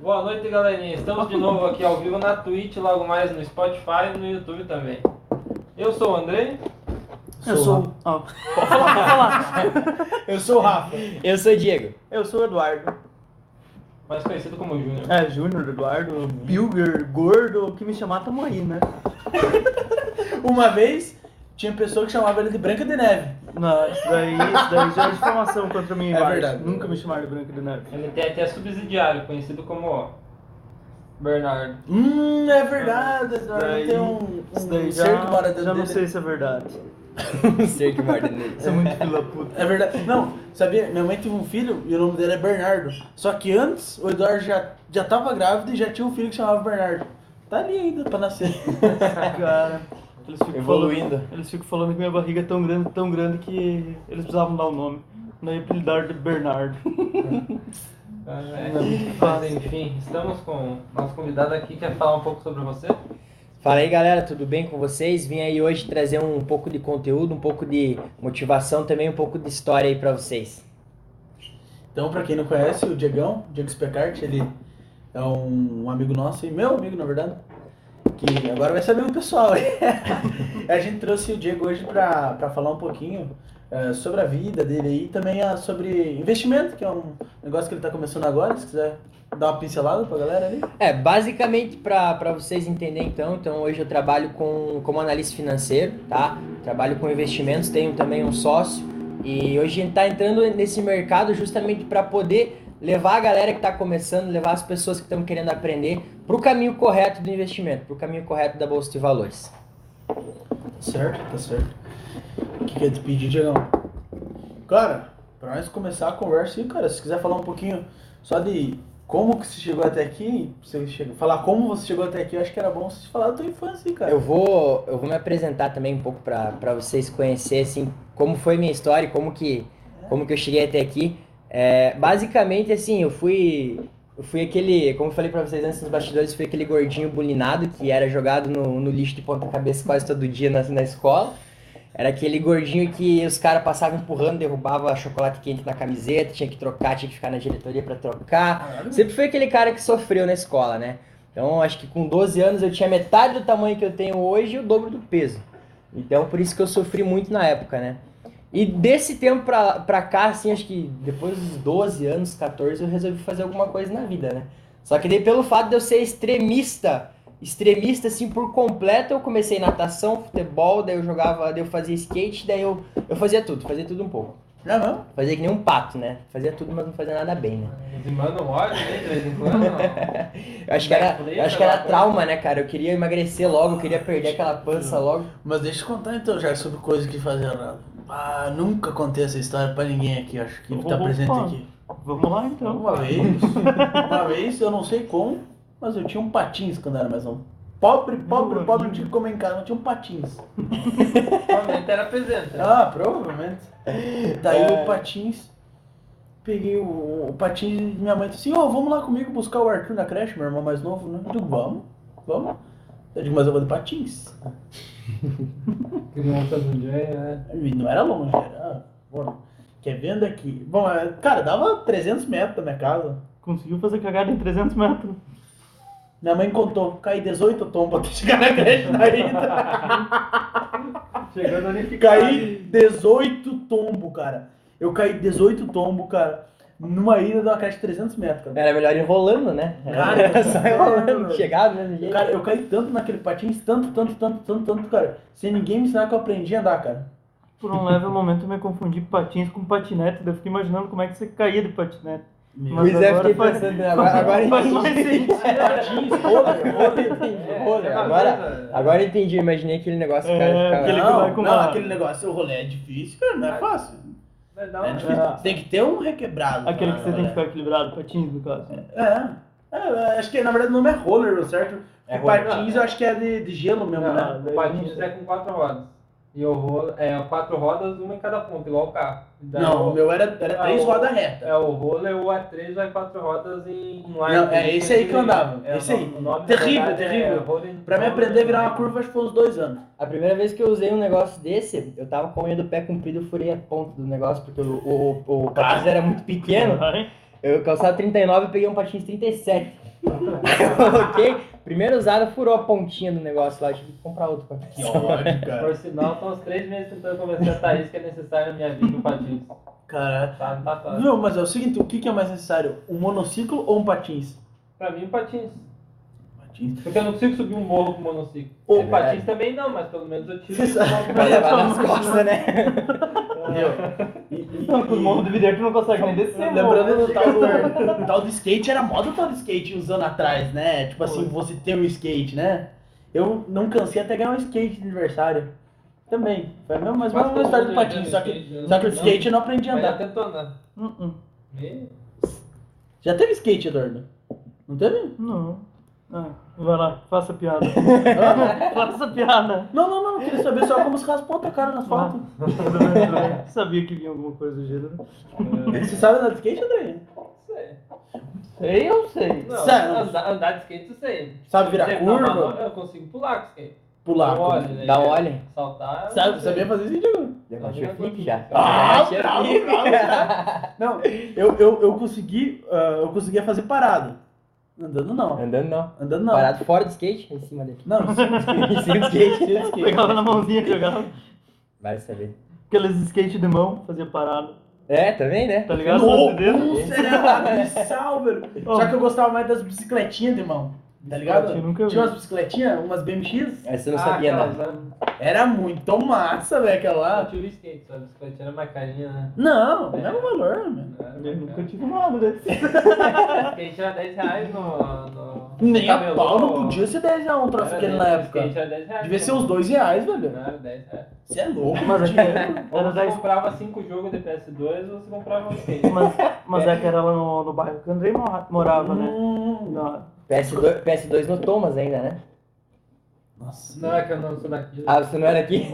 Boa noite, galerinha. Estamos de novo aqui ao vivo na Twitch, logo mais no Spotify e no YouTube também. Eu sou o Andrei. Eu sou. Ó, pode falar, pode falar. Eu sou o Rafa. Eu sou o Diego. Eu sou o Eduardo. mais conhecido como Júnior. É, Júnior, Eduardo, Bilger, gordo, o que me chamar, tamo aí, né? Uma vez tinha pessoa que chamava ele de Branca de Neve. Não, isso daí, isso daí já é difamação contra mim. É verdade. Nunca me chamaram de Branca de Neve. Ele tem até subsidiário, conhecido como Bernardo. Hum, é verdade. Daí- tem um, Isso um daí ser já, dentro já não dele. sei se é verdade. Um ser que nele. Isso é muito fila puta. É verdade. Não, sabia? Minha mãe teve um filho e o nome dele é Bernardo. Só que antes o Eduardo já, já tava grávido e já tinha um filho que chamava Bernardo. Tá ali ainda pra nascer. Cara, eles ficam Evoluindo. Falando, eles ficam falando que minha barriga é tão grande, tão grande que eles precisavam dar o nome. Daí apelidaram de Bernardo. É, Não é mas enfim, estamos com nosso convidado aqui que quer falar um pouco sobre você. Fala aí galera, tudo bem com vocês? Vim aí hoje trazer um pouco de conteúdo, um pouco de motivação, também um pouco de história aí pra vocês. Então, pra quem não conhece, o Diegão, Diego Specart, ele é um, um amigo nosso, e meu amigo, na verdade, que agora vai saber o pessoal. a gente trouxe o Diego hoje pra falar um pouquinho eh, sobre a vida dele e também ah, sobre investimento, que é um negócio que ele tá começando agora, se quiser dar uma pincelada pra galera ali. É, basicamente pra vocês entenderem então, então hoje eu trabalho com, como analista financeiro, tá? Trabalho com investimentos, tenho também um sócio e hoje a gente tá entrando nesse mercado justamente para poder levar a galera que tá começando, levar as pessoas que estão querendo aprender pro caminho correto do investimento, pro caminho correto da bolsa de valores. Tá certo, tá certo. O que quer te pedir, Diegão? Cara, pra nós começar a conversa aí, cara, se quiser falar um pouquinho só de como que você chegou até aqui, você chegou, falar como você chegou até aqui, eu acho que era bom você falar da tua infância cara. Eu vou, eu vou me apresentar também um pouco para vocês conhecerem assim, como foi minha história, como que, como que eu cheguei até aqui. É, basicamente, assim, eu fui, eu fui aquele, como eu falei para vocês antes nos bastidores, fui aquele gordinho bulinado que era jogado no, no lixo de ponta cabeça quase todo dia na, na escola. Era aquele gordinho que os caras passavam empurrando, derrubava chocolate quente na camiseta, tinha que trocar, tinha que ficar na diretoria para trocar. Sempre fui aquele cara que sofreu na escola, né? Então, acho que com 12 anos eu tinha metade do tamanho que eu tenho hoje e o dobro do peso. Então, por isso que eu sofri muito na época, né? E desse tempo pra, pra cá, assim, acho que depois dos 12 anos, 14, eu resolvi fazer alguma coisa na vida, né? Só que daí, pelo fato de eu ser extremista, extremista, assim, por completo, eu comecei natação, futebol, daí eu jogava, daí eu fazia skate, daí eu, eu fazia tudo, fazia tudo um pouco. É mesmo? Fazia que nem um pato, né? Fazia tudo, mas não fazia nada bem, né? Eles mandam óleo né, de vez em quando. não? Eu acho que era, eu acho que era trauma, né, cara? Eu queria emagrecer logo, eu queria perder aquela pança logo. Mas deixa eu contar então já sobre coisas que faziam errado. Ah, nunca contei essa história pra ninguém aqui, acho que tá Opa. presente aqui. Vamos lá então. Uma vez, uma vez, eu não sei como, mas eu tinha um patins quando era mais novo. Pobre, pobre, pobre, não tinha que comer em casa, não tinha um patins. Provavelmente era presente. né? Ah, provavelmente. Daí É. o patins, peguei o, o patins e minha mãe disse assim, ó, vamos lá comigo buscar o Arthur na creche, meu irmão mais novo, né? Eu digo, vamos, vamos. Eu digo, mas eu vou de patins. Criança do dia, né? E não era longe, era. Bom, quer vendo aqui? Bom, é, cara, dava 300 metros da minha casa. Conseguiu fazer cagada em 300 metros. Minha mãe contou, caí 18 tombos até chegar na creche da ida. Chegando ali caí 18 tombos, cara. Eu caí 18 tombos, cara, numa ida de uma creche de 300 metros, cara. Era melhor enrolando, né? Cara, Era só enrolando, cara. chegava do mesmo jeito. Cara, eu caí tanto naquele patins, tanto, tanto, tanto, tanto, tanto, cara. Sem ninguém me ensinar que eu aprendi a andar, cara. Por um leve momento eu me confundi patins com patinete. Eu fiquei imaginando como é que você caía de patinete. Meu Mas Pois é, fiquei pensando, né? agora, agora faz entendi. roller. Agora, agora entendi, imaginei aquele negócio cara É, ficava... não, não, aquele negócio, o rolê é difícil, cara, não é fácil. Dar É uma... difícil. Tem que ter um requebrado. Aquele que você tem que ficar equilibrado, patins no caso. É. É, acho que na verdade o nome é roller, certo? É É roller. patins eu acho que é de, de gelo mesmo, Não, né? o patins é com quatro rodas. E o roller é quatro rodas, uma em cada ponta, igual o carro. Daí Não, o meu era, era Ah, três o- rodas retas. É o roller, o A3 vai quatro rodas em um Não, é esse aí que eu andava, É, esse o aí. o Terrível, verdade, terrível. é Pra mim aprender a virar uma curva, acho que foi uns dois anos. A primeira vez que eu usei um negócio desse, eu tava com a unha do pé comprido, eu furei a ponta do negócio, porque o, o, o patins era muito pequeno. Eu calçava 39 e peguei um patins 37. Eu coloquei, primeiro usado, furou a pontinha do negócio lá, tive que comprar outro patins. Que ódio, cara. Por sinal, tô uns três meses tentando convencer a Thaís que é necessário na minha vida o patins. Cara. Tá, não tá fácil. Não, mas é o seguinte, o que que é mais necessário? Um monociclo ou um patins? Pra mim, patins. Patins. Porque eu não consigo subir um morro com monociclo. Ô, E verdade. patins também não, mas pelo menos eu tiro. Vai levar nas costas, né? E- e- Não, com os morros do vidro tu não consegue nem descer. Lembrando mano. do tal do, o tal do skate, era moda o tal do skate usando atrás, né? Tipo assim, você ter um skate, né? Eu não cansei até ganhar um skate de aniversário. Também. Foi a mesma, mas mesma história do patins, só que, skate, né? só que o skate eu não aprendi a andar. tentou andar. Uh-uh. E- Já teve skate, Eduardo? Não teve? Não. Ah, vai lá, faça piada. Faça piada. não, não, não. Eu queria saber só como se raspou a tua cara na foto. Tudo bem. Sabia que vinha alguma coisa do gênero. Você sabe andar de skate, André? Sei. Sei, eu sei. Não, Sério? andar, andar de skate eu sei. Sabe virar Sei, curva? não, não, Eu consigo pular com skate. Pular. Dá óleo, né? Dá um óleo. Saltar. Sabe, sei. sabia fazer isso, Diego? Já baixou flip já. Ah, bravo, bravo, Não, eu, eu, eu consegui, ah, eu conseguia fazer parado. Andando não. Andando não. Andando não. Parado fora do skate, em cima dele. Não, em cima do skate. Em cima do skate. Em cima do skate. Pegava na mãozinha, jogava. Vai saber. Aqueles skate de mão, fazia parado. É, também, né? Tá ligado? Nossa, era abissal, velho. Só que eu gostava mais das bicicletinhas de mão. Tá ligado? Bicicletinha, nunca vi. Tinha umas bicicletinhas, umas BMX. Essa eu não Ah, sabia, aquelas, não. né? Era muito massa, velho, aquela Eu lá. tive skate, só a bicicleta era mais carinha, né? Não, não é o valor, mano. Eu nunca tive nada desse. Skate era 10 reais no. no Nem a camelô. pau não podia ser 10 reais um troço aquele 10, na época. Skate era 10 reais. Devia ser né? uns 2 reais, velho. Não, era 10 reais. Você é louco, Mas Ou você 10 comprava 5 jogos de PS2 ou você comprava um skate. Mas, mas é que era lá no, no bairro que o Andrei mora- morava, né? Hum. Na- PS2, PS2 no Thomas ainda, né? Nossa. Não é que eu não sou daqui. Ah, você não era aqui?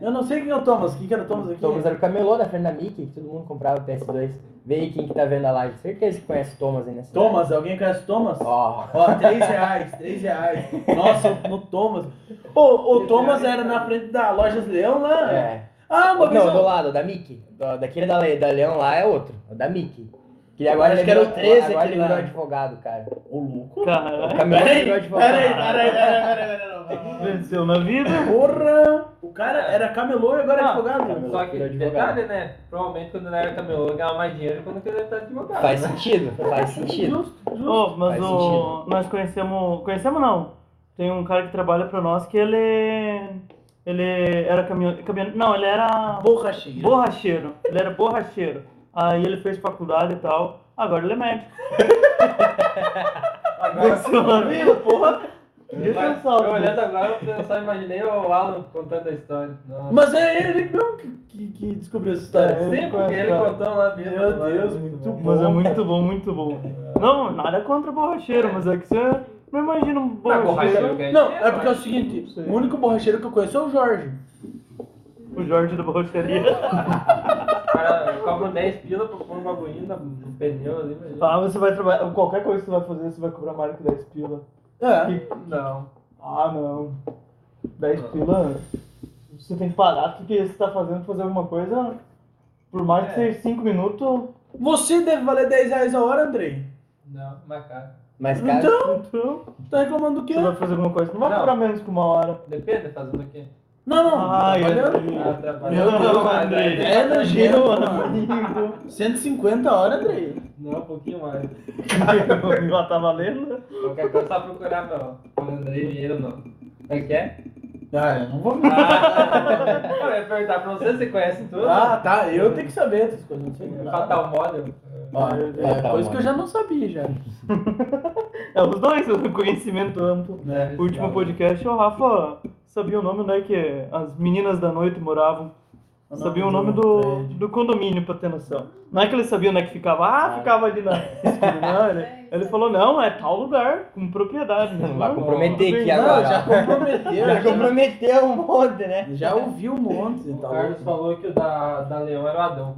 Eu não sei quem é o Thomas. Quem que era o Thomas aqui? Thomas era o camelô da frente da Mickey, que todo mundo comprava PS2. Vê aí quem que tá vendo a live. Certeza que conhece o Thomas aí nessa Thomas, alguém conhece o Thomas? Ó. Ó, 3 reais, 3 reais. Nossa, no Thomas. Ô, o Thomas era na frente da Lojas Leão lá? É. Ah, uma Não, do lado, da Mickey. Daquele da, da Leão lá é outro. O da Mickey. Que agora Acho ele que era o virou- 13 Agora ele virou lá. advogado, cara. Ô, louco. O Caralho. camelô Peraí, virou peraí, peraí, advogado. peraí, peraí, peraí, não. Venceu na vida. Porra! O cara era camelô e agora é Ah, advogado. Só que, detalhe, né? Provavelmente quando ele era camelô, ele ganhava mais dinheiro quando ele era advogado. Faz né? sentido, faz sentido. Justo, justo. Oh, mas Faz o, sentido. nós conhecemos. Conhecemos não. Tem um cara que trabalha pra nós que ele. Ele era caminhão. caminhão não, ele era Borracheiro. borracheiro. Ele era borracheiro. Aí ele fez faculdade e tal. Agora ele é médico. Agora, Venceu na vida, porra. Mas, salvo. eu olhando agora, eu só imaginei o Alan contando a história. Nossa. Mas é ele mesmo que, que, que descobriu essa história. É, Sim, porque ele contando lá mesmo. Meu Deus, né? muito bom. Mas é muito bom, muito bom. Não, nada contra borracheiro, mas é que você não imagina um borracheiro borracheiro. ganha Não, é porque é o seguinte, o único borracheiro que eu conheço é o Jorge. O Jorge da borracharia. Cara cobra 10 pila pra pôr um bagulho no, pneu ali, mas... Ah, você vai trabalhar. Qualquer coisa que você vai fazer, você vai cobrar mais que 10 pila. É. Que- Não. Ah, não. 10 pila. Você tem que parar. O que, que você tá fazendo fazer alguma coisa? Por mais que É. seja 5 minutos. Você deve valer 10 reais a hora, Andrei. Não, mais caro. Mas, cara, Então, Então, tá reclamando do quê? você vai fazer alguma coisa. Não vai Não. cobrar menos que uma hora. Depende, fazendo o quê? Não, não. Trabalhando. Ah, trabalho. Meu Deus, Não, Andrei. É nojento, Meu mano. amigo. 150 a hora, Andrei. Não, um pouquinho mais. Já tá valendo? Qualquer coisa só procurar meu. Andrei Vieira não. Como é que é? Ah, eu não vou Ah, eu ia perguntar pra você, você conhece tudo? Ah, tá. Eu tenho que saber essas coisas. Não sei nada. Fatal Model. Ó, é coisa que eu já não sabia já. É os dois, o conhecimento amplo. O último podcast, o Rafa sabia o nome onde é que as meninas da noite moravam. O Sabia o nome do do, prédio. do condomínio, pra ter noção. Não é que ele sabia onde é que ficava, ah, ficava ali na esquina. Não, ele, ele falou, não, é tal lugar, com propriedade. Não vai comprometer aqui agora. Já comprometeu. já já, comprometeu um monte, né? já ouvi um monte. O Tá Carlos falou que o da, da Leão era o Adão.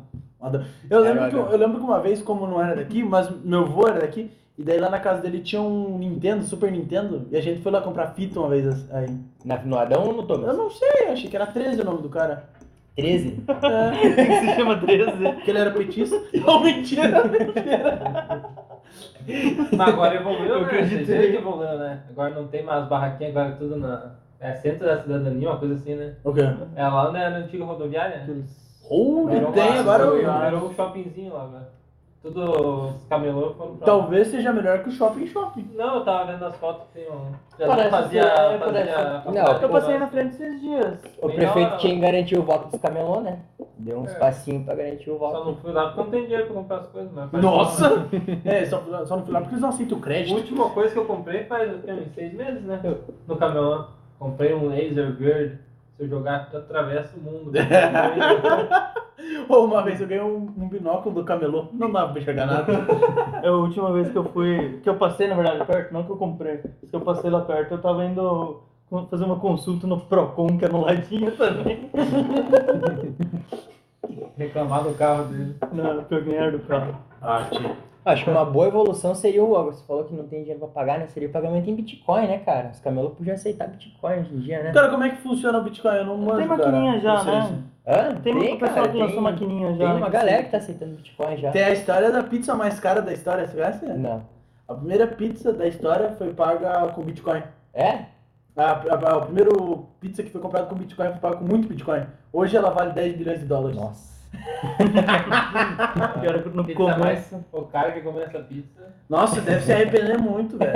Eu lembro, Era que, eu lembro que uma vez, como não era daqui, mas meu avô era daqui, e daí lá na casa dele tinha um Nintendo, Super Nintendo, e a gente foi lá comprar fita uma vez aí. Na, no Adão ou no Eu Thomas? não sei, achei que era 13 o nome do cara. 13? Por que se chama 13? Porque ele era petista. Não, mentira. Mas agora evoluiu, Eu né? viram que evoluiu, né? Agora não tem mais barraquinha, agora é tudo na. É centro da cidadania, uma coisa assim, né? O quê? É lá né, na antiga rodoviária? Onde tem agora o... Virou um shoppingzinho lá, velho. Tudo os camelô foram pra lá. Talvez seja melhor que o shopping shopping. Não, eu tava vendo as fotos que tem um. Já Parece fazia. ser- fazia parece- faculdade Eu passei na frente esses dias. O Bem prefeito hora. tinha que garantir o voto dos camelô, né? Deu uns É. passinhos pra garantir o Só voto. não fui lá porque não tem dinheiro pra comprar as coisas, mas. faz Nossa! É, só, só não fui lá porque eles não aceitam A crédito. última coisa que eu comprei faz o quê? uns seis meses, né? No camelô. Comprei um laser verde. Se eu jogar, tu atravessa o mundo. Ou uma vez eu ganhei um, um binóculo do camelô. Não dava pra enxergar nada. É a última vez que eu fui. Que eu passei, na verdade, perto, não que eu comprei. Que eu passei lá perto, eu tava indo fazer uma consulta no Procon, que é no ladinho também. Reclamar do carro dele. Não, que eu ganhei do carro. Ah, tio. Acho que uma boa evolução seria o. Você falou que não tem dinheiro pra pagar, né? Seria o pagamento em Bitcoin, né, cara? Os camelô podiam aceitar Bitcoin hoje em dia, né? Cara, como é que funciona o Bitcoin? Eu não manjo, Tem cara. maquininha já, Não sei né? Hã? Tem muito pessoal cara, que lançou tem- maquininha já. Tem né, uma que galera que tá aceitando Bitcoin já. Tem a história da pizza mais cara da história, você conhece? Não. A primeira pizza da história foi paga com Bitcoin. É? A, a, a primeira pizza que foi comprada com Bitcoin foi paga com muito Bitcoin. Hoje ela vale 10 bilhões de dólares. Nossa. Que era no Pizza começo. mais. O cara que come essa pizza. Nossa, deve se arrepender muito, velho.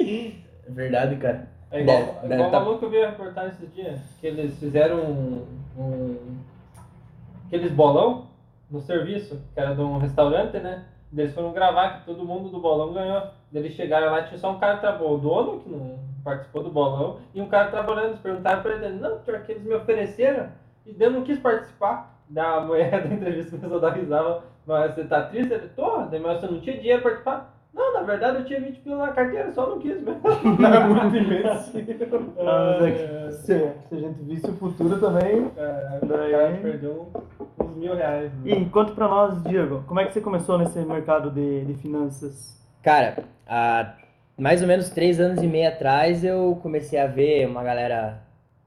É verdade, cara. É igual, Deve- é igual tá- o maluco que eu vi a reportagem esses dias, que eles fizeram um, um- aqueles bolão no serviço, que era de um restaurante, né? Eles foram gravar que todo mundo do bolão ganhou. Eles chegaram lá, tinha só um cara trabalhando, o dono que não participou do bolão, e um cara trabalhando, eles perguntaram pra ele, não, pior que eles me ofereceram, e eu não quis participar. Da mulher da entrevista começou a dar risada, mas você tá triste? Tô, daí, mas você não tinha dinheiro pra participar? Não, na verdade eu tinha 20 pila na carteira, só não quis mesmo. É muito imbecil. Ah, mas é que se, se a gente visse o futuro também. O Daí- cara perdeu uns mil reais. né? E conta pra nós, Diego, como é que você começou nesse mercado de, de finanças? Cara, há mais ou menos três anos e meio atrás eu comecei a ver uma galera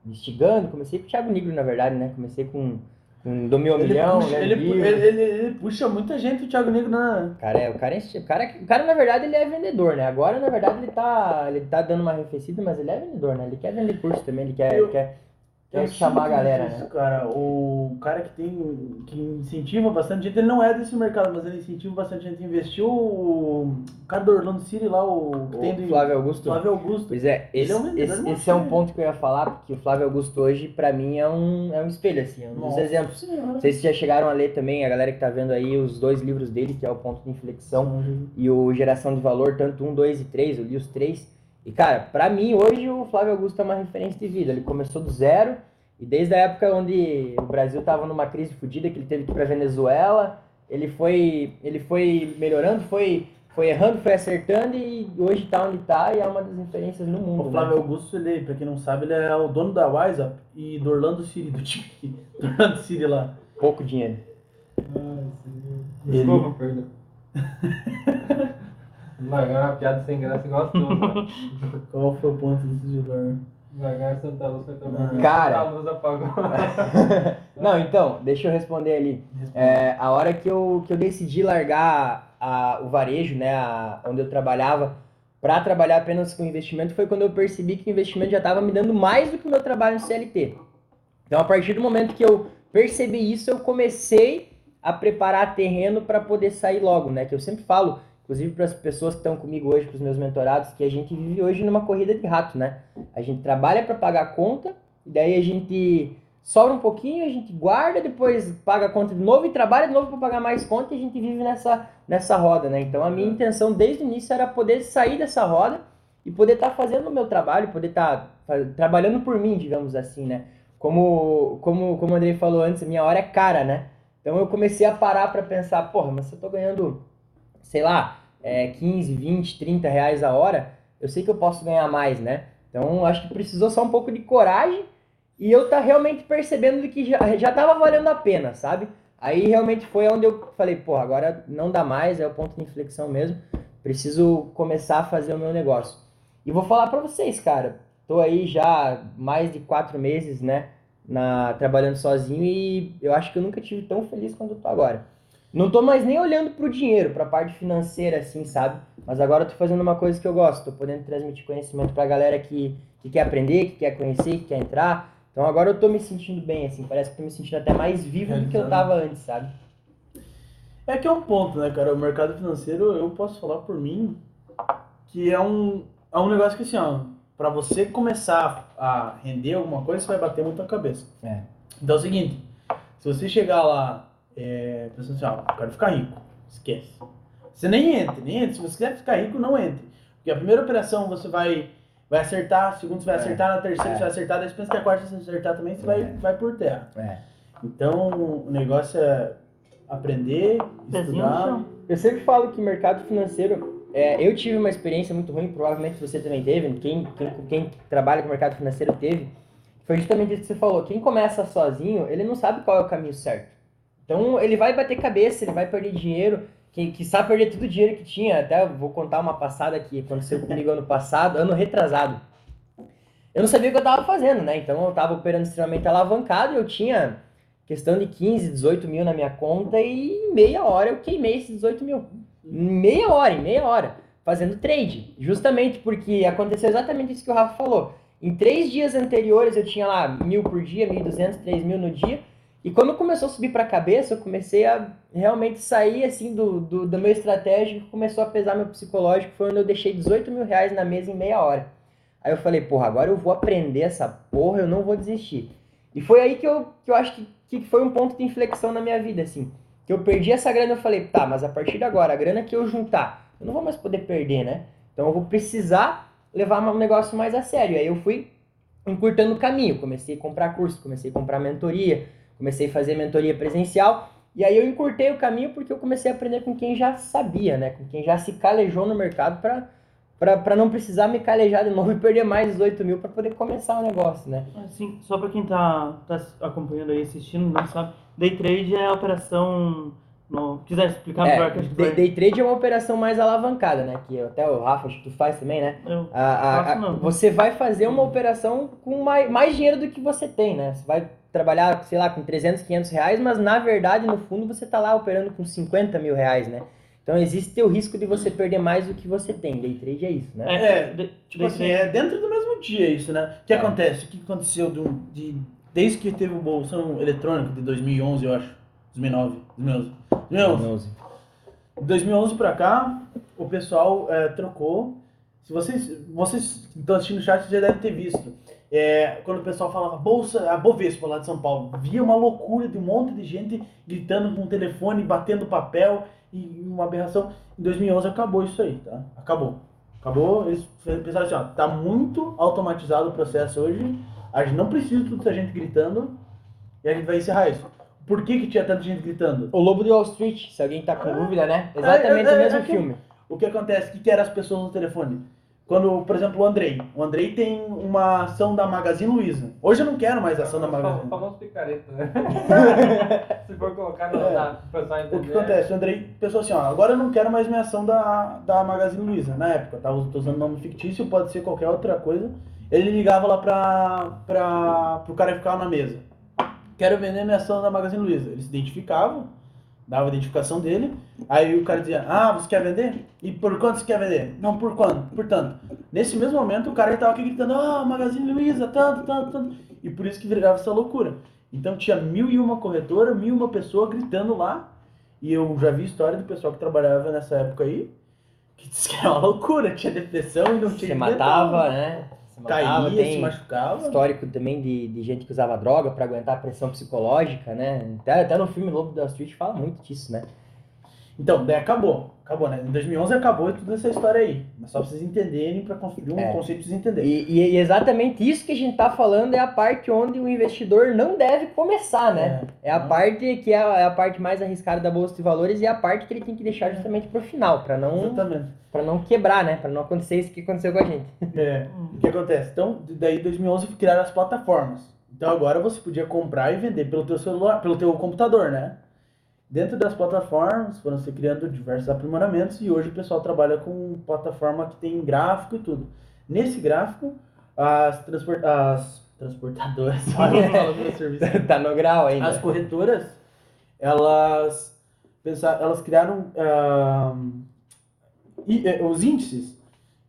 instigando. Comecei com o Thiago Negro, na verdade, né? Comecei com, com do meu Ele milhão, puxa, né? ele, ele, ele- ele puxa muita gente, o Thiago Negro, na. Cara, é, o cara, é o cara, o cara, na verdade, ele é vendedor, né? Agora, na verdade, ele tá, ele tá dando uma arrefecida, mas ele é vendedor, né? Ele quer vender curso também, ele quer, Eu- quer, Eu quer chamar a galera, isso, né? Cara, o cara que tem. que incentiva bastante gente, ele não é desse mercado, mas ele incentiva bastante gente. Investiu o cara do Orlando City lá, o que tem O do Flávio Augusto. Flávio Augusto. Pois é, Ele esse, é um esse, esse é um maconha. ponto que eu ia falar, porque o Flávio Augusto hoje, pra mim, é um, é um espelho, assim, é um dos exemplos. Senhora. Não sei se já chegaram a ler também, a galera que tá vendo aí, os dois livros dele, que é o Ponto de Inflexão e o Geração de Valor, tanto um, dois e três, eu li os três. E, cara, pra mim, hoje, o Flávio Augusto é uma referência de vida. Ele começou do zero, e desde a época onde o Brasil tava numa crise fodida, que ele teve que ir pra Venezuela, ele foi, ele foi melhorando, foi, foi errando, foi acertando, e hoje tá onde tá, e é uma das referências no mundo. O né? Flávio Augusto, ele, pra quem não sabe, ele é o dono da WhatsApp e do Orlando City, do time do Orlando City lá. Pouco dinheiro. Desculpa, perdão. Largar uma piada sem graça igual a tua, mano. Qual foi o ponto desse jogador? Largar Santa Luz foi tomar. Cara. Santa Luz apagou. Não, então, deixa eu responder ali. É, a hora que eu, que eu decidi largar a- o varejo, né, a- onde eu trabalhava, para trabalhar apenas com investimento, foi quando eu percebi que o investimento já estava me dando mais do que o meu trabalho no CLT. Então, a partir do momento que eu percebi isso, eu comecei a preparar terreno para poder sair logo, né? Que eu sempre falo, inclusive para as pessoas que estão comigo hoje, para os meus mentorados, que a gente vive hoje numa corrida de rato, né? A gente trabalha para pagar a conta, e daí a gente sobra um pouquinho, a gente guarda, depois paga a conta de novo e trabalha de novo para pagar mais conta e a gente vive nessa, nessa roda, né? Então a minha intenção desde o início era poder sair dessa roda e poder estar fazendo o meu trabalho, poder estar fa- trabalhando por mim, digamos assim, né? Como, como, como o Andrei falou antes, a minha hora é cara, né? Então eu comecei a parar para pensar, porra, mas se eu tô ganhando, sei lá, é, 15, 20, 30 reais a hora, eu sei que eu posso ganhar mais, né? Então acho que precisou só um pouco de coragem e eu tá realmente percebendo que já, já tava valendo a pena, sabe? Aí realmente foi onde eu falei, pô, agora não dá mais, é o ponto de inflexão mesmo. Preciso começar a fazer o meu negócio. E vou falar pra vocês, cara. Tô aí já mais de quatro meses, né? na, trabalhando sozinho e eu acho que eu nunca tive tão feliz quanto eu tô agora. Não tô mais nem olhando pro dinheiro, pra parte financeira, assim, sabe? Mas agora eu tô fazendo uma coisa que eu gosto, tô podendo transmitir conhecimento pra galera que, que quer aprender, que quer conhecer, que quer entrar. Então agora eu tô me sentindo bem, assim, parece que tô me sentindo até mais vivo do que eu tava antes, sabe? É que é um ponto, né, cara? O mercado financeiro, eu posso falar por mim, que é um, é um negócio que, assim, ó, pra você começar a render alguma coisa, você vai bater muito a cabeça. É. Então é o seguinte, se você chegar lá é, pensando assim, ó, eu quero ficar rico, esquece. Você nem entre, nem entre. Se você quiser ficar rico, não entre. Porque a primeira operação você vai, vai acertar, a segunda você vai É. acertar, na terceira É. você vai acertar, daí você pensa que a quarta você vai acertar também, você vai, É. vai por terra. É. Então, o negócio é aprender, estudar. Eu sempre falo que mercado financeiro, é, eu tive uma experiência muito ruim, provavelmente você também teve, quem, quem, quem trabalha com mercado financeiro teve, foi justamente isso que você falou, quem começa sozinho, ele não sabe qual é o caminho certo. Então ele vai bater cabeça, ele vai perder dinheiro, quem que sabe perder todo o dinheiro que tinha, até vou contar uma passada que aconteceu comigo ano passado, ano retrasado. Eu não sabia o que eu tava fazendo, né? Então eu tava operando extremamente alavancado e eu tinha questão de 15, 18 mil na minha conta e em meia hora eu queimei esses 18 mil. Meia hora, em meia hora, fazendo trade. Justamente porque aconteceu exatamente isso que o Rafa falou. Em três dias anteriores eu tinha lá mil por dia, 1.200, 3 mil no dia. E quando começou a subir para a cabeça, eu comecei a realmente sair assim do, do, do meu estratégico, começou a pesar meu psicológico. Foi onde eu deixei 18 mil reais na mesa em meia hora. Aí eu falei, porra, agora eu vou aprender essa porra, eu não vou desistir. E foi aí que eu, que eu acho que, que foi um ponto de inflexão na minha vida, assim. Que eu perdi essa grana, eu falei, tá, mas a partir de agora, a grana que eu juntar, eu não vou mais poder perder, né? Então eu vou precisar levar um negócio mais a sério. Aí eu fui encurtando o caminho, comecei a comprar curso, comecei a comprar mentoria, comecei a fazer mentoria presencial. E aí eu encurtei o caminho porque eu comecei a aprender com quem já sabia, né? Com quem já se calejou no mercado para para não precisar me calejar de novo e perder mais 18 mil para poder começar o negócio, né? Assim, só pra quem tá, tá acompanhando aí, assistindo, não sabe, day trade é a operação. No, quiser explicar melhor É, que acho que day, day trade é uma operação mais alavancada, né? Que até o Rafa, acho que tu faz também, né? eu- A- a- Faço a- não. você vai fazer uma operação com mais, mais dinheiro do que você tem, né? Você vai trabalhar, sei lá, com 300, 500 reais, mas na verdade, no fundo, você tá lá operando com 50 mil reais, né? Então existe o risco de você perder mais do que você tem. Day trade é isso, né? É, day- Tipo day assim, trade- é dentro do mesmo dia isso, né? O que É. acontece? O que aconteceu do, de, desde que teve o Bolsão Eletrônico de 2011, eu acho. 2009, 2011. 2011. De 2011 pra cá, o pessoal é, trocou. Se vocês, vocês que estão assistindo o chat já devem ter visto. É, quando o pessoal falava Bolsa, a Bovespa lá de São Paulo, via uma loucura de um monte de gente gritando com o telefone, batendo papel e uma aberração. Em 2011 acabou isso aí, tá? Acabou. Acabou, eles pensaram assim, ó, tá muito automatizado o processo hoje, a gente não precisa de tanta gente gritando e a gente vai encerrar isso. Por que que tinha tanta gente gritando? O Lobo de Wall Street, se alguém tá com dúvida, né? Exatamente é, é, o mesmo é que- filme. O que acontece? O que, que eram as pessoas no telefone? Quando, por exemplo, o Andrei. O Andrei tem uma ação da Magazine Luiza. Hoje eu não quero mais ação da O Magazine. famoso picareta, né? Se for colocar É. pro pessoal O que acontece? O Andrei pensou assim, ó, agora eu não quero mais minha ação da, da Magazine Luiza. Na época, tá? Eu tô usando nome fictício, pode ser qualquer outra coisa. Ele ligava lá pra, pra, pro cara ficava na mesa. Quero vender minha ação da Magazine Luiza. Ele se identificava, dava a identificação dele. Aí o cara dizia, ah, você quer vender? E por quanto você quer vender? Não, por quanto? Por tanto. Nesse mesmo momento, o cara estava aqui gritando, ah, Magazine Luiza, tanto, tanto, tanto. E por isso que virava essa loucura. Então tinha mil e uma corretora, mil e uma pessoa gritando lá. E eu já vi história do pessoal que trabalhava nessa época aí, que disse que era uma loucura, tinha depressão e não tinha Você matava, né? Você matava, Caía, tem se machucava. histórico também de, de gente que usava droga pra aguentar a pressão psicológica, né? Até, até no filme Lobo da Street fala muito disso, né? Então, daí acabou. Acabou, né? Em 2011 acabou toda essa história aí. Mas só pra vocês entenderem, pra construir um É. conceito pra vocês entenderem. E, e- e exatamente isso que a gente tá falando é a parte onde o investidor não deve começar, né? É, a Não. parte que é a, é a parte mais arriscada da bolsa de valores e é a parte que ele tem que deixar justamente pro final, pra não Exatamente. para não quebrar, né? Pra não acontecer isso que aconteceu com a gente. É. O que acontece? Então, daí em 2011 criaram as plataformas. Então agora você podia comprar e vender pelo teu celular, pelo teu computador, né? Dentro das plataformas foram se criando diversos aprimoramentos e hoje o pessoal trabalha com plataforma que tem gráfico e tudo. Nesse gráfico, as, transpor- as transportadoras, tá no grau ainda. As corretoras, elas, pensaram, elas criaram eh, os índices,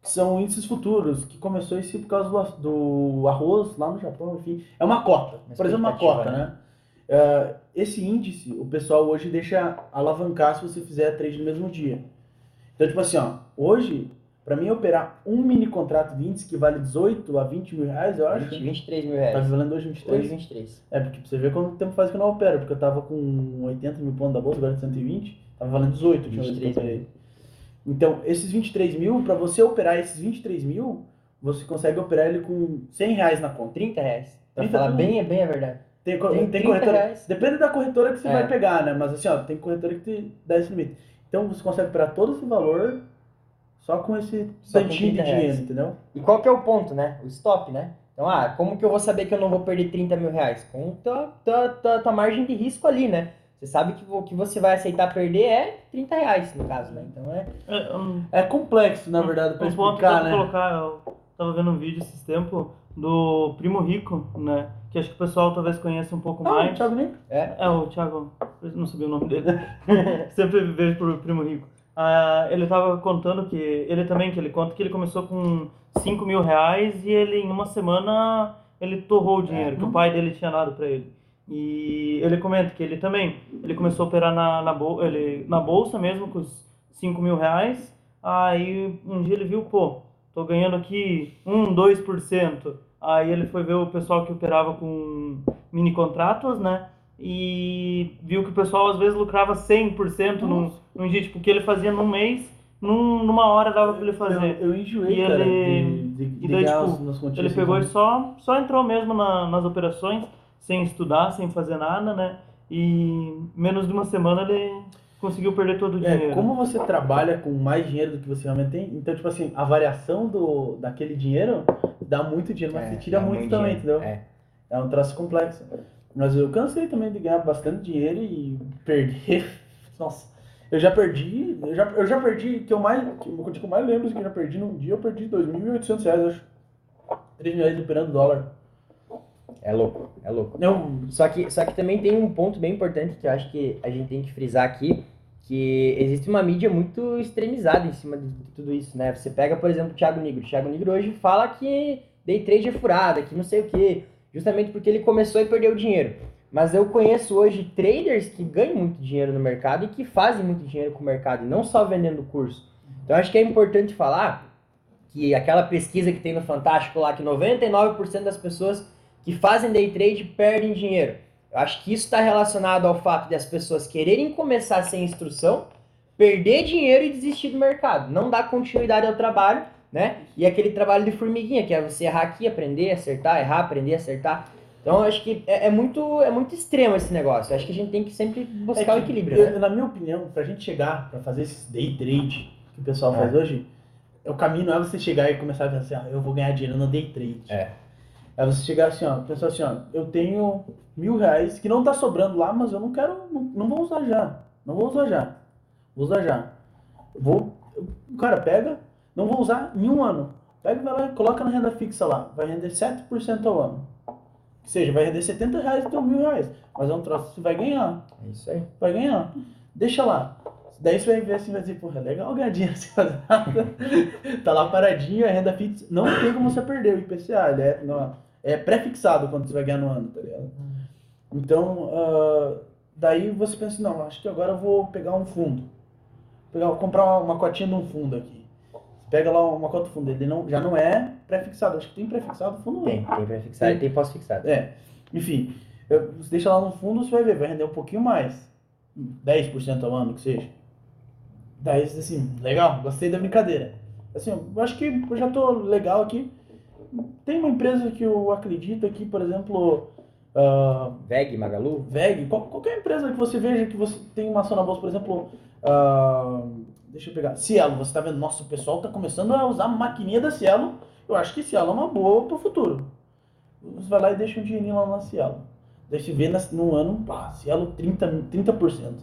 que são índices futuros, que começou isso por causa do, do arroz lá no Japão, enfim. É uma cota, por exemplo, uma cota, né? né? Ah, esse índice, o pessoal hoje deixa alavancar se você fizer trade no mesmo dia. Então, tipo assim, ó, hoje, para mim operar um mini contrato de índice que vale 18 a 20 mil reais, eu acho. 20, 23 mil Tá reais. valendo hoje 23? Hoje 23. É, porque pra você ver quanto tempo faz que eu não opero, porque eu tava com 80 mil pontos da bolsa, agora é 120, tava valendo 18, tinha vez que eu 23 operei. Então, esses 23 mil, pra você operar esses 23 mil, você consegue operar ele com 100 reais na conta. 30 reais. Pra 30 falar bem, é bem a verdade. Tem, Tem tem 30 corretora. reais. Depende da corretora que você É. vai pegar, né? Mas assim, ó, tem corretora que te dá esse limite. Então você consegue operar todo esse valor só com esse Só tantinho de 30 reais. dinheiro, entendeu? E qual que é o ponto, né? O stop, né? Então, ah, como que eu vou saber que eu não vou perder 30 mil reais? Com tua, tua, tua, tua margem de risco ali, né? Você sabe que o que você vai aceitar perder é 30 reais, no caso, né? Então é. É, um, É complexo, na verdade, pra um ponto explicar, pra né? colocar, eu tava vendo um vídeo esses tempos do Primo Rico, né? Que acho que o pessoal talvez conheça um pouco Ah, mais. Thiago Nico. É. É, o Thiago, não sabia o nome dele. Sempre vejo pro Primo Rico. Ah, ele tava contando que, ele também, que ele conta que ele começou com 5 mil reais e ele, em uma semana, ele torrou o dinheiro que o pai dele tinha dado pra ele. E ele comenta que ele também, ele começou a operar na, na, bol ele, na bolsa mesmo com os 5 mil reais. Aí um dia ele viu, pô, tô ganhando aqui 1, 2%. Aí ele foi ver o pessoal que operava com mini contratos, né? E viu que o pessoal às vezes lucrava 100% num, num dia, tipo, o que ele fazia num mês, num, numa hora dava pra ele fazer. Eu, eu enjoei, E cara, ele- de, de, e daí, tipo. Ele pegou e só, só entrou mesmo na- nas operações, sem estudar, sem fazer nada, né? E menos de uma semana ele conseguiu perder todo o dinheiro. É, como você trabalha com mais dinheiro do que você realmente tem, então, tipo assim, a variação do, daquele dinheiro dá muito dinheiro, mas é, você tira dá muito também, dinheiro. entendeu? É. É um troço complexo. Mas eu cansei também de ganhar bastante dinheiro e perder. Nossa, eu já perdi. Eu já, eu já perdi, que eu mais. Que o que eu mais lembro assim, que eu já perdi num dia, eu perdi 2.800 reais, eu acho. 3 milhões operando dólar. É louco, é louco. Eu, Só que, só que também tem um ponto bem importante que eu acho que a gente tem que frisar aqui, que existe uma mídia muito extremizada em cima de tudo isso, né? Você pega, por exemplo, o Thiago Nigro. O Thiago Nigro hoje fala que day trade é furada, que não sei o quê, justamente porque ele começou e perdeu dinheiro. Mas eu conheço hoje traders que ganham muito dinheiro no mercado e que fazem muito dinheiro com o mercado, e não só vendendo curso. Então acho que é importante falar que aquela pesquisa que tem no Fantástico lá, que 99% das pessoas que fazem day trade perdem dinheiro. Eu acho que isso está relacionado ao fato de as pessoas quererem começar sem instrução, perder dinheiro e desistir do mercado. Não dar continuidade ao trabalho, né? E aquele trabalho de formiguinha, que é você errar aqui, aprender, acertar, errar, aprender, acertar. Então eu acho que é, é muito, é muito extremo esse negócio. Eu acho que a gente tem que sempre buscar É o que, equilíbrio, eu- né? Na minha opinião, pra gente chegar, pra fazer esses day trade que o pessoal É. faz hoje, o caminho não é você chegar e começar a pensar assim, ó, eu vou ganhar dinheiro no day trade. É. É você chegar assim, ó, pensar assim, ó, eu tenho mil reais que não tá sobrando lá, mas eu não quero, não, não vou usar já. Não vou usar já. Vou usar já. Vou, o cara pega, não vou usar em um ano. Pega e vai lá e coloca na renda fixa lá. Vai render 7% ao ano. Ou seja, vai render 70 reais teu mil reais. Mas é um troço que você vai ganhar. É isso aí. Vai ganhar. Deixa lá. Daí você vai ver assim, vai dizer, porra, é legal ganhar dinheiro sem fazer nada. tá lá paradinho, a renda fixa. Não tem como você perder o IPCA. Ele é, não, é pré-fixado quando você vai ganhar no ano, tá ligado? Então, ah, daí você pensa assim, não, acho que agora eu vou pegar um fundo. Pegar, comprar uma, uma cotinha de um fundo aqui. Você pega lá uma cota do fundo, ele não, já não é pré-fixado. Acho que tem pré-fixado o fundo. Tem, tem pré-fixado e tem pós-fixado. É, enfim, eu- você deixa lá no fundo, você vai ver, vai render um pouquinho mais. 10% ao ano, que seja. Daí, assim, legal, gostei da brincadeira. Assim, eu acho que eu já tô legal aqui. Tem uma empresa que eu acredito aqui, por exemplo, ah, VEG, Magalu, VEG, qual- qualquer empresa que você veja que você tem uma ação na bolsa, por exemplo, ah, deixa eu pegar, Cielo, você tá vendo, nossa, o pessoal tá começando a usar a maquininha da Cielo, eu acho que Cielo é uma boa pro futuro. Você vai lá e deixa um dinheirinho lá na Cielo. Daí você vê no ano, pá, Cielo 30%. 30%.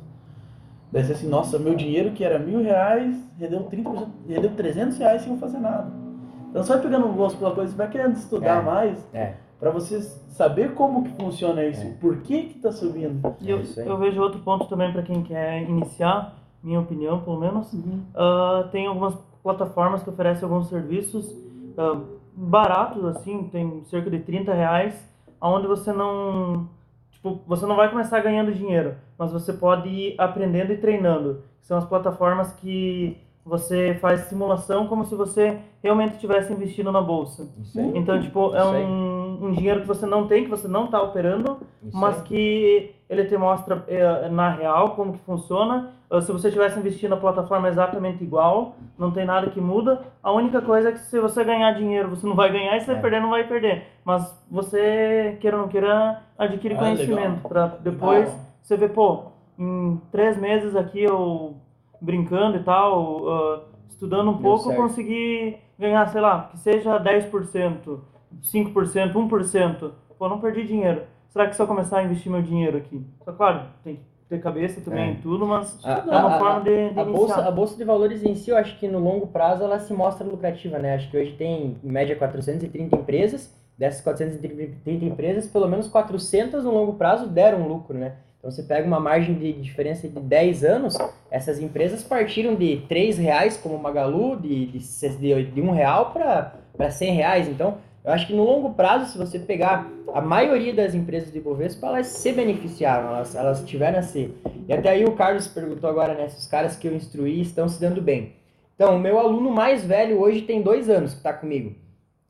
Daí você assim, nossa, meu dinheiro que era mil reais, rendeu 30%, rendeu 300 reais sem eu fazer nada. Então você vai pegando um gosto pela coisa, você vai querendo estudar É. mais, É. Pra vocês saber como que funciona isso, É. por que que tá subindo. E eu, É isso aí. eu vejo outro ponto também para quem quer iniciar, minha opinião pelo menos. Ah, tem algumas plataformas que oferecem alguns serviços ah, baratos, assim, tem cerca de 30 reais, onde você não. Tipo, você não vai começar ganhando dinheiro, mas você pode ir aprendendo e treinando. São as plataformas que você faz simulação como se você realmente estivesse investindo na bolsa. Então, tipo, é um, um dinheiro que você não tem, que você não está operando, mas que ele te mostra é, na real como que funciona. Se você tivesse investindo na plataforma exatamente igual, não tem nada que muda. A única coisa é que se você ganhar dinheiro, você não vai ganhar, e se você É. perder, não vai perder. Mas você, queira ou não queira, adquire Ah, conhecimento para depois você ver, pô, em três meses aqui eu brincando e tal, uh, estudando um Deu pouco, eu certo. consegui ganhar, sei lá, que seja 10%, 5%, 1%. Pô, não perdi dinheiro. Será que se eu começar a investir meu dinheiro aqui? Só claro, tem que ter cabeça também É. tudo, mas A- é uma a- forma de, de A bolsa, a bolsa de valores em si, eu acho que no longo prazo ela se mostra lucrativa, né? Acho que hoje tem em média 430 empresas. Dessas 430 empresas, pelo menos 400 no longo prazo deram lucro, né? Então você pega uma margem de diferença de 10 anos, essas empresas partiram de 3 reais como Magalu, de, de, de, de 1 real para 100 reais. Então eu acho que no longo prazo, se você pegar a maioria das empresas de Bovespa, elas se beneficiaram, elas, elas tiveram a ser. E até aí o Carlos perguntou agora, né, se os caras que eu instruí estão se dando bem. Então, o meu aluno mais velho hoje tem dois anos que está comigo.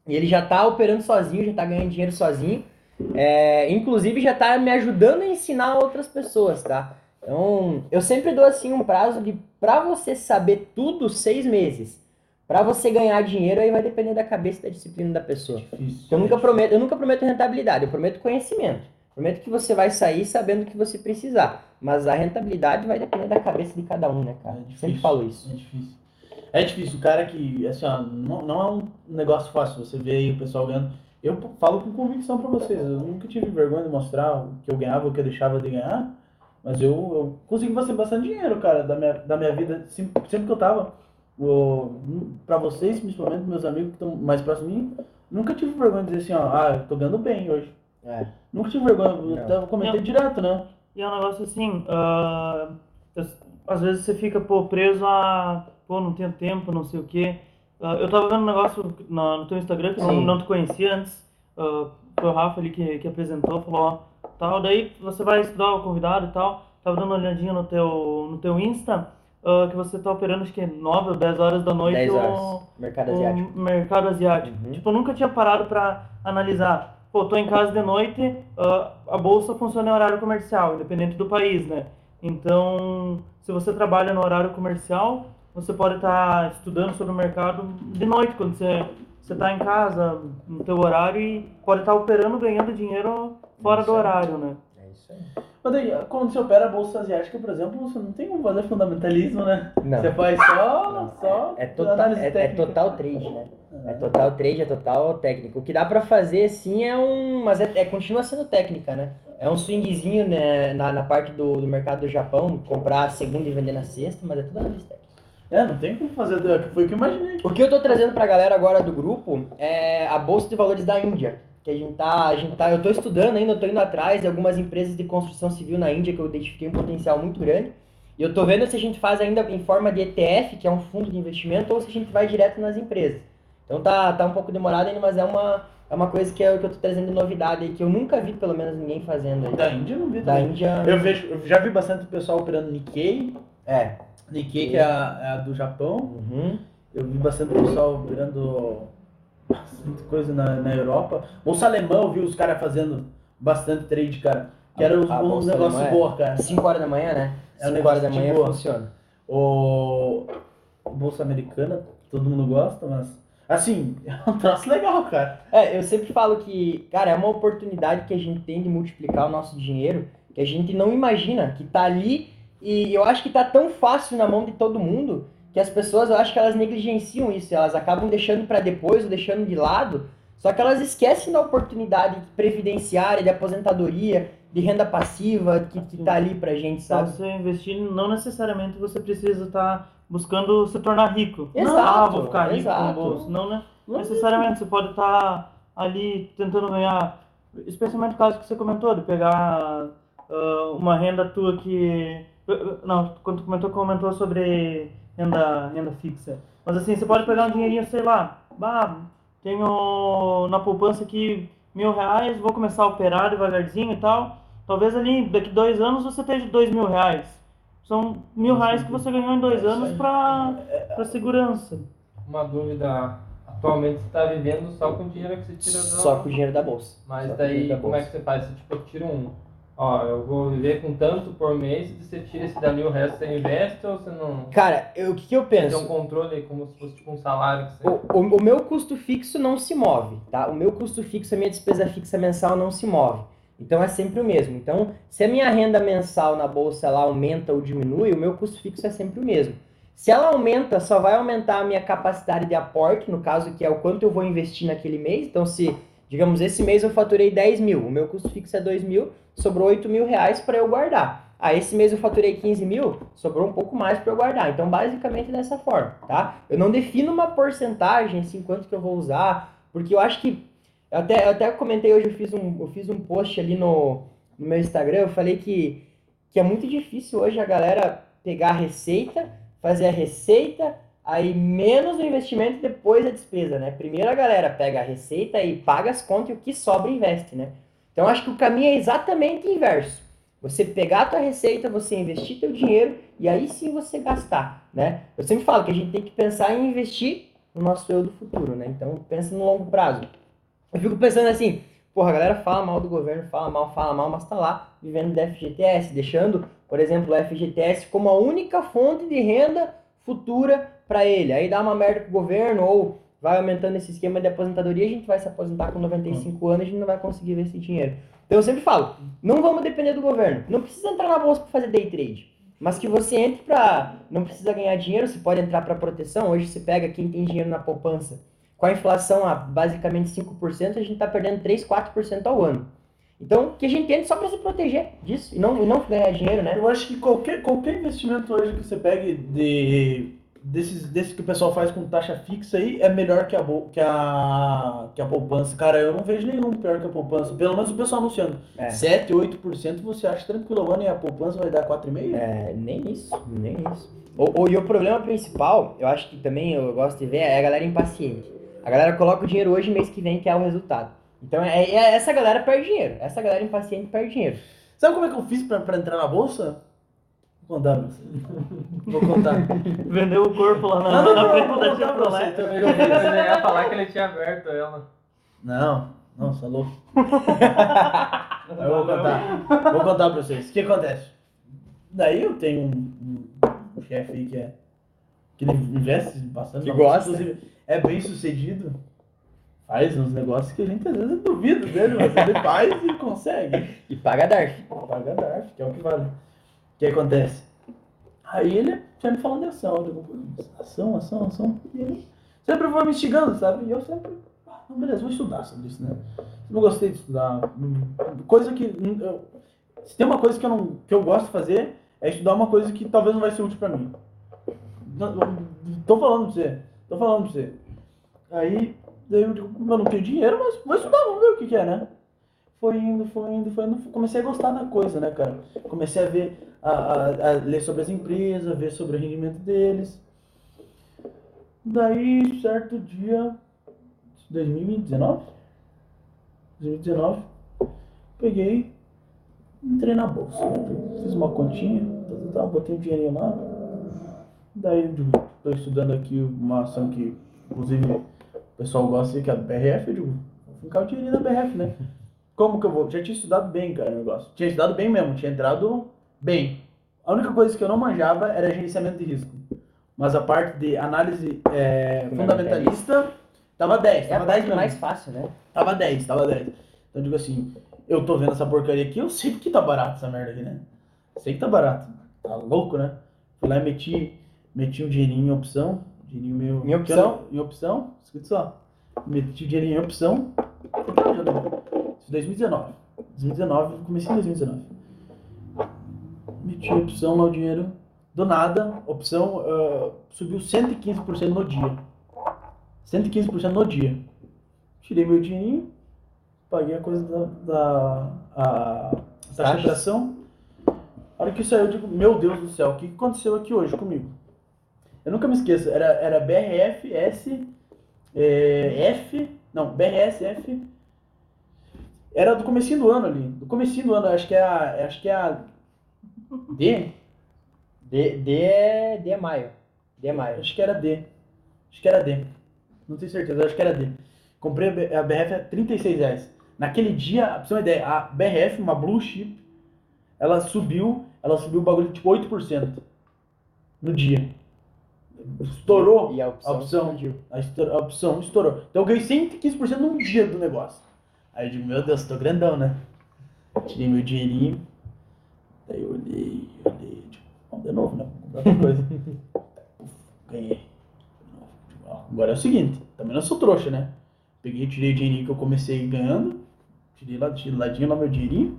E ele já está operando sozinho, já está ganhando dinheiro sozinho. É, inclusive já está me ajudando a ensinar outras pessoas, tá? Então, eu sempre dou assim um prazo de para você saber tudo, seis meses. Para você ganhar dinheiro, aí vai depender da cabeça e da disciplina da pessoa. Difícil. Eu nunca prometo, eu nunca prometo rentabilidade, eu prometo conhecimento. Prometo que você vai sair sabendo o que você precisar. Mas a rentabilidade vai depender da cabeça de cada um, né, cara? É difícil. Sempre falo isso. É difícil. É difícil, o cara que, assim, ó, não, não é um negócio fácil. Você vê aí o pessoal ganhando. Eu falo com convicção pra vocês. Eu nunca tive vergonha de mostrar o que eu ganhava, o que eu deixava de ganhar. Mas eu, eu consegui fazer bastante dinheiro, cara, da minha, da minha vida. Sempre, sempre que eu tava. O, pra vocês, principalmente, meus amigos que estão mais próximos de mim, nunca tive vergonha de dizer assim, ó, ah, eu tô ganhando bem hoje. É. Nunca tive vergonha, eu tava comentei Não. direto, né? E é um negócio assim, eu- às vezes você fica pô, preso a, pô, não tenho tempo, não sei o quê. Ah, eu tava vendo um negócio na- no teu Instagram que eu não, não te conhecia antes, ah, foi o Rafa ali que, que apresentou, falou, ó, tal, daí você vai estudar o convidado e tal, tava dando uma olhadinha no teu, no teu Insta, ah, que você tá operando acho que 9 ou 10 horas da noite 10 o- horas. Mercado asiático. o mercado asiático. Uhum. Tipo, eu nunca tinha parado pra analisar. Pô, tô em casa de noite, a bolsa funciona em horário comercial, independente do país, né? Então, se você trabalha no horário comercial, você pode estar estudando sobre o mercado de noite, quando você você está em casa, no teu horário, e pode estar operando, ganhando dinheiro fora do horário, né? É isso aí. Mas daí, quando você opera a bolsa asiática, por exemplo, você não tem um fazer fundamentalismo, né? Não. Você faz só, Não, só É, total, análise é, é total trade, né? É total trade, é total técnico. O que dá pra fazer, sim, é um... Mas é, é- continua sendo técnica, né? É um swingzinho né, na, na parte do, do mercado do Japão, comprar a segunda e vender na sexta, mas é tudo análise técnica. É, não tem como fazer, foi o que eu imaginei. O que eu tô trazendo pra galera agora do grupo é a Bolsa de Valores da Índia. Que a gente tá, a gente tá, eu tô estudando ainda, eu tô indo atrás de algumas empresas de construção civil na Índia que eu identifiquei um potencial muito grande. E eu tô vendo se a gente faz ainda em forma de ETF, que é um fundo de investimento, ou se a gente vai direto nas empresas. Então tá, tá um pouco demorado ainda, mas é uma, é uma coisa que, eu, que eu tô trazendo de novidade aí, que eu nunca vi pelo menos ninguém fazendo aí. Da Índia eu não vi Da também. Índia. Eu, vejo, eu já vi bastante pessoal operando Nikkei. É. Nikkei, que é a, é a do Japão. Uhum. Eu vi bastante pessoal operando bastante coisa na, na Europa. Bolsa alemã, eu vi os caras fazendo bastante trade, cara. Que era um, um negócio é- boa, cara. 5 horas da manhã, né? É um 5 horas da manhã boa. funciona. O Bolsa Americana, todo mundo gosta, mas. Assim, é um troço legal, cara. É, eu sempre falo que, cara, é uma oportunidade que a gente tem de multiplicar o nosso dinheiro, que a gente não imagina, que tá ali e eu acho que tá tão fácil na mão de todo mundo que as pessoas, eu acho que elas negligenciam isso, elas acabam deixando pra depois ou deixando de lado, só que elas esquecem da oportunidade previdenciária, de aposentadoria, de renda passiva que, que tá ali pra gente, Pra sabe? você investir, não necessariamente você precisa estar buscando se tornar rico. Exato, Ah, vou ficar rico exato. com bolsa. Não, né? necessariamente. Você pode estar ali tentando ganhar, especialmente o caso que você comentou, de pegar ah, uma renda tua que. Não, quando tu comentou, comentou sobre renda, renda fixa. Mas assim, você pode pegar um dinheirinho, sei lá, bah, tenho na poupança aqui mil reais, vou começar a operar devagarzinho e tal. Talvez ali, daqui dois anos, você esteja dois mil reais. São mil reais que você ganhou em dois anos para para segurança. Uma dúvida. Atualmente você está vivendo só com o dinheiro que você tira do... Só com o dinheiro da bolsa. Mas Só daí, da como é bolsa. que você faz? Você, tipo, tira um... Ó, eu vou viver com tanto por mês, e você tira esse dali, o resto você investe ou você não... Cara, eu- o que, que eu Tem penso? um controle como se fosse tipo um salário que você... O, o- o meu custo fixo não se move, tá? O meu custo fixo, a minha despesa fixa mensal não se move. Então é sempre o mesmo. Então, se a minha renda mensal na bolsa ela aumenta ou diminui, o meu custo fixo é sempre o mesmo. Se ela aumenta, só vai aumentar a minha capacidade de aporte, no caso que é o quanto eu vou investir naquele mês. Então, se, digamos, esse mês eu faturei 10 mil, o meu custo fixo é 2 mil, sobrou 8 mil reais para eu guardar. Ah, esse mês eu faturei 15 mil, sobrou um pouco mais para eu guardar. Então, basicamente dessa forma, tá? Eu não defino uma porcentagem, assim, quanto que eu vou usar, porque eu acho que. Eu até, eu até comentei hoje, eu fiz um, eu fiz um post ali no, no meu Instagram, eu falei que, que é muito difícil hoje a galera pegar a receita, fazer a receita, aí menos o investimento depois a despesa, né? Primeiro a galera pega a receita e paga as contas e o que sobra investe, né? Então acho que o caminho é exatamente inverso. Você pegar a tua receita, você investir teu dinheiro e aí sim você gastar, né? Eu sempre falo que a gente tem que pensar em investir no nosso eu do futuro, né? Então pensa no longo prazo. Eu fico pensando assim, porra, a galera fala mal do governo, fala mal, fala mal, mas tá lá vivendo do FGTS, deixando, por exemplo, o FGTS como a única fonte de renda futura para ele. Aí dá uma merda pro governo ou vai aumentando esse esquema de aposentadoria, a gente vai se aposentar com 95 anos e a gente não vai conseguir ver esse dinheiro. Então eu sempre falo, não vamos depender do governo. Não precisa entrar na bolsa para fazer day trade. Mas que você entre para. Não precisa ganhar dinheiro, você pode entrar para proteção. Hoje você pega quem tem dinheiro na poupança. Com a inflação a basicamente 5%, a gente está perdendo 3, 4% ao ano. Então, que a gente entre só para se proteger disso e não, e não ganhar dinheiro, né? Eu acho que qualquer, qualquer investimento hoje que você pegue de, desses, desses que o pessoal faz com taxa fixa aí é melhor que a, que a, que a poupança. Cara, eu não vejo nenhum pior que a poupança. Pelo menos o pessoal anunciando. É. 7, 8% você acha tranquilo ano e a poupança vai dar 4,5%? É, nem isso, nem isso. O, o- e o problema principal, eu acho que também eu gosto de ver, é a galera impaciente. A galera coloca o dinheiro hoje, mês que vem quer o resultado. Então é, é- essa galera perde dinheiro. Essa galera impaciente perde dinheiro. Sabe como é que eu fiz pra entrar na bolsa? Vou contar você. Vou contar. Vendeu o corpo lá na, Não, não, na não, frente vou da pra você. Chevrolet. Eu ia falar que ele tinha aberto ela. Não, não, você é louco. Eu vou contar. Vou contar pra vocês. O que acontece? Daí eu tenho um, um chefe aí que é. Que ele investe bastante. Que gosta. Inclusive, é bem sucedido. Faz uns negócios que a gente às vezes duvida dele, mas ele faz e consegue. E paga DARF. Paga DARF, que é o que vale. O que acontece? Aí ele me falando de ação. "Pô, ação, ação, ação. E ele sempre foi me instigando, sabe? E eu sempre, ah, não, beleza, vou estudar sobre isso, né? Sempre gostei de estudar. Coisa que. eu- se tem uma coisa que eu, não, que eu gosto de fazer, é estudar uma coisa que talvez não vai ser útil pra mim. Não, não, Tô falando pra você. Tô falando pra você. Aí, daí eu digo, eu não tenho dinheiro, mas vou estudar, vamos ver o que, que é, né? Foi indo, foi indo, foi indo. Comecei a gostar da coisa, né, cara? Comecei a ver, a, a- a ler sobre as empresas, ver sobre o rendimento deles. Daí, certo dia, 2019? 2019, peguei, entrei na bolsa. Fiz uma continha, tal, tal, tal, botei um dinheirinho lá. Daí, tô estudando aqui uma ação que, inclusive, o pessoal gosta, que é a BRF. Eu digo, vou ficar o dinheirinho da BRF, né? Como que eu vou? Já tinha estudado bem, cara, o negócio. Tinha estudado bem mesmo, tinha entrado bem. A única coisa que eu não manjava era gerenciamento de risco. Mas a parte de análise é, fundamentalista, tava 10. É a Tava 10 parte mesmo. mais fácil, né? Tava 10, tava 10. Então eu digo assim, eu tô vendo essa porcaria aqui, eu sei que tá barato essa merda aqui, né? Sei que tá barato. Tá louco, né? Fui lá e meti, meti um dinheirinho em opção. Dinheirinho meu. Em opção? Em opção, escuta só. Meti o dinheirinho em opção. Isso 2019. 2019, comecei em 2019. Meti a opção lá o dinheiro. Do nada, opção ah, subiu 115% no dia. 115% no dia. tirei meu dinheirinho, paguei a coisa da, da a, taxa de Taxas. operação. A hora que saiu, eu digo, meu Deus do céu, o que aconteceu aqui hoje comigo? Eu nunca me esqueço, era, era BRF, S, é, F, não, BRS, F, era do comecinho do ano ali, do comecinho do ano, acho que é a, acho que é a D, D, D é, D é maio. D é maio. Acho que era D. Acho que era D. Não tenho certeza, acho que era D. Comprei a a BRF a 36 reais. Naquele dia, pra você uma ideia, a BRF, uma Blue Chip, ela subiu, ela subiu o bagulho tipo 8% no dia. Estourou E a a opção, opção. explodiu. A, estor- a opção estourou. Então eu ganhei 115% num dia do negócio. Aí eu digo, meu Deus, tô grandão, né? Tirei meu dinheirinho. Daí eu olhei, olhei, tipo, vamos de novo, né? Vamos comprar outra coisa. Puf, Ganhei. Agora é o seguinte, também não sou trouxa, né? Peguei, tirei o dinheirinho que eu comecei ganhando. Tirei lá, tirei ladinho lá meu dinheirinho.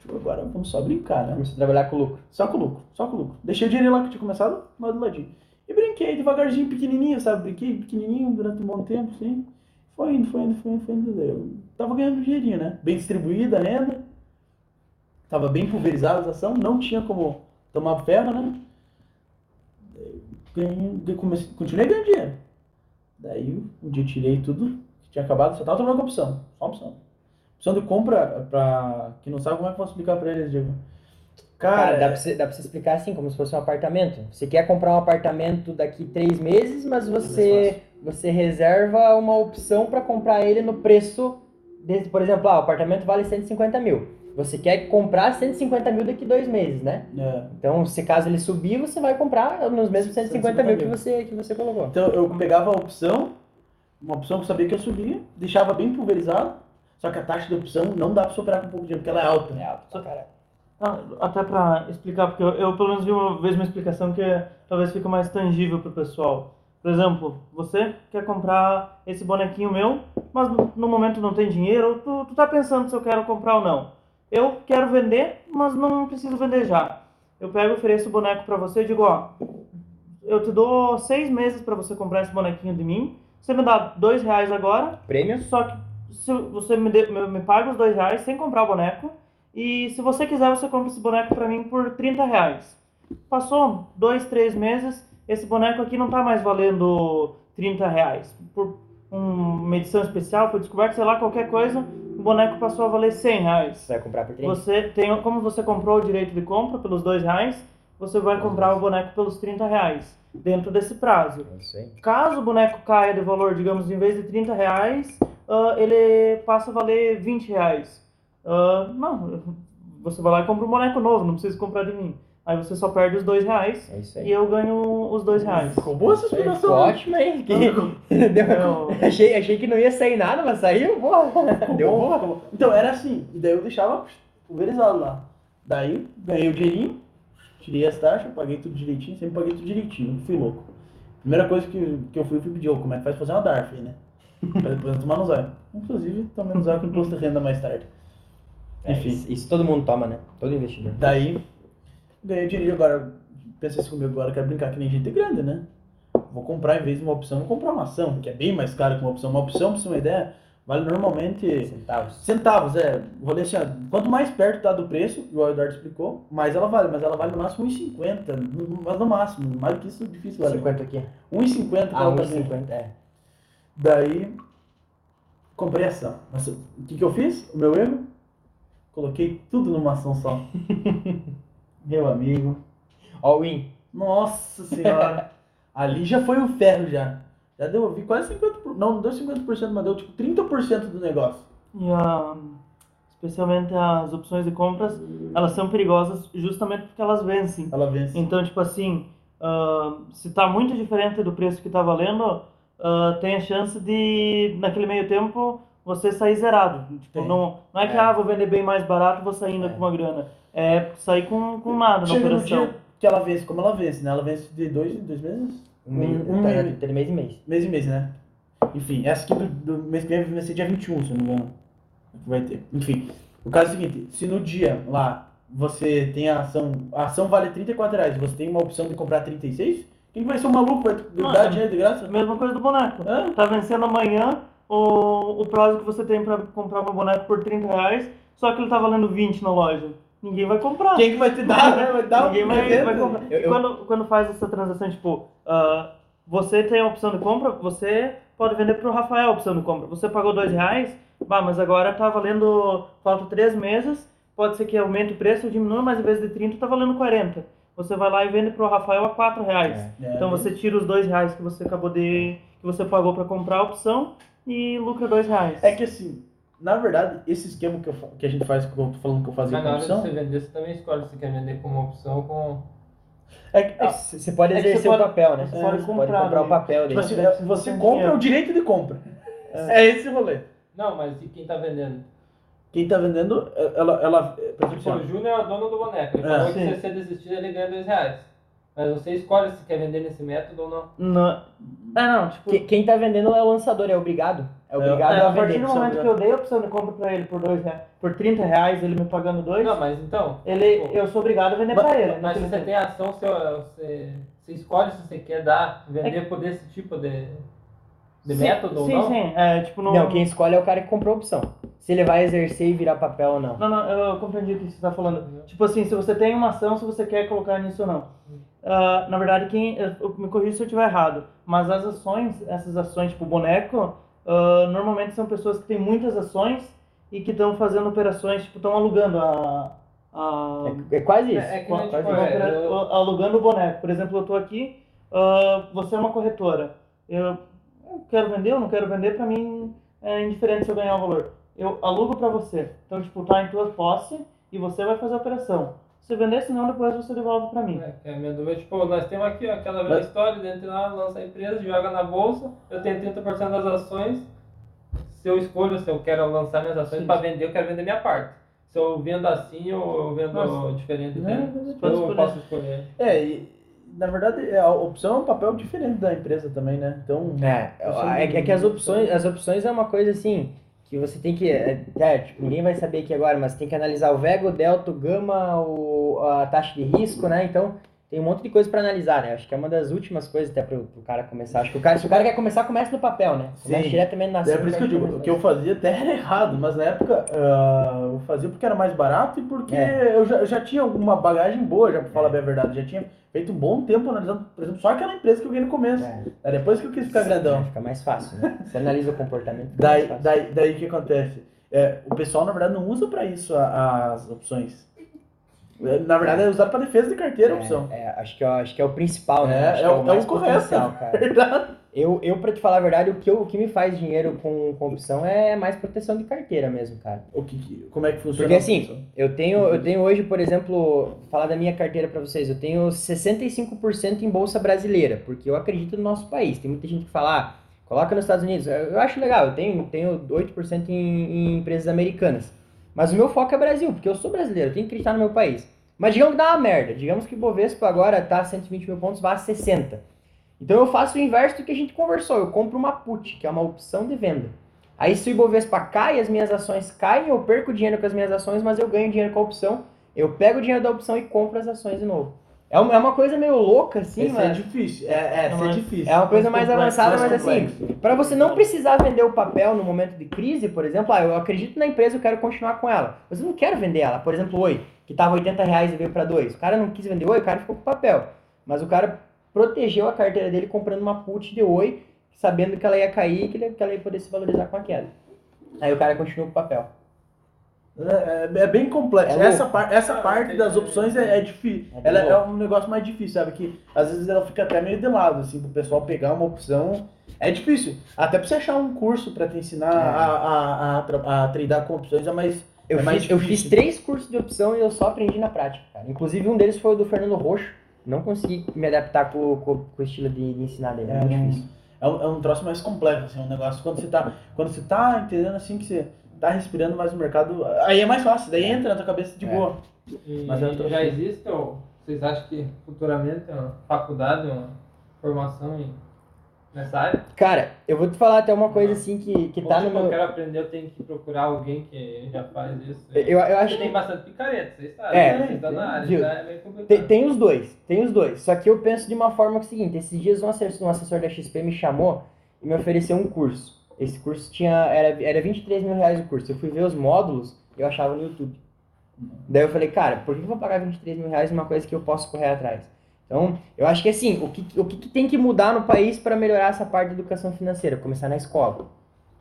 Tipo, agora vamos só brincar, né? A trabalhar com lucro. Só com lucro, só com lucro. Deixei o dinheiro lá que eu tinha começado, lá do ladinho. E brinquei devagarzinho, pequenininho, sabe? Brinquei pequenininho durante um bom tempo, assim. Foi indo, foi indo, foi indo, foi indo. Eu tava ganhando dinheirinho, né? Bem distribuída a renda. Tava bem pulverizada a ação, não tinha como tomar ferro, né? Eu comecei, continuei ganhando dinheiro. Daí um dia eu tirei tudo que tinha acabado, só tava tomando opção, só opção. Opção de compra, pra quem não sabe, como é que eu posso explicar pra eles, Diego? Cara, dá, pra você, dá pra você explicar assim, como se fosse um apartamento. Você quer comprar um apartamento daqui três meses, mas você, você reserva uma opção pra comprar ele no preço. Desse, por exemplo, ah, o apartamento vale 150 mil. Você quer comprar 150 mil daqui dois meses, né? É. Então, se caso ele subir, você vai comprar nos mesmos 150 mil que 150 você, que você colocou. Então eu pegava a opção, uma opção que eu sabia que eu subia, deixava bem pulverizado, só que a taxa de opção não dá pra você operar com pouco dinheiro, porque ela é alta. É alto pra caralho. Ah, Até pra explicar, porque eu, eu pelo menos vi uma vez uma explicação que é- talvez fique mais tangível pro pessoal. Por exemplo, você quer comprar esse bonequinho meu, mas no, no momento não tem dinheiro, tu, tu tá pensando se eu quero comprar ou não. Eu quero vender, mas não preciso vender já. Eu pego, ofereço o boneco pra você e digo, ó, eu te dou seis meses pra você comprar esse bonequinho de mim, você me dá dois reais agora, Prêmio? só que se você me, dê- me, me paga os dois reais sem comprar o boneco. E se você quiser, você compra esse boneco pra mim por 30 reais. Passou dois, três meses, esse boneco aqui não tá mais valendo 30 reais. Por uma edição especial, foi descoberto, sei lá, qualquer coisa, o boneco passou a valer 100 reais. Você vai comprar por 30? Você tem, como você comprou o direito de compra pelos dois reais, você vai comprar o boneco pelos 30 reais, dentro desse prazo. É. Caso o boneco caia de valor, digamos, em vez de 30 reais, ah, ele passa a valer 20 reais. Ah, não, você vai lá e compra um boneco novo, não precisa comprar de mim. Aí você só perde os dois reais É isso aí. e eu ganho os dois reais. Ficou boa essa explicação. ficou ótimo, hein? Que- Deu- Eu- achei, achei que não ia sair nada, mas saiu, boa. Deu boa. Então era assim, e daí eu deixava pulverizado lá. Daí ganhei o dinheirinho, tirei as taxas, paguei tudo direitinho, sempre paguei tudo direitinho, fui louco. Primeira coisa que, que eu fui, eu fui pedir, ô, como é que faz fazer uma DARF aí, né? Pra depois eu tomar no zóio. Inclusive, tomei no zóio com imposto de renda mais tarde. É, Enfim. isso, isso todo mundo toma, né? Todo investidor. Daí, ganhei dinheiro agora. Pensei assim comigo agora, quero brincar que nem gente grande, né? Vou comprar, em vez de uma opção, vou comprar uma ação, que é bem mais caro que uma opção. Uma opção, pra você ter uma ideia, vale normalmente Centavos. centavos, é. Vou ler assim, quanto mais perto tá do preço, igual o Eduardo explicou, mais ela vale. Mas ela vale no máximo 1,50, no- mas no máximo. Mais do que isso, difícil valer. 50 aqui. 1,50 que Ah, ela tá ganhando. 1,50, é. Daí, comprei ação. Mas o que, que eu fiz? O meu erro? Coloquei tudo numa ação só. meu amigo. All in. Nossa senhora. Ali já foi o ferro já. Já deu, quase 50%. Não, não deu 50%, mas deu tipo 30% do negócio. E ah, especialmente as opções de compras, elas são perigosas justamente porque elas vencem. Ela vence. Então, tipo assim, ah, se tá muito diferente do preço que tá valendo, ah, tem a chance de, naquele meio tempo, você sair zerado. Tipo, não, não é que, É. ah, vou vender bem mais barato vou sair ainda É. com uma grana. É sair com, com nada na Chega no operação. dia que ela vence, como ela vence, né? Ela vence de dois, dois meses? Um mês, Um- um tá, mês. de mês mês. Mês e mês, né? Enfim, essa aqui do, do mês que vem vai ser dia 21, se eu não me engano. Vai ter. Enfim, o caso é o seguinte, se no dia lá você tem a ação, a ação vale 34 reais, você tem uma opção de comprar 36, quem que vai ser o maluco? Vai dar dinheiro de graça? Mesma coisa do boneco. Hã? Tá vencendo amanhã, o, o prazo que você tem pra comprar uma boneca por 30 reais, só que ele tá valendo 20 na loja. Ninguém vai comprar. Quem que vai te dar, né? Vai dar Ninguém um vai, vai comprar. Eu- E eu- quando, quando faz essa transação, tipo, ah, você tem a opção de compra, você pode vender pro Rafael a opção de compra. Você pagou dois reais, bah, mas agora tá valendo, falta três meses, pode ser que aumente o preço, diminua, mas em vez de 30 tá valendo 40. Você vai lá e vende pro Rafael a 4 reais. É, Então você tira os dois reais que você acabou de. que você pagou para comprar a opção e lucra dois reais. É que assim, na verdade, esse esquema que, eu que a gente faz, que eu tô falando que eu fazia Mas com na hora de opção, você vender, você também escolhe se você quer vender como opção com. é É, ah, Você pode É você exercer pode- o papel, né? você pode comprar comprar o ali. papel tipo assim, ser você compra o direito de compra. É esse o rolê. Não, mas e quem tá vendendo? Quem tá vendendo, ela, ela por exemplo, Tipo, o Júnior é o dono do boneco. Ele É, falou que se você desistir, ele ganha dois reais. Mas você escolhe se quer vender nesse método ou não. Não, é, não, tipo. Que- Quem tá vendendo é o lançador, é obrigado. É obrigado É, a a partir do momento que eu dei a opção de compra pra ele por, dois reais, por 30 reais, ele me pagando dois, Não, mas então. ele, Pô. eu sou obrigado a vender Mas- pra ele. Mas se você tem ação, você, você, você escolhe se você quer dar, vender por esse tipo de, de Sim, método ou sim, não. Sim, é, tipo no... Não, quem escolhe é o cara que comprou a opção. Se ele vai exercer e virar papel ou não. Não, não, eu compreendi o que você está falando. Tipo assim, se você tem uma ação, se você quer colocar nisso ou não. Ah, na verdade, quem, eu- me corrija se eu estiver errado, mas as ações, essas ações, tipo boneco, ah, normalmente são pessoas que têm muitas ações e que estão fazendo operações, tipo, estão alugando a... a É, é quase isso. É, é que Quase tipo, é, opera- eu- alugando o boneco. Por exemplo, eu estou aqui, ah, você é uma corretora. Eu, eu quero vender, eu não quero vender, para mim é indiferente se eu ganhar o valor. Eu alugo para você. Então, tipo, tá em tua posse e você vai fazer a operação. Se vender, senão depois você devolve para mim. É, que a minha dúvida é, tipo, nós temos aqui ó, aquela velha Mas- história, dentro lá, lança a empresa, joga na bolsa, eu tenho 30% das ações, se eu escolho, se eu quero lançar minhas ações Sim. para vender, eu quero vender minha parte. Se eu vendo assim ou eu vendo Nossa. diferente, mas pode eu escolher. posso escolher. É, e na verdade é, a opção é um papel diferente da empresa também, né? Então, É, é, que- é que as opções, as opções é uma coisa assim que você tem que. É, é, tipo, ninguém vai saber aqui agora, mas tem que analisar o Vega, o Delta, o Gama, o, a taxa de risco, né? Então tem um monte de coisa para analisar, né? Acho que é uma das últimas coisas até pro, pro cara começar. Acho que o cara, se o cara quer começar, começa no papel, né? Começa Sim. diretamente na é por isso que eu digo, o que eu fazia até era errado, mas na época ah, eu fazia porque era mais barato e porque É. eu, já, eu já tinha alguma bagagem boa, já pra falar bem a verdade. Já tinha feito um bom tempo analisando, por exemplo, só aquela empresa que eu ganhei no começo. É, É depois que eu quis ficar grandão. fica mais fácil, né? Você analisa o comportamento. Daí, daí, daí o que acontece? É, o pessoal, na verdade, não usa pra isso as opções. É, Na verdade, é usado pra defesa de carteira a opção. É, é, acho, que, é- acho que é o principal, né? É, que é o- é o correto. cara. Verdade. Eu, eu, pra te falar a verdade, o que, eu, o que me faz dinheiro com, com opção é mais proteção de carteira mesmo, cara. O que, como é que funciona? Porque assim, eu tenho, eu tenho hoje, por exemplo, falar da minha carteira pra vocês, eu tenho 65% em bolsa brasileira, porque eu acredito no nosso país. Tem muita gente que fala, ah, coloca nos Estados Unidos. Eu eu acho legal, eu tenho, tenho 8% em, em empresas americanas. Mas o meu foco é Brasil, porque eu sou brasileiro, eu tenho que acreditar no meu país. Mas digamos que dá uma merda, digamos que o Bovespa agora tá 120 mil pontos, vai a 60. Então eu faço o inverso do que a gente conversou, eu compro uma put, que é uma opção de venda. Aí se o Ibovespa cai, as minhas ações caem, eu perco dinheiro com as minhas ações, mas eu ganho dinheiro com a opção. Eu pego o dinheiro da opção e compro as ações de novo. É uma, é uma coisa meio louca, assim, Esse é mas difícil. É, essa é Mas- difícil. é uma coisa mais complexo, avançada, mais mas assim, complexo. para você não precisar vender o papel no momento de crise, por exemplo, ah, eu acredito na empresa, eu quero continuar com ela. Mas eu não quero vender ela. Por exemplo, Oi, que tava 80 reais e veio para 2. O cara não quis vender Oi, o cara ficou com o papel. Mas o cara protegeu a carteira dele comprando uma put de Oi, sabendo que ela ia cair e que ela ia poder se valorizar com a queda. Aí o cara continua com o papel. É, é- bem complexo. É essa, par- essa Ah, parte das opções é, é difícil. É ela é um negócio mais difícil, sabe? Que às vezes ela fica até meio de lado, assim, pro pessoal pegar uma opção. É difícil. Até pra você achar um curso pra te ensinar É. a, a, a, a tradar com opções é mais. Eu, é mais fiz, eu fiz três cursos de opção e eu só aprendi na prática, cara. Inclusive um deles foi o do Fernando Roxo. Não consegui me adaptar com, com, com o estilo de, de ensinar dele. É, É, muito difícil. É um, é um troço mais complexo, assim, um negócio. Quando você tá, quando você tá entendendo assim que você tá respirando mais o mercado, aí é mais fácil, daí É. entra na tua cabeça de É. boa. E Mas eu tô- já existe, ou vocês acham que futuramente uma faculdade, uma formação em, nessa área? Cara, eu vou te falar até uma coisa assim que, que Ou, tá no eu meu. quero aprender, eu tenho que procurar alguém que já faz isso. Eu, eu acho tem que bastante picareta, vocês sabem. É, né? Vocês estão na área, viu? então é meio complicado. tem, tem os dois, tem os dois. Só que eu penso de uma forma que é o seguinte: esses dias um assessor, um assessor da XP me chamou e me ofereceu um curso. Esse curso tinha. Era, era 23 mil reais o curso. Eu fui ver os módulos, eu achava no YouTube. Daí eu falei, cara, por que eu vou pagar 23 mil reais numa coisa que eu posso correr atrás? Então, eu acho que assim, o que, o que tem que mudar no país para melhorar essa parte da educação financeira? Começar na escola.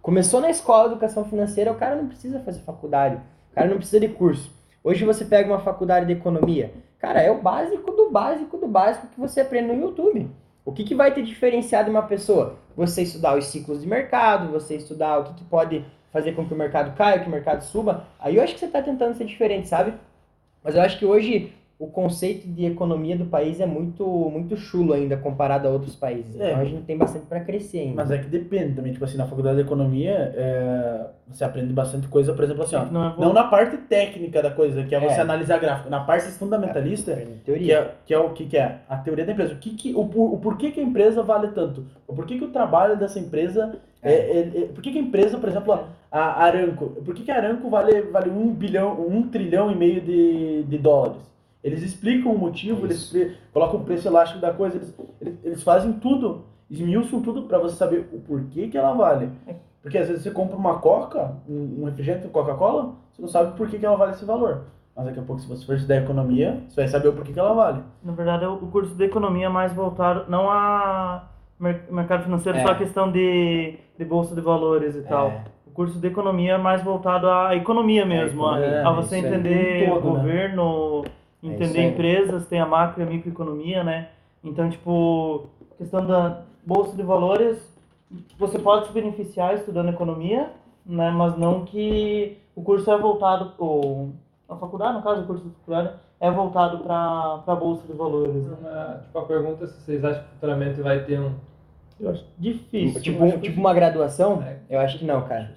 Começou na escola educação financeira, o cara não precisa fazer faculdade, o cara não precisa de curso. Hoje você pega uma faculdade de economia, cara, é o básico do básico do básico que você aprende no YouTube. O que, que vai te diferenciar de uma pessoa? Você estudar os ciclos de mercado, você estudar o que, que pode fazer com que o mercado caia, que o mercado suba. Aí eu acho que você está tentando ser diferente, sabe? Mas eu acho que hoje o conceito de economia do país é muito muito chulo ainda comparado a outros países. É. Então a gente tem bastante para crescer ainda. Mas é que depende também, tipo assim, na faculdade de economia, é, você aprende bastante coisa, por exemplo, assim, ó, Não é não na parte técnica da coisa, que é você É. analisar gráfico, na parte fundamentalista, Aprende que é, que é o que, que é a teoria da empresa. O, que que, o, o porquê que a empresa vale tanto? O porquê que o trabalho dessa empresa. É. é- é- por que, que a empresa, por exemplo, a a Aranco, por que, que a Aranco vale, vale um bilhão, um trilhão e meio de, de dólares? Eles explicam o motivo, eles Isso. expli- colocam o preço elástico da coisa, eles, eles, eles fazem tudo, esmiuçam tudo para você saber o porquê que ela vale. Porque às vezes você compra uma Coca, um um refrigerante Coca-Cola, você não sabe por que, que ela vale esse valor. Mas daqui a pouco, se você for estudar economia, você vai saber o porquê que ela vale. Na verdade, o curso de economia é mais voltado, não a mer- mercado financeiro, É. só a questão de, de bolsa de valores e tal. É. O curso de economia é mais voltado à economia mesmo, a- economia, a, você entender Um o todo, né? É entender aí. empresas, tem a macro e a microeconomia, né? Então, tipo, questão da bolsa de valores, você pode se beneficiar estudando economia, né? Mas não que o curso é voltado, ou a faculdade, no caso, o curso de faculdade é voltado para a bolsa de valores. né? Uma- tipo, a pergunta é se vocês acham que futuramente vai ter um. Eu acho difícil. Tipo, um- tipo uma graduação? É. Eu acho que não, cara.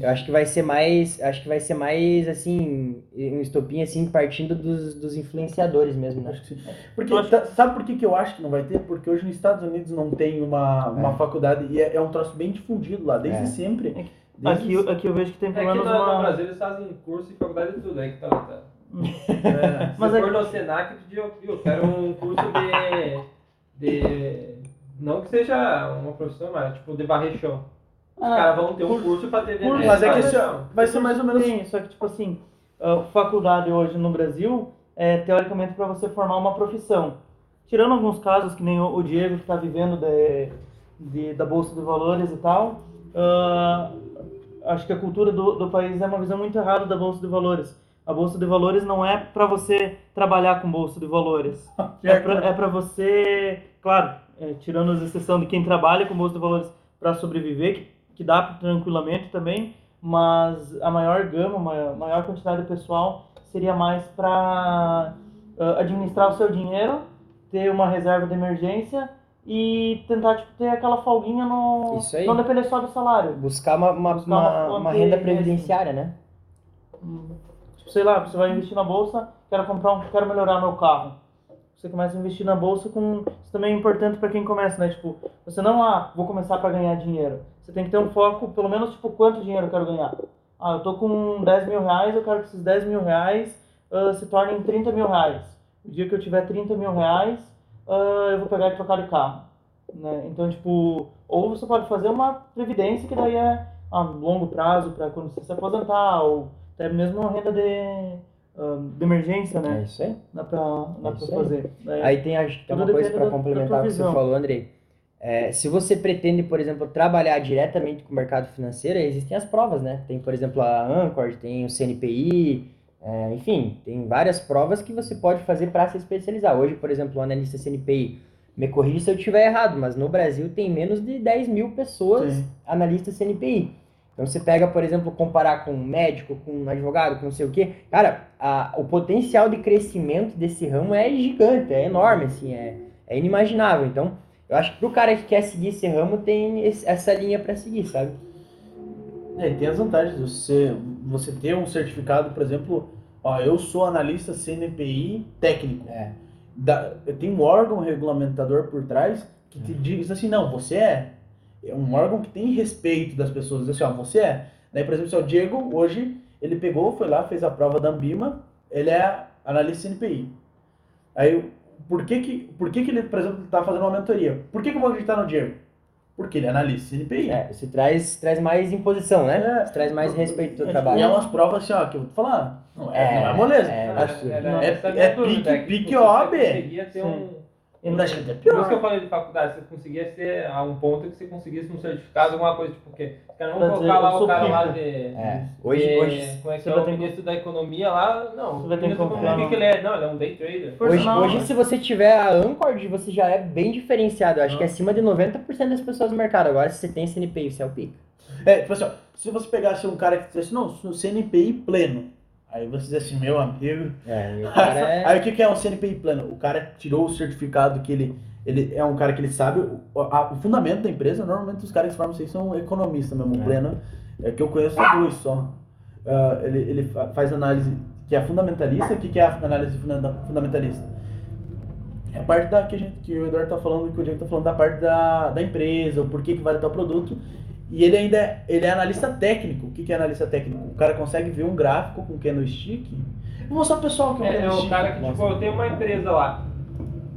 É. Eu acho que vai ser mais, acho que vai ser mais assim, um estopim assim partindo dos, dos influenciadores mesmo, né? Acho que sim. Porque, acho- tá- sabe por que, que eu acho que não vai ter? Porque hoje nos Estados Unidos não tem uma, uma É. faculdade e é, é um troço bem difundido lá, desde É. sempre. É Desde Aqui, aqui eu vejo que tem É que pelo no, menos no uma. Brasil eles fazem curso e faculdade de tudo, aí que tá. tá. é, Se Mas for é- no Senac, eu eu quero um curso de. de. Não que seja uma profissão, mas tipo de varrer chão. Os Ah, caras vão ter um curso pra ter curso, mas é que esse chão. vai ser mais ou menos. Sim, só que tipo assim, a faculdade hoje no Brasil é teoricamente para você formar uma profissão. Tirando alguns casos, que nem o Diego que está vivendo de, de- da Bolsa de Valores e tal, ah, acho que a cultura do, do país é uma visão muito errada da Bolsa de Valores. A Bolsa de Valores não é para você trabalhar com Bolsa de Valores. É pra, é pra você, claro, é, tirando as exceção de quem trabalha com bolsa de valores para sobreviver, que, que dá tranquilamente também, mas a maior gama, a maior, quantidade de pessoal seria mais para administrar o seu dinheiro, ter uma reserva de emergência e tentar tipo, ter aquela folguinha no. Isso aí. Não depender só do salário. Buscar uma, uma, Buscar uma, uma uma renda de- previdenciária, né? Hum, Tipo, sei lá, você vai investir na bolsa, quero comprar um, quero melhorar meu carro. Você começa a investir na bolsa com. Isso também é importante para quem começa, né? Tipo, você não, ah, vou começar para ganhar dinheiro. Você tem que ter um foco, pelo menos, tipo, quanto dinheiro eu quero ganhar. Ah, eu tô com 10 mil reais, eu quero que esses 10 mil reais ah, se tornem 30 mil reais. O dia que eu tiver 30 mil reais, ah, eu vou pegar e trocar de carro. Né? Então, tipo, ou você pode fazer uma previdência que daí é a longo prazo para quando você se aposentar, ou até mesmo uma renda de, de emergência, É né? isso aí. Dá pra, dá É pra isso aí. fazer. É, Aí tem, acho que tem uma coisa para complementar o que você falou, Andrei. É, se você pretende, por exemplo, trabalhar diretamente com o mercado financeiro, existem as provas, né? Tem, por exemplo, a Ancord, tem o CNPI, é, enfim, tem várias provas que você pode fazer para se especializar. Hoje, por exemplo, o analista CNPI, me corrija se eu estiver errado, mas no Brasil tem menos de 10 mil pessoas Sim. analistas CNPI. Então você pega, por exemplo, comparar com um médico, com um advogado, com não sei o quê. Cara, a- o potencial de crescimento desse ramo é gigante, é enorme, assim, é, é inimaginável. Então, eu acho que pro cara que quer seguir esse ramo, tem esse- essa linha para seguir, sabe? É, e tem as vantagens. Você, você ter um certificado, por exemplo, ó, eu sou analista CNPI técnico. É. Da, tem um órgão regulamentador por trás que te diz assim, não, você é. É um órgão que tem respeito das pessoas. Diz assim, ó, você é. Daí, por exemplo, é o Diego, hoje, ele pegou, foi lá, fez a prova da Ambima, ele é analista CNPI. Aí, por que que, por que, que ele, por exemplo, está fazendo uma mentoria? Por que, que eu vou acreditar no Diego? Porque ele é analista CNPI. É, você traz, traz mais imposição, né? É. Você traz mais respeito ao É, E trabalho. é umas provas assim, ó, que eu vou te falar. Não é, não é moleza. é, é- essa a minha é dúvida, pique- que, pique OAB. Você conseguia ter Sim. um... Eu acho que até Por isso que pior. eu falei de faculdade, você conseguia ser a um ponto que você conseguisse um certificado, alguma coisa, tipo, porque os caras vão dizer, colocar lá o cara lá de... É. Hoje, de- hoje, como é que você é vai o ter que- ministro da economia lá? Não, Você vai ter o ministro que da economia, o que ele é? Não, ele é um day trader. Hoje, hoje, se você tiver a Ancord, você já é bem diferenciado. Eu acho Ah. que é acima de 90% das pessoas do mercado. Agora, se você tem CNPI, você é o pica. É, tipo assim, ó, se você pegasse um cara que dissesse, não, CNPI pleno. Aí você diz assim, meu amigo. É, cara é... Aí o que que é um CNPI pleno? O cara tirou o certificado que ele. Ele é um cara que ele sabe o, a- o fundamento da empresa. Normalmente os caras que se formam assim são economistas mesmo. É. pleno é que eu conheço dois só. Ah, ele, ele fa- faz análise que é fundamentalista. O que, que é a análise funda- fundamentalista? É a parte da que, a gente, que o Eduardo tá falando, que o Diego tá falando da parte da, da empresa, o porquê que vale tal produto. E ele ainda é, ele é analista técnico. O que, que é analista técnico? O cara consegue ver um gráfico com candlestick. Vou mostrar pro pessoal que é um É, é o cara que, tipo, eu tenho uma empresa lá.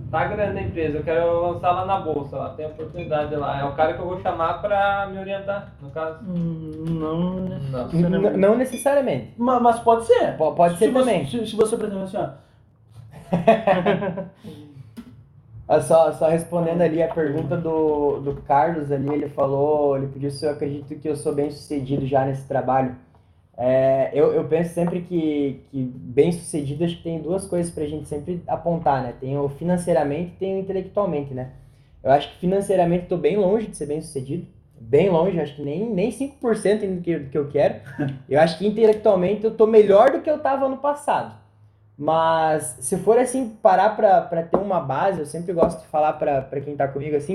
Tá grande a empresa, eu quero lançar lá na bolsa, lá, tem oportunidade lá. É o cara que eu vou chamar pra me orientar, no caso. Hum, Não Não. necessariamente. N- Não necessariamente. Ma- Mas, pode ser. Po- Pode ser se você, também. Se, se você, por exemplo, assim, ó. Ah, Só, só respondendo ali a pergunta do, do Carlos ali, ele falou, ele pediu se eu acredito que eu sou bem sucedido já nesse trabalho. É, eu, eu penso sempre que, que bem sucedido, acho que tem duas coisas pra gente sempre apontar, né? Tem o financeiramente e tem o intelectualmente, né? Eu acho que financeiramente estou bem longe de ser bem sucedido. Bem longe, acho que nem, nem 5% ainda do que, do que eu quero. Eu acho que intelectualmente eu tô melhor do que eu tava ano passado. Mas se for assim, parar pra, pra ter uma base, eu sempre gosto de falar pra, pra quem tá comigo assim,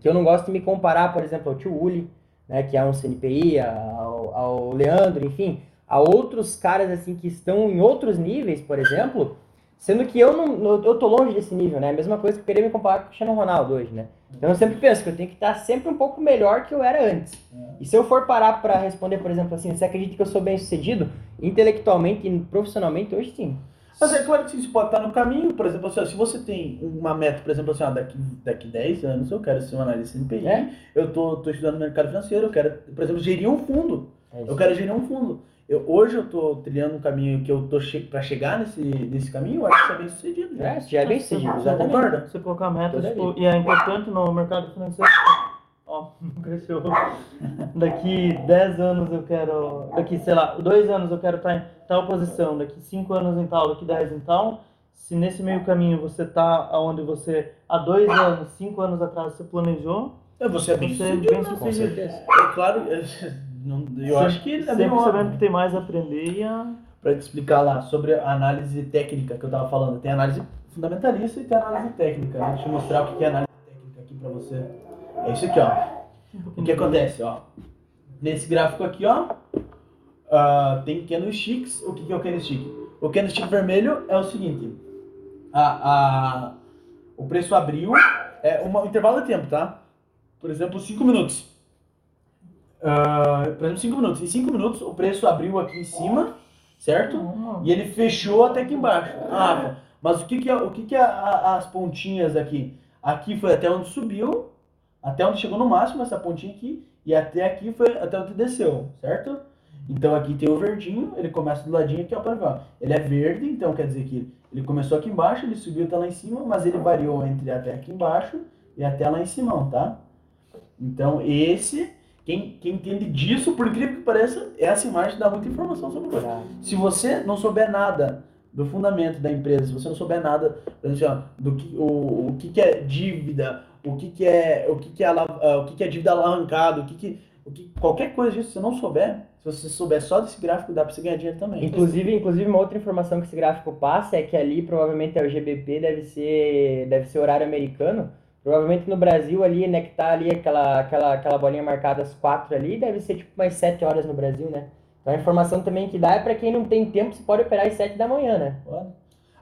que eu não gosto de me comparar, por exemplo, ao tio Uli, né, que é um CNPI, ao, ao Leandro, enfim, a outros caras assim que estão em outros níveis, por exemplo, sendo que eu não eu tô longe desse nível, né? A mesma coisa que eu querer me comparar com o Cristiano Ronaldo hoje, né? Então eu sempre penso que eu tenho que estar sempre um pouco melhor que eu era antes. E se eu for parar pra responder, por exemplo, assim, você acredita que eu sou bem sucedido intelectualmente e profissionalmente hoje sim. Mas é claro que você pode estar no caminho, por exemplo, assim, ó, se você tem uma meta, por exemplo, assim, ó, daqui, daqui 10 anos eu quero ser um analista CNPI, É. eu tô, tô estudando mercado financeiro, eu quero, por exemplo, gerir um fundo. É isso. Eu quero gerir um fundo. Eu, hoje eu tô trilhando um caminho que eu tô che para chegar nesse, nesse caminho, eu acho que isso é bem sucedido. É, você já é bem sucedido, Você exatamente. concorda? Você colocar metas, Toda tipo, e é importante no mercado financeiro. Ó, cresceu. Daqui 10 anos eu quero. Daqui, sei lá, 2 anos eu quero estar em tal posição, daqui 5 anos em tal, daqui 10 em tal. Se nesse meio caminho você tá onde você, há 2 anos, 5 anos atrás, você planejou, É, você é bem é sucedido. bem Com sucedido. É claro, é, não- eu acho que é bem sabendo que tem mais a aprender e a. Para te explicar lá sobre a análise técnica que eu tava falando. Tem análise fundamentalista e tem análise técnica. né? Deixa eu mostrar o que é análise técnica aqui para você. É isso aqui, ó. O que acontece, ó? Nesse gráfico aqui, ó, ah, tem candlesticks. O que que é o candlestick? O candlestick vermelho é o seguinte: a, a, o preço abriu, é um intervalo de tempo, tá? Por exemplo, 5 minutos. Ah, por exemplo, 5 minutos. Em 5 minutos, o preço abriu aqui em cima, certo? E ele fechou até aqui embaixo. Ah, mas o que que é, o que que é as pontinhas aqui? Aqui foi até onde subiu, até onde chegou no máximo essa pontinha aqui, e até aqui foi até onde desceu, certo? Então aqui tem o verdinho, ele começa do ladinho aqui, ó, para cá. Ele é verde, então quer dizer que ele começou aqui embaixo, ele subiu até lá em cima, mas ele variou entre até aqui embaixo e até lá em cima, tá? Então esse, quem, quem entende disso, por incrível que pareça, essa imagem dá muita informação sobre o coisa. Se você não souber nada do fundamento da empresa, se você não souber nada por exemplo, assim, do que, o, o que, que é dívida, o que, que é o que, que é, ah, o que, que é dívida alavancada, o que, que, o que qualquer coisa disso, se você não souber, se você souber só desse gráfico, dá pra você ganhar dinheiro também. Inclusive, inclusive, uma outra informação que esse gráfico passa é que ali provavelmente é o GBP, deve ser, deve ser horário americano. Provavelmente no Brasil ali, né, que tá ali aquela, aquela, aquela bolinha marcada às quatro ali, deve ser tipo mais sete horas no Brasil, né? Então a informação também que dá é para quem não tem tempo, você pode operar às sete da manhã, né?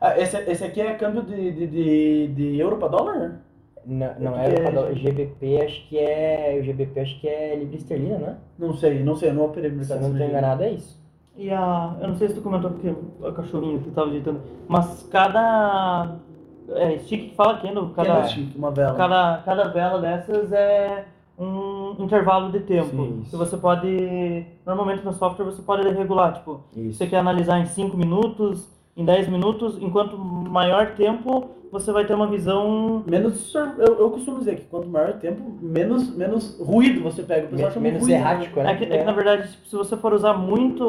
Ah, esse, esse aqui é câmbio de, de, de, de euro para dólar? Não, não é, é o GBP, acho que é, o GBP acho que é libra esterlina, né? Não sei, não sei, eu não operei no Se eu mercado não estou enganado, é isso. E a. Eu não sei se tu comentou porque a cachorrinha que tava digitando. Mas cada. É, stick que fala aqui, no, cada, Candlestick, uma vela. cada, cada vela dessas é um intervalo de tempo. Sim, que você pode. Normalmente no software você pode regular, tipo, Isso. você quer analisar em 5 minutos, em 10 minutos, enquanto maior tempo você vai ter uma visão. Menos, eu, eu costumo dizer que quanto maior o tempo, menos, menos ruído você pega. O pessoal Men- chama menos ruído, errático, né? né? É que, é que, na verdade, tipo, se você for usar muito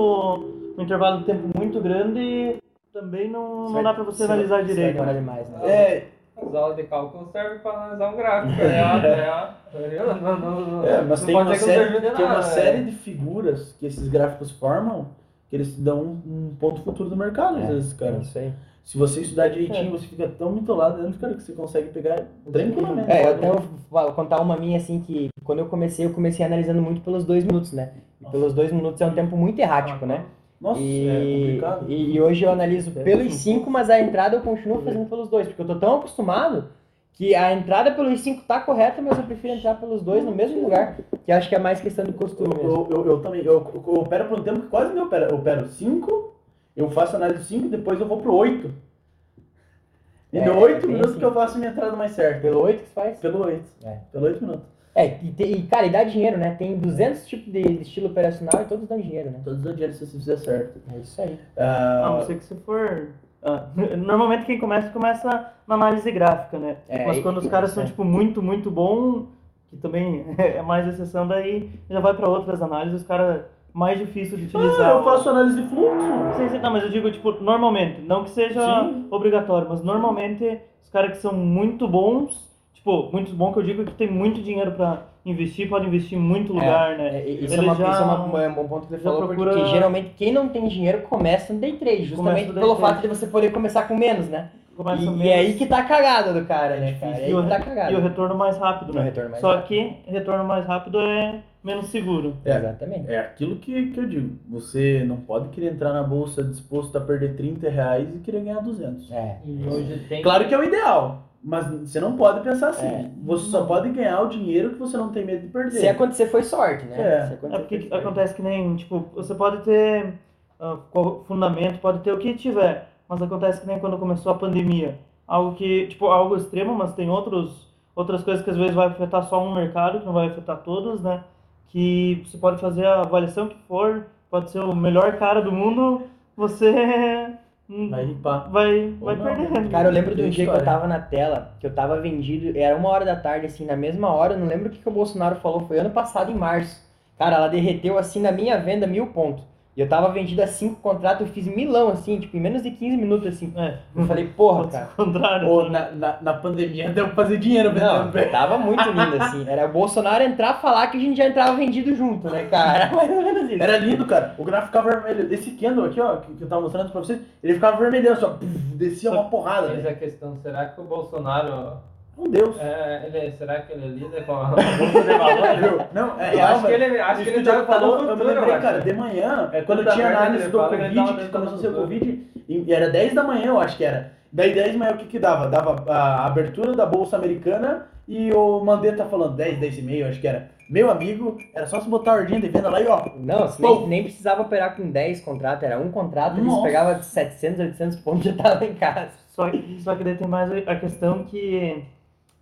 um intervalo de tempo muito grande, também não, não dá pra você analisar vai direito. demorar demais, né? É, As aulas de cálculo servem para analisar um gráfico. É, é, é, não, não, não, É, mas não tem uma, série, tem uma nada, série é. de figuras que esses gráficos formam que eles dão um, um ponto futuro do mercado, às vezes, cara. É isso aí. Se você estudar direitinho, você fica tão mitolado dentro, cara, que você consegue pegar tranquilamente. É, eu até vou contar uma minha assim que quando eu comecei, eu comecei analisando muito pelos dois minutos, né? E pelos dois minutos é um tempo muito errático, né? Nossa, é E, complicado. e, e hoje eu analiso pelos cinco, mas a entrada eu continuo fazendo pelos dois, porque eu tô tão acostumado que a entrada pelos cinco tá correta, mas eu prefiro entrar pelos dois no mesmo lugar, que acho que é mais questão de costume mesmo. Eu, eu, eu também, eu, eu opero por um tempo que quase me opera. Eu opero 5, eu faço análise 5, depois eu vou pro 8. E É, no 8 bem minutos assim. que eu faço minha entrada mais certa. Pelo oito que se faz? Pelo 8. É. Pelo 8 minutos. É, e, te- e, cara, e dá dinheiro, né? Tem 200 tipos de, de estilo operacional e todos dão dinheiro, né? Todos os dias se você fizer certo. É isso aí. A não ser que se for. ah, normalmente quem começa, começa na análise gráfica, né? É, Mas quando os caras é. são, tipo, muito, muito bom, que também é mais exceção, daí já vai pra outras análises, os caras mais difícil de utilizar. ah, eu faço análise de fluxo. Sim, sim, não, mas eu digo, tipo, normalmente, não que seja Sim. obrigatório, mas normalmente os caras que são muito bons, tipo, muito bom que eu digo que tem muito dinheiro pra investir, pode investir em muito lugar, né? É, isso, é uma, já- isso é uma- é um bom ponto que você falou, procura- porque geralmente quem não tem dinheiro começa no day trade, justamente day pelo trade. fato de você poder começar com menos, né? Começa E, menos- e é aí que tá a cagada do cara, né, cara? É aí e, o, que tá a re- cagada. e o retorno mais rápido, né? retorno mais Só rápido. que retorno mais rápido é menos seguro. É. Exatamente. É aquilo que, que eu digo. Você não pode querer entrar na bolsa disposto a perder 30 reais e querer ganhar 200. É. E hoje tem. Claro que é o ideal, mas você não pode pensar assim. É. Você só pode ganhar o dinheiro que você não tem medo de perder. Se acontecer foi sorte, né? É. É acontecer, porque acontece que nem, tipo, você pode ter co- fundamento, pode ter o que tiver, mas acontece que nem quando começou a pandemia. Algo que, tipo, algo extremo, mas tem outros, outras coisas que às vezes vai afetar só um mercado, que não vai afetar todos, né? Que você pode fazer a avaliação que for, pode ser o melhor cara do mundo, você Vai ripar. vai, vai perder. Cara, eu lembro de um dia que eu tava na tela, que eu tava vendido, era uma hora da tarde, assim, na mesma hora, eu não lembro o que, que o Bolsonaro falou, foi ano passado, em março. Cara, ela derreteu, assim, na minha venda, mil pontos. E eu tava vendido a cinco contratos, eu fiz milão, assim, tipo, em menos de 15 minutos, assim. É, Eu falei, porra, cara. contrário. Ou assim. na, na, na pandemia deu pra fazer dinheiro Não, tava muito lindo, assim. Era o Bolsonaro entrar falar que a gente já entrava vendido junto, né, cara? Mais ou menos isso. Era lindo, cara. O gráfico ficava vermelho. Esse candle aqui, ó, que eu tava mostrando pra vocês, ele ficava vermelhão, só descia uma porrada. Mas né? a questão, será que o Bolsonaro. Meu Deus. É, ele, será que ele lida com a bolsa de valores? Viu? Não, é Eu real, acho que ele, acho Isso que ele o tá falou, no eu me futuro, lembrei, cara, de manhã, É, quando tinha análise do Covid, que começou a ser futuro. Covid, e era 10 da manhã, eu acho que era. Daí 10 da manhã o que que dava? Dava a abertura da Bolsa Americana e o Mandetta falando 10, 10 e meio, acho que era. Meu amigo, era só se botar a ordem de venda lá e ó. Não, nem, nem precisava operar com 10 contratos, era um contrato, eles Nossa. pegavam 700, 800 pontos e já tava em casa. Só que, só que daí tem mais a questão que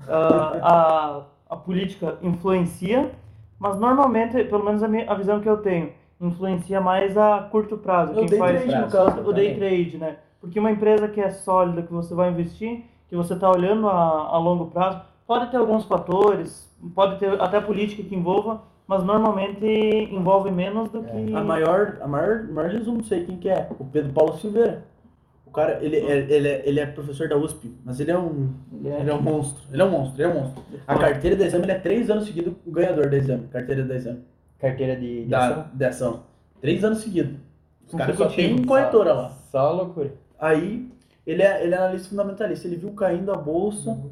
a, a política influencia, mas normalmente, pelo menos a, minha, a visão que eu tenho, influencia mais a curto prazo. Eu Quem dei faz trade no caso. o day trade, né? Porque uma empresa que é sólida, que você vai investir, que você está olhando a, a longo prazo, pode ter alguns fatores, pode ter até política que envolva, mas normalmente envolve menos do que... A maior, a maior, maior resumo, não sei quem que é, o Pedro Paulo Silveira. O cara, ele, é, ele, é, ele é professor da USP, mas ele é um, ele é um monstro, ele é um monstro, ele é um monstro. A carteira de exame, ele é três anos seguidos o ganhador da exame, carteira de exame, Carteira de, de da, ação. de ação. Três anos seguidos. Os caras só tem corretora lá. Só loucura. Aí, ele é, ele é analista fundamentalista, ele viu caindo a bolsa, o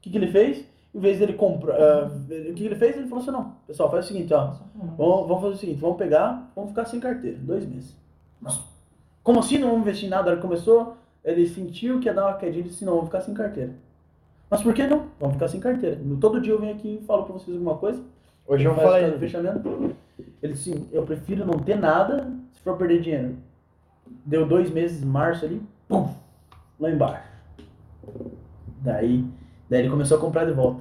que, que ele fez? Em vez dele comprar, ele- o que, que ele fez? Ele falou assim, não, pessoal, faz o seguinte, ó, Vamos, vamos fazer o seguinte, vamos pegar, vamos ficar sem carteira, dois meses. Nossa. Como assim não vamos investir em nada? A hora que começou, ele sentiu que ia dar uma quedinha e disse, não, vamos ficar sem carteira. Mas por que não? Vamos ficar sem carteira. Todo dia eu venho aqui e falo pra vocês alguma coisa. Hoje eu Ele vou faz falar o fechamento. Ele disse, eu prefiro não ter nada se for perder dinheiro. Deu dois meses, março ali, pum, lá embaixo. Daí, daí ele começou a comprar de volta.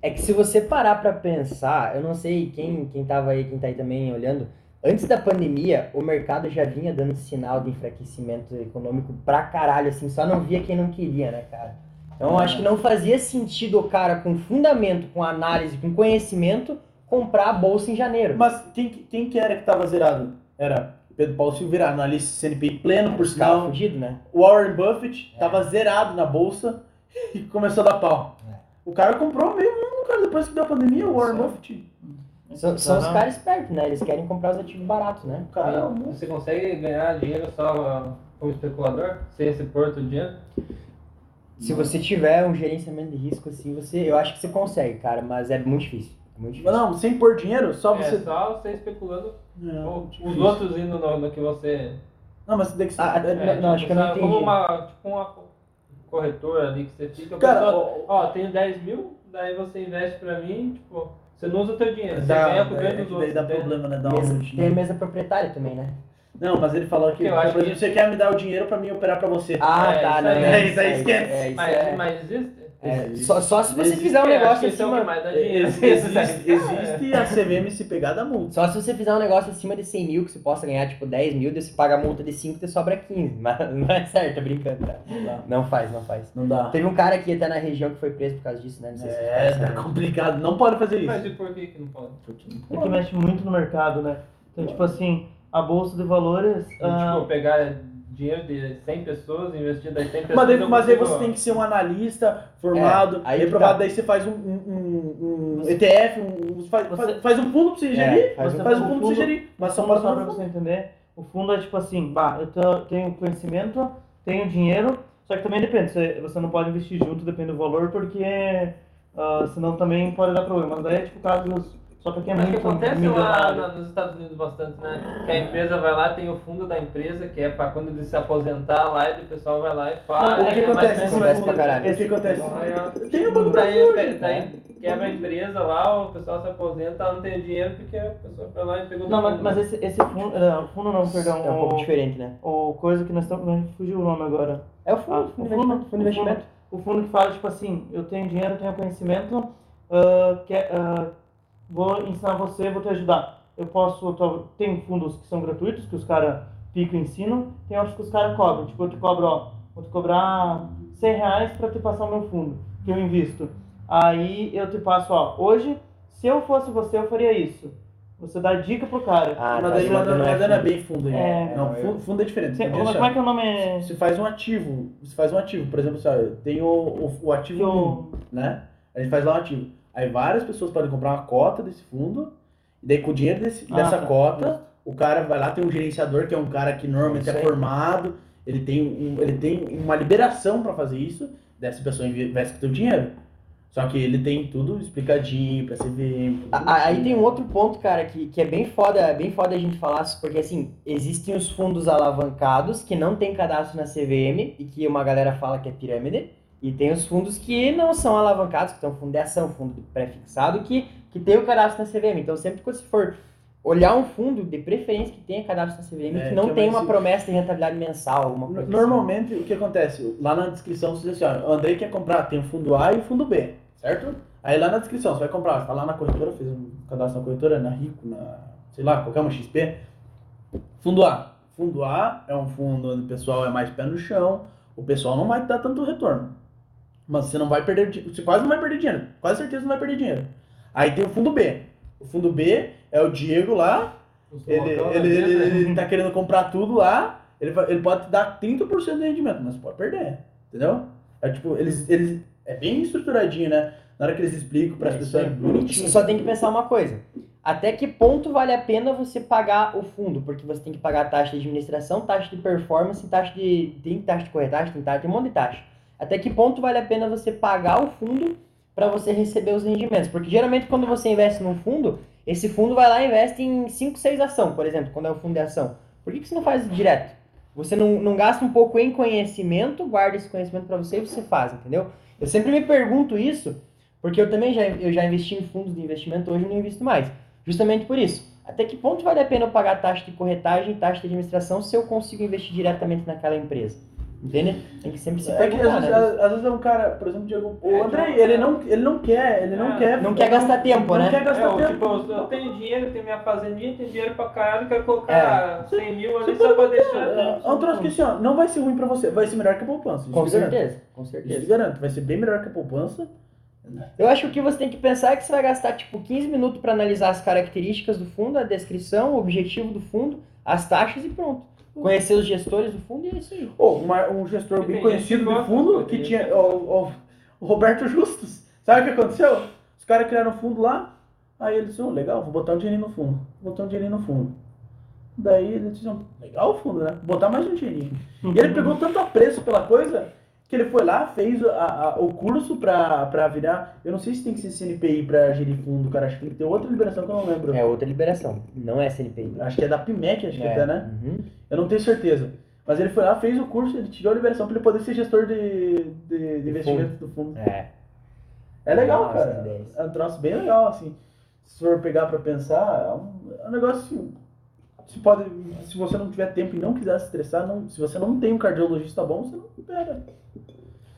É que se você parar pra pensar, eu não sei quem, quem tava aí, quem tá aí também olhando, antes da pandemia, o mercado já vinha dando sinal de enfraquecimento econômico pra caralho, assim, só não via quem não queria, né, cara? Então eu acho que não fazia sentido o cara com fundamento, com análise, com conhecimento, comprar a bolsa em janeiro. Mas quem, que- quem que era que tava zerado? Era Pedro Paulo Silveira, analista CNPI pleno, por Tava sinal. fudido, né? Warren Buffett É. tava zerado na bolsa e começou a dar pau. É. O cara comprou meio mundo, cara, depois que deu a pandemia, o Warren. Buffett. São, são os Aham. caras espertos, né? Eles querem comprar os ativos baratos, né? Cara é Você consegue ganhar dinheiro só como especulador? Sem esse porto de dinheiro? Se você tiver um gerenciamento de risco assim, você, eu acho que você consegue, cara, mas é muito difícil. É muito difícil. Não, sem pôr dinheiro, só É você. só você especulando Não, os difícil. outros indo no, no que você. Não, mas tem que ser. Ah, é- Não, não, acho que eu não Como entendi. uma, tipo uma corretora ali que você fica. Cara, Cara, ó, ó, tenho 10 mil, daí você investe pra mim, tipo, você não usa o teu dinheiro, você dá, ganha com o é, ganho dos daí outros. dá entende? problema, né? Dá uma Mesa- tem a mesa proprietária também, né? Não, mas ele falou que, Eu acho que- você quer me dar o dinheiro pra mim operar pra você. Ah, É, tá, aí. é, isso aí esquece. é, isso Mas, é- mas existe? É, só, só se você Existe, fizer um É, negócio é acima. Existe, existe a CVM se pegar da multa. Só se você fizer um negócio acima de 100 mil, que você possa ganhar tipo 10 mil, daí você paga a multa de 5 e sobra 15. Mas não é certo, brincando, tá? Não dá. Não faz, não faz. Não dá. Teve um cara aqui até na região que foi preso por causa disso, né? Não sei se É, tá sabe. complicado. Não pode fazer isso. Mas e por que que não pode? É que mexe muito no mercado, né? Então, tipo assim, a bolsa de valores. ah, Tipo, pegar dinheiro de 100 pessoas, investir das 100 pessoas. Mas, daí, mas aí você tem que ser um analista formado, É, aí reprovado, tá. daí você faz um, um, um- ETF, um, faz, Você- faz- faz um fundo pra você É, gerir, faz você um faz um fundo- fundo pra você gerir. Mas só para só pra você entender, o fundo é tipo assim, bah, eu tô- tenho conhecimento, tenho dinheiro, só que também depende, você, você não pode investir junto, depende do valor, porque ah, senão também pode dar problema. Mas daí é tipo casos só pra quem é que muito acontece lá na- nos Estados Unidos bastante, né? Que a empresa vai lá, tem o fundo da empresa, que é pra quando ele se aposentar lá, e o pessoal vai lá e fala. O que é acontece? tempo acontece pra caralho. O que acontece? Tem um bagulho daí, daí, quebra a empresa lá, o pessoal se aposenta, não tem dinheiro porque a pessoa foi lá e pegou Não, mas, mas esse, esse fundo, é, o fundo não, perdão, É um pouco o, diferente, né? o coisa que nós estamos, fugiu o nome agora. É o fundo, Ah, fundo investimento. Fundo investimento. O fundo que fala, tipo assim, eu tenho dinheiro, eu tenho conhecimento, ah, quer- ah, vou ensinar você, vou te ajudar. Eu posso, tô- tem fundos que são gratuitos, que os caras picam e ensinam, tem outros que os caras cobram. Tipo, eu te cobro, ó, vou te cobrar 100 reais pra te passar o meu fundo, que eu invisto. Aí eu te passo, ó, hoje, se eu fosse você, eu faria isso. Você dá dica pro cara. Ah, Mas tá, daí você não, não não, é é fundo. bem fundo aí. É. não, fundo, fundo é diferente. Você- como, como é que é o nome? Você faz um ativo, você faz um ativo, por exemplo, sabe, tem o, o, o ativo Que 1, o- né? A gente faz lá um ativo. Aí várias pessoas podem comprar uma cota desse fundo, e daí com o dinheiro desse- Ah, dessa tá. cota, o cara vai lá, tem um gerenciador, que é um cara que normalmente é formado, ele tem, um, ele tem uma liberação para fazer isso, dessa pessoa investe o teu dinheiro. Só que ele tem tudo explicadinho pra a- Aí tem um outro ponto, cara, que, que é bem foda, bem foda a gente falar, porque assim, existem os fundos alavancados que não tem cadastro na CVM e que uma galera fala que é pirâmide, e tem os fundos que não são alavancados, que são fundo de ação, fundo pré-fixado, que, que tem o cadastro na CVM. Então sempre que você for olhar um fundo, de preferência que tenha cadastro na CVM, É, que não que é tem uma seguro. promessa de rentabilidade mensal, alguma coisa assim. Normalmente, o que acontece? Lá na descrição você diz assim, ó, o André quer comprar, tem o fundo A e o fundo B, certo? Aí lá na descrição, você vai comprar, você tá lá na corretora, fez um cadastro na corretora, na Rico, na, sei lá, qualquer uma XP. Fundo A. Fundo A é um fundo onde o pessoal é mais pé no chão, o pessoal não vai dar tanto retorno. Mas você não vai perder, você quase não vai perder dinheiro, quase certeza não vai perder dinheiro. Aí tem o fundo B. O fundo B é o Diego lá, ele, ele, né? ele, ele tá querendo comprar tudo lá, ele, ele pode dar 30% de rendimento, mas pode perder, entendeu? É tipo, eles, eles é bem estruturadinho, né? Na hora que eles explicam para as É pessoas, é aí. bonitinho. Só tem que pensar uma coisa. Até que ponto vale a pena você pagar o fundo? Porque você tem que pagar taxa de administração, taxa de performance, taxa de. Tem taxa de corretagem, tem, taxa, tem um monte de taxa. Até que ponto vale a pena você pagar o fundo para você receber os rendimentos? Porque geralmente quando você investe num fundo, esse fundo vai lá e investe em 5, 6 ação, por exemplo, quando é o fundo de ação. Por que, que você não faz direto? Você não, não gasta um pouco em conhecimento, guarda esse conhecimento para você e você faz, entendeu? Eu sempre me pergunto isso, porque eu também já, eu já investi em fundos de investimento, hoje não invisto mais. Justamente por isso. Até que ponto vale a pena eu pagar taxa de corretagem taxa de administração se eu consigo investir diretamente naquela empresa? Entende? Tem que sempre se É que às né? às- às vezes é um cara, por exemplo, Diego, o É, André, ele não, ele não quer, ele não É, quer. não quer gastar tempo, não né? quer É, gastar eu, tempo. tipo, eu, eu tenho dinheiro, tenho minha fazendinha, tenho dinheiro pra caralho, quero É. colocar 100 mil ali só pra pode- deixar. É, é um troço que assim, ó, não vai ser ruim pra você, vai ser melhor que a poupança. isso Com te garanto. certeza, com Isso te certeza. garanto, vai ser bem melhor que a poupança. Eu acho que o que você tem que pensar é que você vai gastar tipo 15 minutos para analisar as características do fundo, a descrição, o objetivo do fundo, as taxas e pronto. Conhecer os gestores do fundo e é isso aí. Ô, uma- um gestor bem conhecido gosta, fundo que tinha o, o- o Roberto Justus. Sabe o que aconteceu? Os caras criaram um fundo lá, aí ele disse, "Ô, legal, vou botar um dinheirinho no fundo. Vou botar um dinheirinho no fundo. Daí ele disse, "Ó, legal o fundo, né? Vou botar mais um dinheirinho. E ele pegou tanto apreço pela coisa que ele foi lá, fez a- a- o curso pra, pra virar. Eu não sei se tem que ser CNPI pra gerir fundo, cara. Acho que tem que ter outra liberação que eu não lembro. É outra liberação, não é CNPI. Acho que é da PIMEC, acho que É. até, né? Uhum. Eu não tenho certeza. Mas ele foi lá, fez o curso, ele tirou a liberação pra ele poder ser gestor de, de, de investimentos do fundo. É. É legal, Nossa, cara. É um troço bem legal, assim. Se for pegar pra pensar, é um, é um negócio assim. Se, pode, se você não tiver tempo e não quiser se estressar, não, se você não tem um cardiologista bom, você não pega.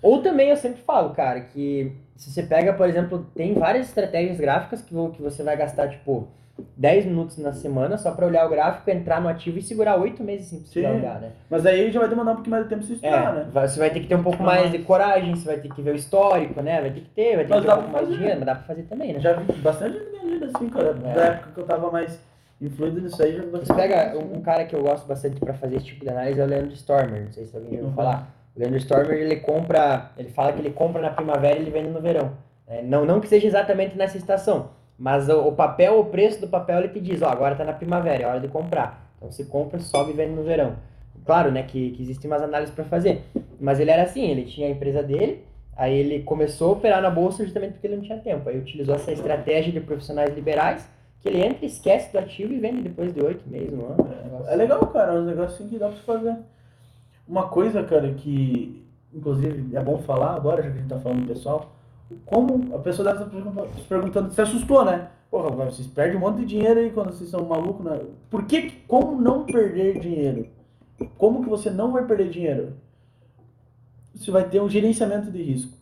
Ou também eu sempre falo, cara, que se você pega, por exemplo, tem várias estratégias gráficas que, que você vai gastar, tipo, 10 minutos na semana só pra olhar o gráfico, entrar no ativo e segurar 8 meses sem precisar Sim. olhar, né? Mas aí já vai demandar um pouquinho mais de tempo pra você estudar, É, né? você vai ter que ter um pouco mais de coragem, você vai ter que ver o histórico, né? Vai ter que ter, vai ter Mas que ter um pouco mais de dinheiro, mas dá pra fazer também, né? Já vi bastante ganhando assim, cara. É. Da época que eu tava mais influído nisso aí, Você pega um, um cara que eu gosto bastante pra fazer esse tipo de análise é o Leandro Stormer, não sei se alguém já ouviu Uhum. falar. O Leandro Stormer, ele compra, ele fala que ele compra na primavera e ele vende no verão. É, não, não que seja exatamente nessa estação, mas o, o papel, o preço do papel, ele te diz, ó, agora tá na primavera, é hora de comprar. Então você compra, sobe e vende no verão. Claro, né, que, que existem umas análises para fazer. Mas ele era assim, ele tinha a empresa dele, aí ele começou a operar na bolsa justamente porque ele não tinha tempo. Aí utilizou essa estratégia de profissionais liberais, que ele entra, esquece do ativo e vende depois de oito meses, um ano. negócio É legal, cara, é um negócio assim que dá pra fazer. Uma coisa, cara, que inclusive é bom falar agora, já que a gente tá falando do pessoal, como a pessoa deve estar se perguntando, se assustou, né? Porra, vocês perdem um monte de dinheiro aí quando vocês são malucos, né? Por que, como não perder dinheiro? Como que você não vai perder dinheiro? Você vai ter um gerenciamento de risco.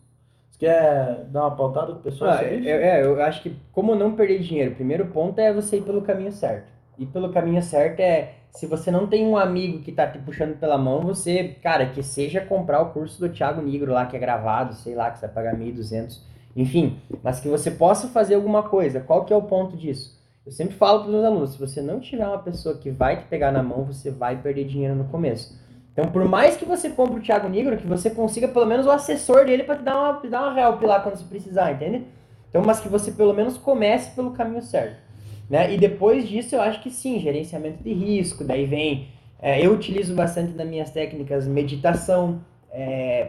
Você quer dar uma pautada pro pessoal? Ah, é, é, eu acho que como não perder dinheiro, o primeiro ponto é você ir pelo caminho certo. E pelo caminho certo é, se você não tem um amigo que tá te puxando pela mão, você, cara, que seja comprar o curso do Thiago Nigro lá, que é gravado, sei lá, que você vai pagar 1.200, enfim, mas que você possa fazer alguma coisa. Qual que é o ponto disso? Eu sempre falo para os meus alunos, se você não tiver uma pessoa que vai te pegar na mão, você vai perder dinheiro no começo. Então, por mais que você compre o Thiago Nigro, que você consiga pelo menos o assessor dele para te dar uma, te dar uma help lá quando você precisar, entende? Então, mas que você pelo menos comece pelo caminho certo. Né? E depois disso, eu acho que sim, gerenciamento de risco. Daí vem. é, eu utilizo bastante nas minhas técnicas meditação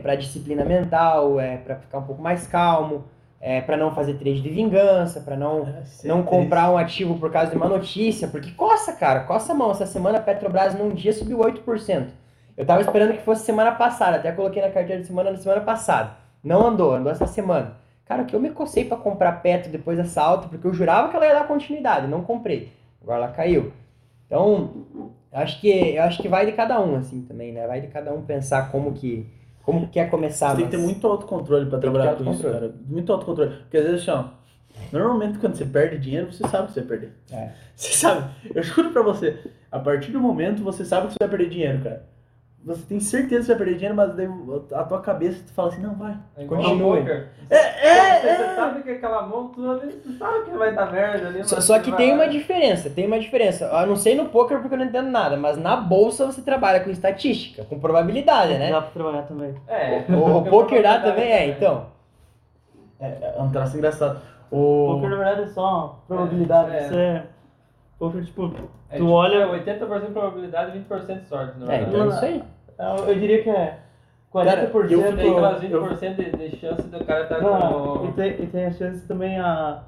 para disciplina mental, é, para ficar um pouco mais calmo, é, para não fazer trade de vingança, para não É, sim, não é comprar um ativo por causa de uma notícia, porque coça, cara, coça a mão. Essa semana a Petrobras num dia subiu 8%. Eu tava esperando que fosse semana passada, até coloquei na carteira de semana na semana passada. Não andou, andou essa semana. Cara, que eu me cocei pra comprar Petro depois dessa alta, porque eu jurava que ela ia dar continuidade, não comprei. Agora ela caiu. Então, eu acho que eu acho que vai de cada um assim também, né? Vai de cada um pensar como que como que quer começar, Você tem que ter mas- muito autocontrole que trabalhar com isso, cara. Muito autocontrole. Porque às vezes, assim, ó, normalmente quando você perde dinheiro, você sabe que você vai perder. É. Você sabe. Eu juro pra você, a partir do momento você sabe que você vai perder dinheiro, cara. Você tem certeza que você vai perder dinheiro, mas daí a tua cabeça tu fala assim, não, vai. É poker. É, é, Você, você é. sabe que aquela mão você sabe que vai dar merda ali. Só, só que vai tem uma diferença, tem uma diferença. Eu não sei no poker porque eu não entendo nada, mas na bolsa você trabalha com estatística, com probabilidade, né? Dá pra trabalhar também. É. O, o poker dá também é, então. É, é um traço engraçado. O O... poker, na verdade, é só probabilidade. É. Você... Poker, tipo, É, Tu tipo, olha- é 80% probabilidade e 20% sorte, na É, verdade. então é isso aí. Eu, eu diria que é 40%. Cara, eu aquelas eu- 20% de, de chance do cara estar Não, com e tem, e tem a chance também a.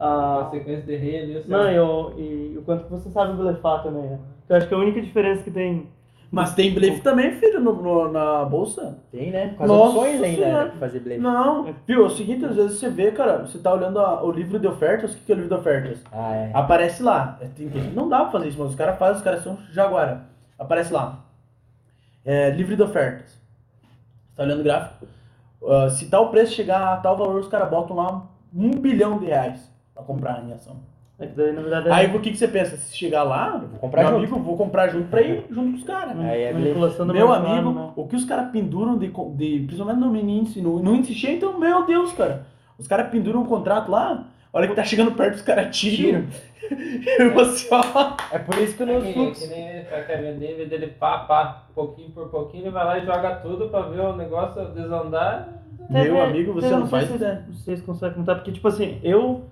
a sequência de rei ali. assim. não, e o, e o quanto que você sabe blefar também, né? Eu acho que a única diferença que tem. Mas tem blefe também, filho, no, no- na bolsa. Tem, né? Com as Nossa opções ainda né, pra fazer blefe. Não, viu? É o seguinte, às vezes você vê, cara, você tá olhando a- o livro de ofertas, o que que é o livro de ofertas? Ah, é. Aparece lá. É, Não dá pra fazer isso, mas os caras fazem, os caras são jaguara. Aparece lá. É, livre de ofertas. tá olhando o gráfico. Ah, se tal preço chegar a tal valor, os caras botam lá um bilhão de reais pra comprar em ação. É que daí, na verdade, é Aí o que, que você pensa? Se chegar lá, vou comprar meu junto. amigo, eu vou comprar junto pra ir junto com os caras. Aí é manipulação do Meu amigo, né? o que os caras penduram de, de. Principalmente no mini índice, no, no índice cheio, então, meu Deus, cara. Os caras penduram um contrato lá, a hora que tá chegando perto, os caras tiram. Eu assim, ó. É por isso que Que, no que fluxo. nem ele vez dele pá, pá, pouquinho por pouquinho, ele vai lá e joga tudo pra ver o negócio desandar. Meu Teve- amigo, você não sei faz se ideia. Vocês conseguem contar, porque, tipo assim, eu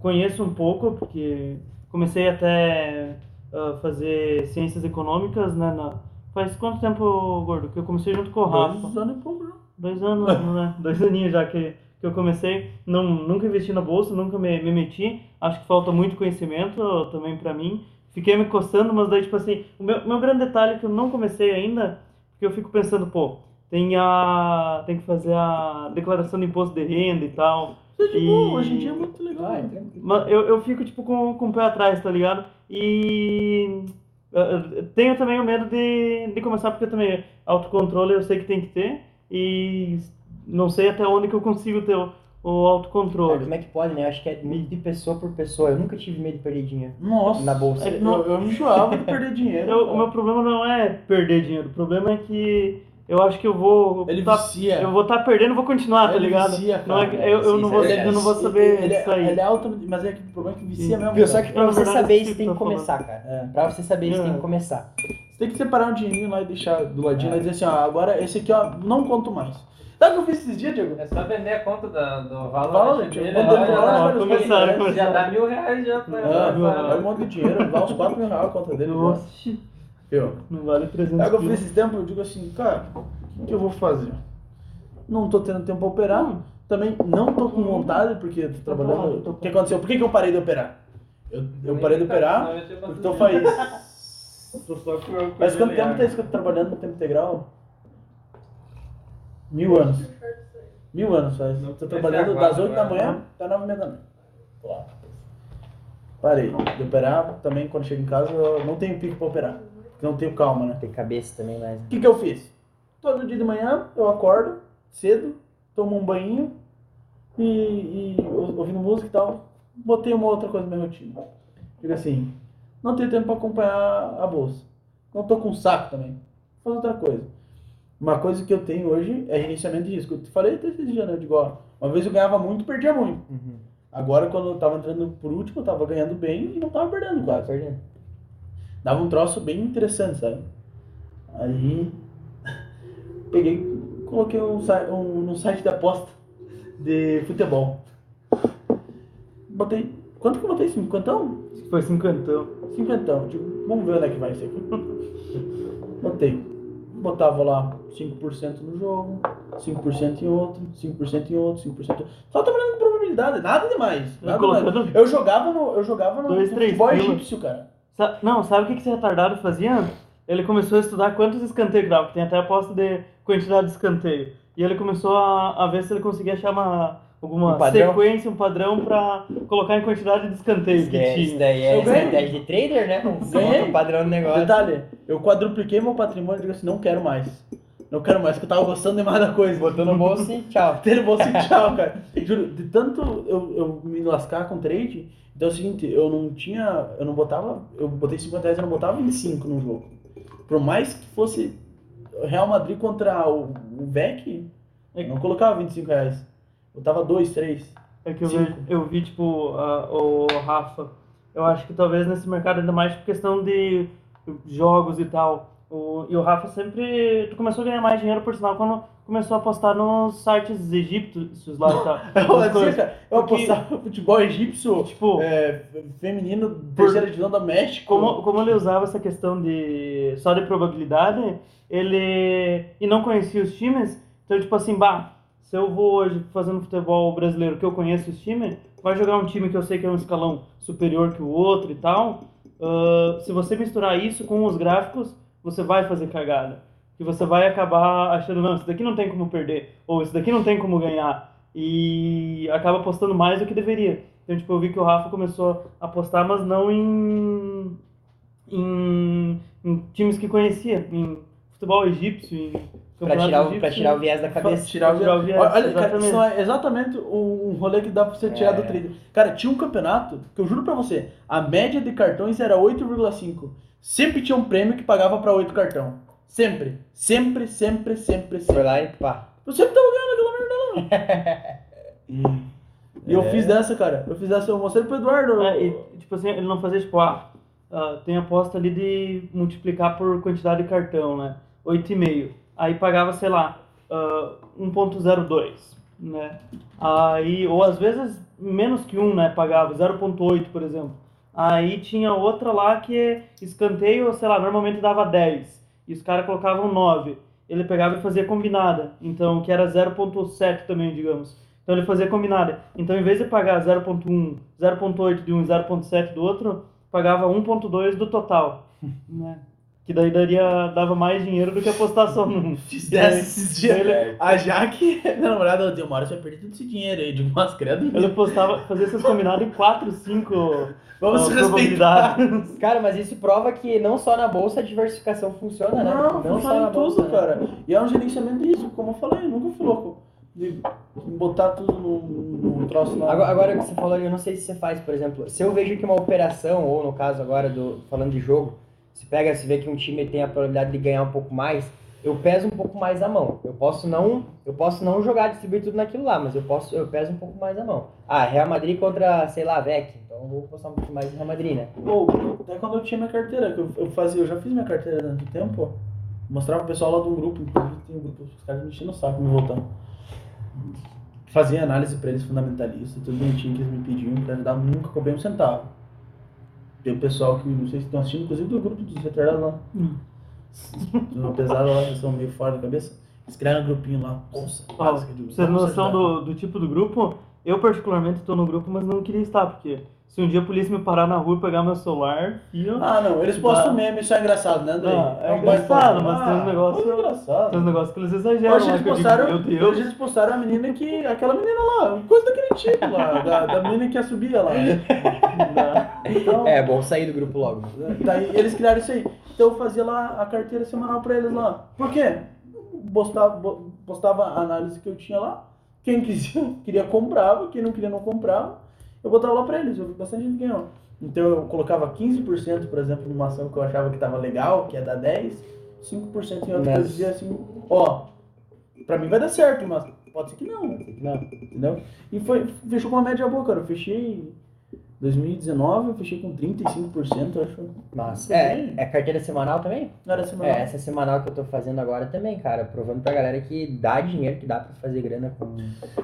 conheço um pouco, porque comecei até a fazer ciências econômicas, né? na- Faz quanto tempo, Gordo? Que eu comecei junto com o Rafa. Dois anos e pouco, não. Dois anos, né? Dois aninhos já que, que eu comecei. Não, nunca investi na bolsa, nunca me, me meti. Acho que falta muito conhecimento também pra mim. Fiquei me coçando, mas daí, tipo assim, o meu, meu grande detalhe é que eu não comecei ainda, porque eu fico pensando, pô, tem, a, tem que fazer a declaração de imposto de renda e tal. Isso é de E- boa, hoje em dia é muito legal. Tranquilo. Mas eu, eu fico, tipo, com, com o pé atrás, tá ligado? E eh, eh, tenho também o medo de, de começar, porque também autocontrole eu sei que tem que ter. E não sei até onde que eu consigo ter o, o Cara, autocontrole. como é que pode, né? Eu acho que é medo de pessoa por pessoa. Eu nunca tive medo de perder dinheiro. Nossa. Na bolsa. Eu, eu me enjoava de perder dinheiro. Eu- o meu problema não é perder dinheiro, o problema é que eu acho que eu vou. Ele tá- vicia. eu vou estar perdendo e vou continuar, tá Ele ligado? vicia, não é, cara. eu, eu não vou, sim, eu não vou Ele- saber ele, sair. Ele é alto, mas é que o problema é que vicia mesmo. Só que pra você verdade, saber isso tem tá que começar, cara. É. Pra você saber isso É. tem que começar. Você tem que separar um dinheirinho lá e deixar do ladinho lá e dizer assim, ó, agora esse aqui, ó, não conto mais. Sabe o que eu fiz esses dias, Diego? É só vender a conta da, do botando lá, já Valorant, dá- vários começaram, já dá mil reais já pra Ah, um monte de dinheiro, dá uns 4 mil reais a conta dele. Nossa, Viu? não vale 300 Aí eu fiz quilos. esses tempos, eu digo assim, cara, o que, eu vou fazer? Não tô tendo tempo pra operar, Hum. também não tô com vontade, porque eu tô trabalhando. O que aconteceu? Por que, que eu parei de operar? Eu, eu parei de operar, eu então bastante- faz. Tô com Faz quanto tempo tá isso que eu tô trabalhando no tempo integral? Mil anos. Mil anos faz. Tô vai trabalhando das agora, 8 da manhã até 9 e meia da noite. Tô lá. Parei de operar. Também quando chego em casa eu não tenho pico pra operar. Porque não tenho calma, né? Tem cabeça também, mas. O que, que eu fiz? Todo dia de manhã eu acordo cedo, tomo um banho e, e ou- ouvindo música e tal. Botei uma outra coisa na minha rotina. Digo assim, não tenho tempo para acompanhar a bolsa. Não tô com saco também. Vou fazer outra coisa. Uma coisa que eu tenho hoje é gerenciamento de risco. Eu te falei até esse dia, né? Eu digo, ó, uma vez eu ganhava muito, perdia muito. Agora, quando eu tava entrando por último, eu tava ganhando bem e não tava perdendo quase perdendo. dava um troço bem interessante, sabe? Aí peguei, coloquei um, um, num site de aposta de futebol. Botei. Quanto que eu botei? Cinquentão? Foi cinquentão. Cinquentão. Digo, vamos ver onde é que vai isso aqui. Botei. Botava lá 5% no jogo, 5% em outro, 5% em outro, 5% em outro. Só trabalhando com probabilidade, nada demais. Nada colocando- demais. Eu jogava no, eu jogava no Dois, três futebol pila. egípcio, cara. Sa- Não, sabe o que esse retardado fazia? Ele começou a estudar quantos escanteios dava, que tem até aposta de quantidade de escanteio. E ele começou a, a ver se ele conseguia achar uma, alguma Um padrão? sequência, um padrão pra colocar em quantidade de escanteio Isso que isso tinha. daí é Eu ganhei. estratégia de trader, né? Ganhei. o padrão do negócio. Detalhe, eu quadrupliquei meu patrimônio e digo assim, não quero mais. Não quero mais, que eu tava gostando demais da coisa. Botou no bolso e tchau. Ter bolso e tchau, cara. Juro, de tanto eu, eu me lascar com trade, então é o seguinte, eu não tinha, eu não botava, eu botei 50 reais, eu não botava 25 no jogo. Por mais que fosse Real Madrid contra o, o VEC, eu não colocava 25 reais. Botava 2, 3. É que eu, vejo, eu vi, tipo, a- o Rafa. Eu acho que talvez nesse mercado, ainda mais por questão de jogos e tal. O, e o Rafa sempre. Tu começou a ganhar mais dinheiro, por sinal, quando começou a apostar nos sites egípcios lá e tal. Eu, As coisas. eu Porque- apostava futebol egípcio, Tipo, é, feminino, terceira divisão do México. como, como ele usava essa questão de só de probabilidade, ele. e não conhecia os times, então, tipo assim, bah, se eu vou hoje fazendo futebol brasileiro que eu conheço os times, vai jogar um time que eu sei que é um escalão superior que o outro e tal. ah, se você misturar isso com os gráficos, você vai fazer cagada. Que você vai acabar achando, não, isso daqui não tem como perder, ou isso daqui não tem como ganhar. E acaba apostando mais do que deveria. Então, tipo, eu vi que o Rafa começou a apostar, mas não em, em, em times que conhecia, em futebol egípcio em Pra tirar, o, pra tirar o viés da cabeça. Tirar o Tirar o viés. Olha, cara, exatamente. isso é exatamente um rolê que dá pra você tirar É. do trader. Cara, tinha um campeonato que eu juro pra você, a média de cartões era 8,5. Sempre tinha um prêmio que pagava pra 8 cartão. Sempre. Sempre, sempre, sempre, Foi sempre. lá e pá. Eu sempre tava ganhando aquela merda lá. E, e eu fiz dessa, cara. Eu fiz dessa, eu mostrei pro Eduardo. É, e, tipo assim, ele não fazia tipo, ah, ah, tem aposta ali de multiplicar por quantidade de cartão, né? 8,5. Aí pagava, sei lá, ah, 1.02, né? Aí, ou às vezes menos que 1, né? Pagava 0.8, por exemplo. Aí tinha outra lá que escanteio, sei lá, normalmente dava 10. E os caras colocavam 9. Ele pegava e fazia combinada. Então, que era 0.7 também, digamos. Então ele fazia combinada. Então, em vez de pagar 0.1, 0.8 de um e 0.7 do outro, pagava 1.2 do total, né? Que daí daria, dava mais dinheiro do que apostar só num. Fiz dessa esses dias. A Jaque, minha namorada, ela deu uma hora você vai perder todo esse dinheiro aí. De umas credo. Ele postava, fazia essas combinadas em 4, 5 Vamos respeitar. Cara, mas isso prova que não só na bolsa a diversificação funciona, né? Não, só funciona na em tudo, bolsa, né? cara. E é um gerenciamento disso, como eu falei, eu nunca fui louco de botar tudo num, num troço lá. Agora, agora que você falou, eu não sei se você faz, por exemplo, se eu vejo que uma operação, ou no caso agora do falando de jogo, se pega, se vê que um time tem a probabilidade de ganhar um pouco mais, eu peso um pouco mais a mão. Eu posso não, eu posso não jogar, distribuir tudo naquilo lá, mas eu posso, eu peso um pouco mais a mão. Ah, Real Madrid contra, sei lá, VEC. Então eu vou postar um pouco mais em Real Madrid, né? Pô, até quando eu tinha minha carteira, que eu, eu fazia, eu já fiz minha carteira há tanto tempo, mostrava pro pessoal lá um grupo, inclusive tem um grupo, os caras me enchendo o saco me voltar. Fazia análise pra eles fundamentalista, tudo bonitinho que eles me pediam pra ajudar, nunca cobrei um centavo. Tem o pessoal que, não sei se estão assistindo, inclusive do grupo dos retardados lá. Hum. Uma pesada lá, eles são meio fora da cabeça. Eles criaram um grupinho lá, ter vamos noção do, do tipo do grupo, eu particularmente tô no grupo, mas não queria estar, porque se um dia a polícia me parar na rua e pegar meu celular, fio, Ah, não, eles postam Tá. meme, isso é engraçado, né, André? Ah, é um engraçado, mas tem uns negócios- é engraçado. tem uns negócios que eles exageram. Hoje eles que eu digo, postaram, meu hoje Deus. eles postaram a menina que. aquela menina lá, coisa daquele tipo lá, da, da menina que ia subir lá. Então, É, bom sair do grupo logo. daí eles criaram isso aí. Então eu fazia lá a carteira semanal pra eles lá. Por quê? Postava, postava a análise que eu tinha lá. Quem quisia, queria comprava, quem não queria não comprava. Eu botava lá pra eles, eu vi bastante gente ganhou. Então eu colocava 15%, por exemplo, numa ação que eu achava que tava legal, que ia dar 10, 5% em outra Mas- eu dizia assim, ó, pra mim vai dar certo, mas pode ser que não, não, entendeu? E foi, fechou com uma média boa, cara. Eu fechei 2019, eu fechei com 35%, eu acho. Mas, Tudo é, bem. é carteira semanal também? Não era semanal. É, essa semanal que eu tô fazendo agora também, cara, provando pra galera que dá dinheiro, que dá pra fazer grana com.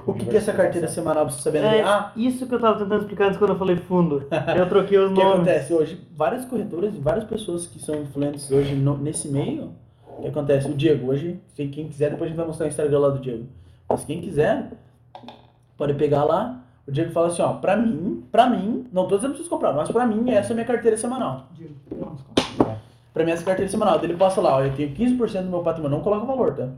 O que, que é essa carteira semanal pra você saber? É Ah, isso que eu tava tentando explicar antes quando eu falei fundo. Eu troquei os o que nomes. acontece hoje? Várias corretoras e várias pessoas que são influentes hoje no- nesse meio, o que acontece? O Diego, hoje, se quem quiser, depois a gente vai mostrar o Instagram lá do Diego. Mas quem quiser, pode pegar lá. O Diego fala assim, ó, pra mim, pra mim, não tô dizendo pra vocês comprar, mas pra mim essa é a minha carteira semanal. Pra mim essa é a carteira semanal. Daí Ele passa lá, ó, eu tenho 15% do meu patrimônio, não coloca valor, tá?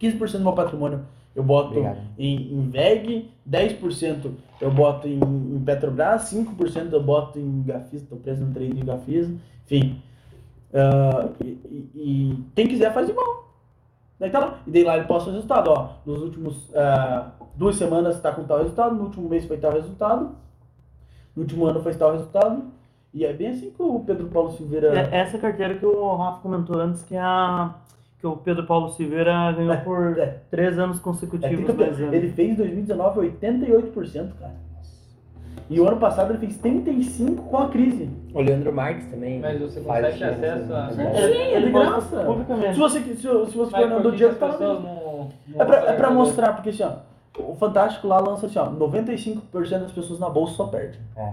15% do meu patrimônio eu boto em, em VEG, 10% eu boto em, em Petrobras, 5% eu boto em Gafisa, tô preso no trade de Gafisa, enfim. Ah, e, e- e quem quiser faz igual. Daí tá lá. E daí lá ele posta o resultado, ó. Nos últimos ah, duas semanas tá com tal resultado, no último mês foi tal resultado, no último ano foi tal resultado. E é bem assim que o Pedro Paulo Silveira. É essa carteira que o Rafa comentou antes, que é a que o Pedro Paulo Silveira ganhou por é. três anos É consecutivos. tricampeão. dez anos. ele fez em 2019 88%, cara. E o ano passado ele fez 35% com a crise. O Leandro Marques também. Mas você faz consegue ter acesso a- né? Sim, é de graça. Publicamente. Se você, se, se você for Mas no do as tá pessoas não- não É pra, é pra mostrar, porque assim, ó, o Fantástico lá lança assim, ó, 95% das pessoas na bolsa só perdem. É.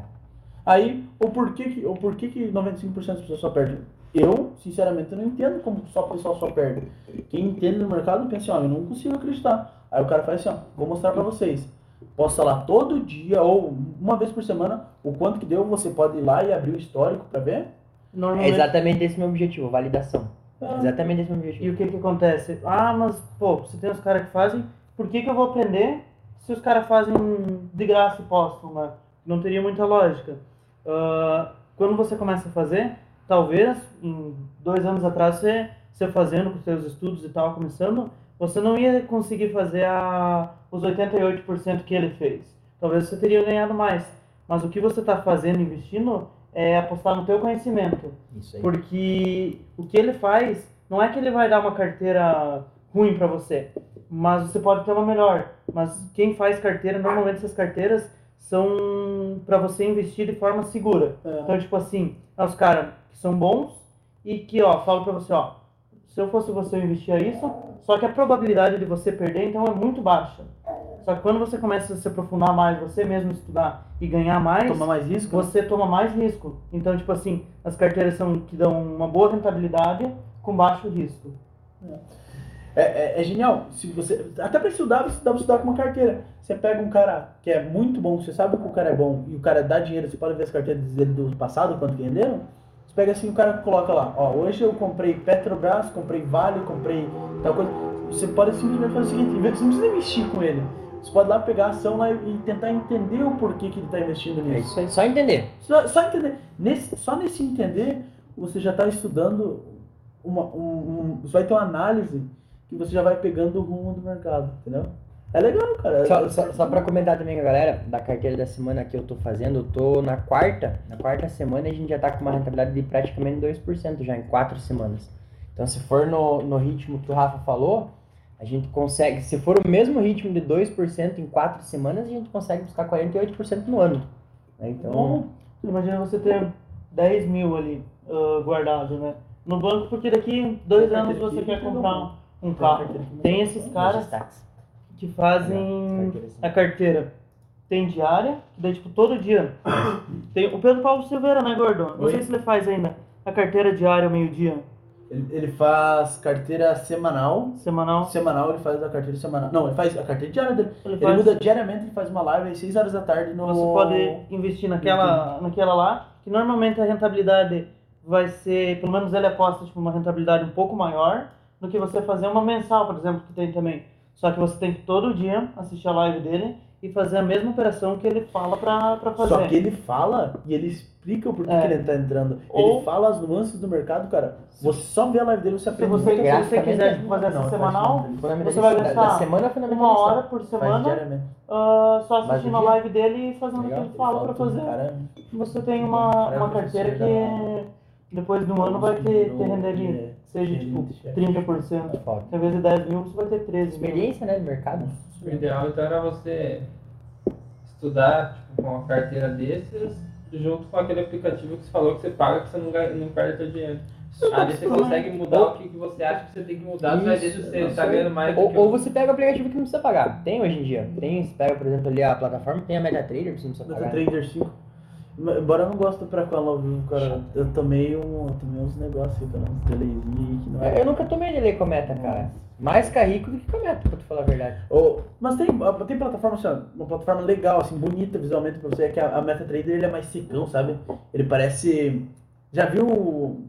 Aí, o porquê que, o porquê que 95% das pessoas só perdem? Eu, sinceramente, não entendo como só o pessoal só perde. Quem entende no mercado pensa assim, ó, eu não consigo acreditar. Aí o cara faz assim, ó, vou mostrar pra vocês. Posta lá todo dia ou uma vez por semana o quanto que deu, você pode ir lá e abrir o histórico pra ver. É Normalmente. exatamente esse meu objetivo, validação. Ah. Exatamente esse meu E objetivo. o que que acontece? Ah, mas, pô, você tem os caras que fazem, por que que eu vou aprender se os caras fazem de graça e postam, né? Não teria muita lógica. Ah, quando você começa a fazer, talvez, em dois anos atrás, você você fazendo com seus estudos e tal, começando, você não ia conseguir fazer a, os 88% que ele fez. Talvez você teria ganhado mais. Mas o que você está fazendo, investindo, é apostar no teu conhecimento. Isso aí. Porque o que ele faz não é que ele vai dar uma carteira ruim para você, mas você pode ter uma melhor. Mas quem faz carteira, normalmente essas carteiras são para você investir de forma segura. É. Então, tipo assim, é os caras que são bons e que, ó, falam pra você, ó, se eu fosse você, eu investia isso, só que a probabilidade de você perder, então, é muito baixa. Só que quando você começa a se aprofundar mais, você mesmo estudar e ganhar mais, Toma mais risco? você toma mais risco. Então, tipo assim, as carteiras são que dão uma boa rentabilidade com baixo risco. É, é, é genial. Se você, até pra estudar, você dá pra estudar com uma carteira. Você pega um cara que é muito bom, você sabe que o cara é bom e o cara dá dinheiro, você pode ver as carteiras dele do passado, quanto que renderam. Você pega assim, o cara coloca lá, ó, hoje eu comprei Petrobras, comprei Vale, comprei tal coisa. Você pode simplesmente fazer o seguinte, você não precisa investir com ele. Você pode lá pegar a ação lá e tentar entender o porquê que ele está investindo É nisso. isso aí, só entender. Só, só entender. Nesse, só nesse entender, você já está estudando uma, um, um- Você vai ter uma análise que você já vai pegando o rumo do mercado, entendeu? É legal, cara. Só, só, só pra comentar também com a galera, da carteira da semana que eu tô fazendo, eu tô na quarta, na quarta semana a gente já tá com uma rentabilidade de praticamente 2% já em quatro semanas. Então se for no, no ritmo que o Rafa falou, a gente consegue, se for o mesmo ritmo de 2% em quatro semanas, a gente consegue buscar 48% no ano. né? Então, Bom, imagina você ter 10 mil ali ah, guardado, né? No banco, porque daqui dois anos você que quer comprar. Um, carro. Tem esses caras que fazem a carteira. Tem diária, que daí tipo todo dia. Tem o Pedro Paulo Silveira, né, Gordon? Não Oi. sei se ele faz ainda a carteira diária ao meio-dia, Ele, ele faz carteira semanal. semanal. Semanal ele faz a carteira semanal. Não, ele faz a carteira diária dele. Ele Ele faz, muda diariamente, ele faz uma live às 6 horas da tarde no. você pode investir naquela, naquela lá, que normalmente a rentabilidade vai ser, pelo menos ele aposta tipo, uma rentabilidade um pouco maior do que você fazer uma mensal, por exemplo, que tem também. Só que você tem que todo dia assistir a live dele e fazer a mesma operação que ele fala pra, pra fazer. Só que ele fala e ele explica o porquê É. que ele tá entrando. Ou- Ele fala as nuances do mercado, cara. Você só vê a live dele, você Se aprende. você, se você quiser tipo, fazer essa Não, semanal, Você vai gastar da semana uma hora por semana, ah, só assistindo a live dele e fazendo o que ele fala pra fazer. Cara, Você tem uma, uma é carteira que depois de um ano vai ter, ter rendido, É, seja tipo 30%. Foda. Em vez de 10 mil, você vai ter 13 mil. Experiência, né, do mercado. O ideal então era você estudar tipo, com uma carteira desses junto com aquele aplicativo que você falou que você paga que você não, ganha, não perde seu dinheiro. Ali você consegue mudar o que, que você acha que você tem que mudar, você Isso, você eu está ganhando mais do Ou, que ou o- você pega o aplicativo que não precisa pagar. Tem hoje em dia. Tem, você pega, por exemplo, ali a plataforma, tem a MetaTrader que você não precisa pagar. Trader 5. Embora eu não gosto pra com ela, viu, cara? Eu tomei, um, eu tomei uns negócios, cara, uns que não é. Eu nunca tomei delay com a meta, cara. Mais carrico do que com a meta, pra tu falar a verdade. Ô, mas tem, tem plataforma, assim, uma plataforma legal, assim, bonita visualmente pra você, é que a, a MetaTrader ele é mais secão, sabe? Ele parece. Já viu.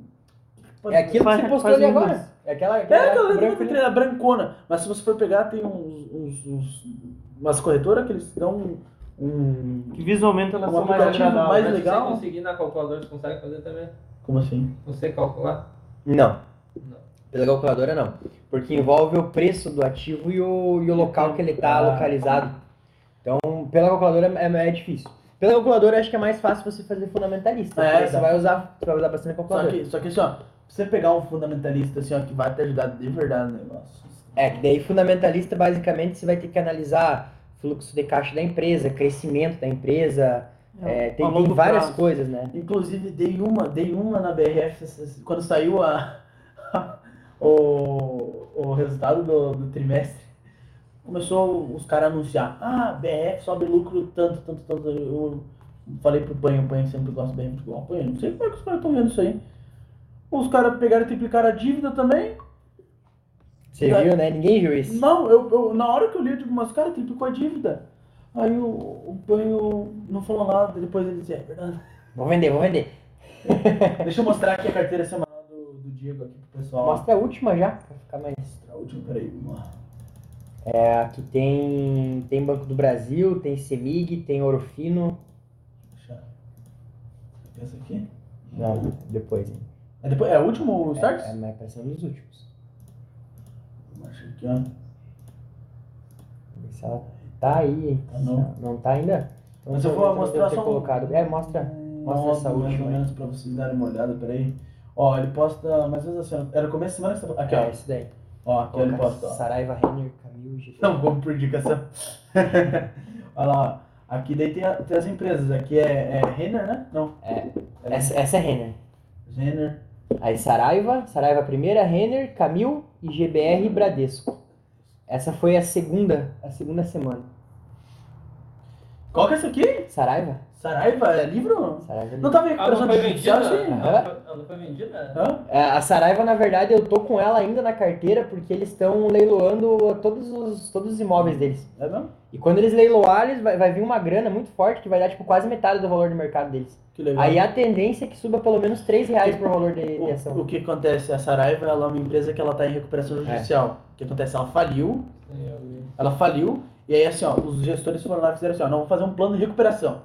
É aquilo que você postou ali agora. É aquela. É aquela aquela branco ali. MetaTrader, a brancona. Mas se você for pegar, tem uns. uns, uns umas corretoras que eles dão um. Que visualmente elas Um são mais agradáveis. mais Mas legal. Se você conseguir na calculadora, você consegue fazer também? como assim? Você calcular? Não. Não. Pela calculadora não. Porque envolve o preço do ativo e o, e o local que ele está Ah. localizado. Então, pela calculadora é, é difícil. Pela calculadora, acho que é mais fácil você fazer fundamentalista. É, você vai usar, você vai usar bastante a Só calculadora. que, só que assim, ó, você pegar um fundamentalista assim, ó, que vai te ajudar de verdade no negócio. É, que daí fundamentalista, basicamente, você vai ter que analisar fluxo de caixa da empresa, crescimento da empresa. é, tem, a tem longo várias prazo. coisas, né? Inclusive, dei uma, dei uma na BRF quando saiu a, o, o resultado do, do trimestre. Começou os caras a anunciar: ah, BRF sobe lucro tanto, tanto, tanto. Eu falei pro Panho, o Panho sempre gosta bem. Panho, não sei como é que os caras estão vendo isso aí. Os caras pegaram e triplicaram a dívida também. Você É. viu, né? Ninguém viu isso. Não, eu, eu- na hora que eu li, eu digo, mas cara, triplicou a dívida. Aí o, o Panho não falou nada, depois ele disse: é verdade. Vou vender, vou vender. Deixa eu mostrar aqui a carteira semanal do, do Diego aqui pro pessoal. Mostra a última já, pra ficar mais. A última, peraí, vamos lá. É, aqui tem, tem Banco do Brasil, tem Semig, tem Orofino. Deixa. Essa aqui? Não, depois. hein? É, depois, é o último Stars? É, é, mas parece um dos últimos. É. Ver se ela tá aí. Tá não. Não tá ainda? Então, Mas eu vou devo mostrar só um- colocado. É, mostra. Mostra essa mais última ou aí. menos pra vocês darem uma olhada, peraí. Ó, ele posta mais ou menos assim, ó. Era começo da semana que você tá... Aqui, É, ó. esse daí. Ó, aqui ele posta, ó. Saraiva, Renner, Camil, GT. Não, vamos por indicação. Olha lá, ó. Aqui daí tem, a- tem as empresas. Aqui é, é Renner, né? Não. Essa, essa é Renner. Renner. Aí Saraiva, Saraiva primeira, Renner, Camil e GBR e Bradesco. Essa foi a segunda, a segunda semana. Qual que é essa aqui? Saraiva? Saraiva? É livro? Saraiva Não tava em Ah, não foi de judicial, vendida? Ela não foi vendida? Hã? É, a Saraiva, na verdade, eu tô com ela ainda na carteira porque eles estão leiloando todos os, todos os imóveis deles. É mesmo? E quando eles leiloarem, vai, vai vir uma grana muito forte que vai dar tipo quase metade do valor de mercado deles. Que legal. Aí a tendência é que suba pelo menos 3 reais por valor de, de O, ação. o que acontece? A Saraiva ela é uma empresa que ela tá em recuperação judicial. O que acontece? Ela faliu, ela faliu, e aí assim, ó, os gestores foram lá e fizeram assim, ó, não, vamos fazer um plano de recuperação.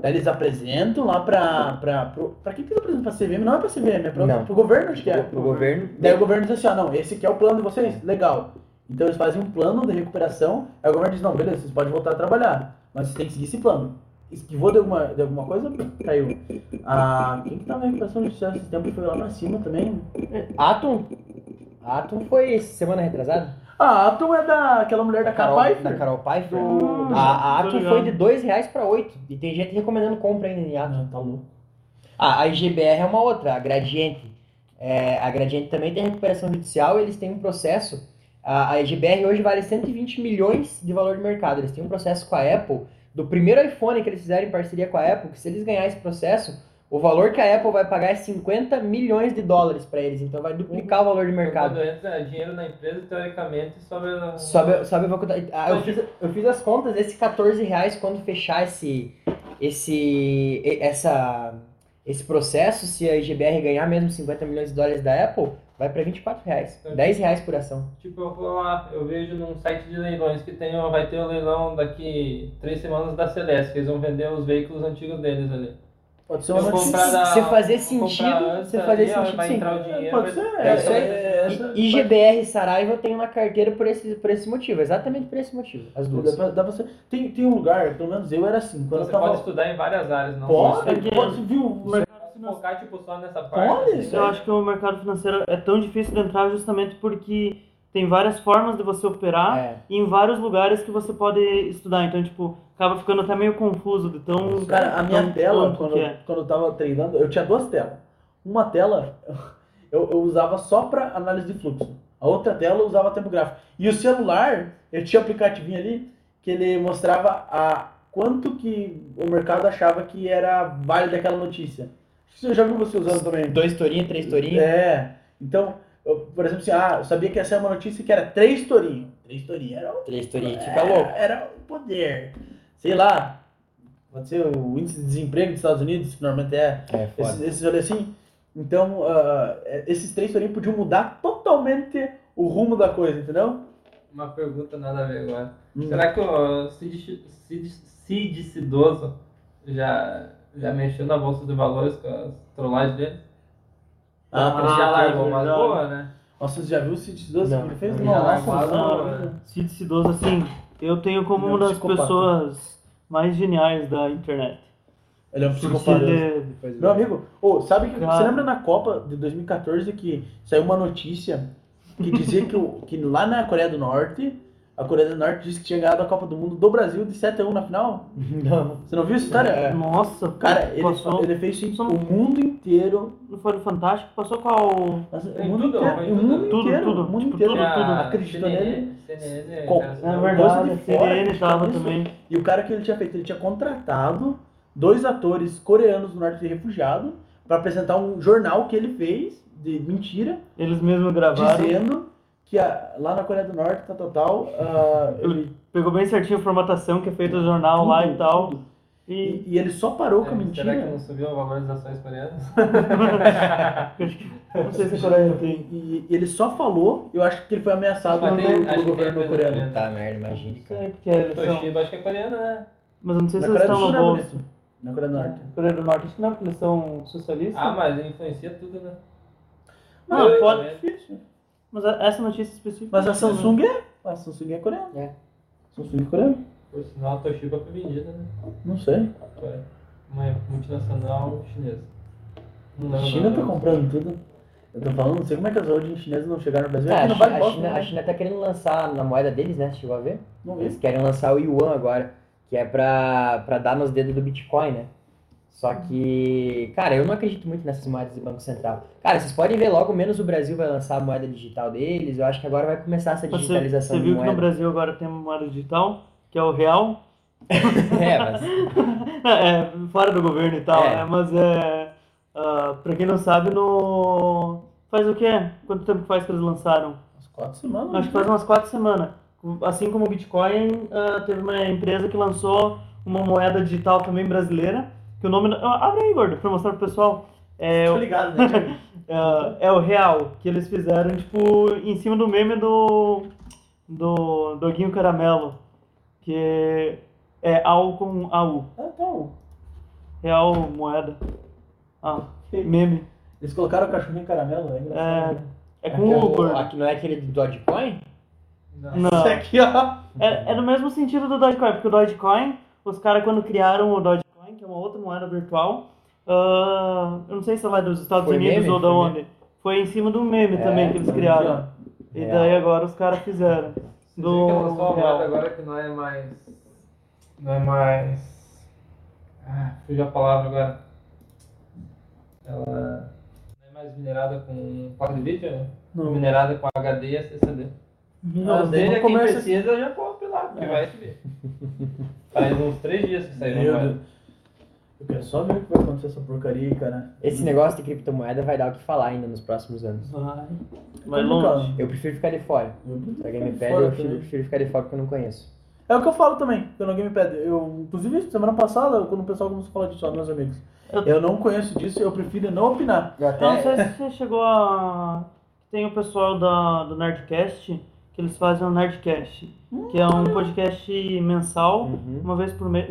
Daí eles apresentam lá pra. pra, pro, pra quem que eles apresentam? Pra CVM? Não é pra CVM, é pro, Não. pro governo, acho que é. O governo. Daí o governo diz assim, ó, não, esse aqui é o plano de vocês, legal. Então eles fazem um plano de recuperação, aí o governo diz, não, beleza, vocês podem voltar a trabalhar, mas vocês têm que seguir esse plano. Esquivou de alguma, de alguma coisa, caiu. Ah, quem que tava em recuperação judicial esse tempo foi lá pra cima também. Atom? Atom foi semana retrasada? Ah, a Atom é da aquela mulher da Carol, Carol da Carol Pfeiffer. Hum, a a Atom foi de 2 reais pra 8. E tem gente recomendando compra ainda em Atom. Ah, tá louco. Ah, a IGBR é uma outra, a Gradiente. É, a Gradiente também tem recuperação judicial, eles têm um processo. A, a IGBR hoje vale 120 milhões de valor de mercado. Eles têm um processo com a Apple, do primeiro iPhone que eles fizeram em parceria com a Apple, que se eles ganharem esse processo, o valor que a Apple vai pagar é 50 milhões de dólares para eles. Então vai duplicar o valor de mercado. Quando entra dinheiro na empresa, teoricamente, sobe a... Sobe, sobe a. Ah, eu, fiz, eu fiz as contas, esse 14 reais, quando fechar esse, esse, essa, esse processo, se a IGBR ganhar mesmo 50 milhões de dólares da Apple, vai para 24 reais. 10 reais por ação. Tipo, eu vou lá, eu vejo num site de leilões que tem, vai ter o leilão daqui três semanas da Celeste, que eles vão vender os veículos antigos deles ali. Pode ser uma notícia. Se fazer sentido, se fazer sentido, vai sim. entrar o dinheiro. Pode ser. É isso aí. é, E IGBR e Saraiva eu tenho na carteira por esse, por esse motivo, exatamente por esse motivo, as Dá duas. pra, dá pra ser. Tem, tem um lugar, pelo menos eu era assim, quando Você eu tava. pode estudar em várias áreas, não Pode, só- Porque- pode, viu? o mercado financeiro. focar tipo, só nessa parte. Pode, assim, Eu acho que o mercado financeiro é tão difícil de entrar justamente porque tem várias formas de você operar É. e em vários lugares que você pode estudar. Então, tipo, acaba ficando até meio confuso de tão. Cara, a minha tão tela, quando, é. quando eu tava treinando, eu tinha duas telas. Uma tela eu, eu usava só pra análise de fluxo. A outra tela eu usava tempo gráfico. E o celular, eu tinha um aplicativinho ali que ele mostrava a quanto que o mercado achava que era válida aquela notícia. Você já viu você usando também? Dois tourinhos, três tourinhos. É. Então, eu, por exemplo, assim, ah, eu sabia que essa é uma notícia que era três tourinhos. Três tourinhos era o Três tourinhos, é, fica louco. Era o poder. Sei lá. Pode ser o índice de desemprego dos Estados Unidos, que normalmente é. É, foda. Esses, esses olhos assim. Então, ah, esses três tourinhos podiam mudar totalmente o rumo da coisa, entendeu? Uma pergunta nada a ver agora. Hum. Será que o Cid, Cid, Cid Cidoso já, já mexeu na bolsa de valores com as trollagens dele? Ah, Ele já Ah, largou uma boa, né? Nossa, você já viu o Cid 12 que Não, ele fez? não, já largou senhora. uma, né? Cid Cidoso, assim, eu tenho como é um uma das psicopata. pessoas mais geniais da internet. Ele é um Porque psicopata. Meu amigo, ô, sabe que Cara. você lembra na Copa de 2014 que saiu uma notícia que dizia que, o- que lá na Coreia do Norte, a Coreia do Norte disse que tinha ganhado a Copa do Mundo do Brasil de 7 a 1 na final? Não. Você não viu essa história? É. Nossa, Cara, ele, passou, ele fez o mundo inteiro. não foi no Fantástico, passou qual... Nossa, o mundo tudo, inteiro. O mundo Tudo, inteiro. tudo, O mundo tipo, inteiro tudo, tudo. acreditou nele. CNN, Com- cara, É senão- verdade, de fora, CNN tava isso. também. E o cara que ele tinha feito, ele tinha contratado dois atores coreanos do norte de refugiado para apresentar um jornal que ele fez de mentira, Eles mesmos gravaram. dizendo que a- lá na Coreia do Norte, tá total, ah, ele, Pegou bem certinho a formatação que é feita no jornal tudo, lá e tal. E E, e ele só parou com a É, mentira. Será que não subiu a valorizações coreanas? não sei se a Coreia tem. E, e ele só falou, eu acho que ele foi ameaçado pelo, governo coreano. Tá merda, imagina, Não cara. sei porque eles são... Toshiba acho que é coreana, né? Mas eu não sei Na se eles estão no não é bolso. bonito. Na Coreia do Norte. Coreia do Norte, acho que não, porque eles são socialistas. Ah, mas influencia tudo, né? Ah, Eu pode. Difícil. Mas a- essa notícia específica. Mas a Samsung é. A Samsung é coreana. É. Samsung é coreana? Por sinal, a Toshiba foi vendida, né? Não sei. Foi uma multinacional chinesa. Não lembro China o tá comprando tudo. Eu tô falando, não sei como é que as holdings chinesas não chegaram no Brasil. Ah, Aqui a, não China, vale a, China, né? a China tá querendo lançar na moeda deles, né? Chegou a ver? Não vi. Eles querem lançar o Yuan agora, que é pra, pra dar nos dedos do Bitcoin, né? Só que, cara, eu não acredito muito nessas moedas de Banco Central. Cara, vocês podem ver logo menos o Brasil vai lançar a moeda digital deles. Eu acho que agora vai começar essa Você, digitalização você de viu que no. Brasil agora tem uma moeda digital, que é o real. É, mas É, fora do governo e tal, É. né? Mas é. ah, pra quem não sabe, no. Faz o quê? Quanto tempo faz que eles lançaram? Umas quatro semanas. Acho que faz umas quatro semanas. Assim como o Bitcoin, ah, teve uma empresa que lançou uma moeda digital também brasileira. Que o nome. Ah, Abre aí, gordo, pra mostrar pro pessoal. É, Tô o- ligado, né? É, é o real, que eles fizeram, tipo, em cima do meme do. Do Doguinho Caramelo. Que é AU com AU. Ah, então. Real moeda. Ah, meme. Eles colocaram o cachorrinho caramelo, é engraçado. né? É com o o, gordo. aqui não é aquele do Dogecoin? Não. Não. Esse aqui, ó. É, é no mesmo sentido do Dogecoin, porque o Dogecoin, os caras quando criaram o Dogecoin, que é uma outra moeda virtual, ah, eu não sei se é lá dos Estados Foi Unidos meme? ou da Foi onde. Foi em cima do meme É, também que eles criaram. ó. E daí agora os caras fizeram. Você Do vê que lançou uma real. moeda agora que não é mais. Não é mais. Ah, fugiu a palavra agora. Ela não é mais minerada com placa de vídeo, né? Não. Minerada com HD e SSD. Não, vezes no quem comércio- precisa já compra lá, porque É. vai te ver. Faz uns três dias que saiu a Meu moeda. Deus. Eu quero só ver o que vai acontecer essa porcaria aí, cara. Esse negócio de criptomoeda vai dar o que falar ainda nos próximos anos. Vai. Vai Complicado. longe. Eu prefiro ficar de fora. Eu Se alguém me tô pede, fora eu prefiro, também. prefiro ficar de fora porque eu não conheço. É o que eu falo também, quando alguém me pede. Eu, inclusive, semana passada, quando o pessoal começou a falar disso, ó, meus amigos. Eu- Eu não conheço disso, eu prefiro não opinar. Eu Eu não sei até. se você chegou a. Tem o pessoal da, do Nerdcast, que eles fazem o Nerdcast, que é um podcast mensal, Uhum. uma vez por mês.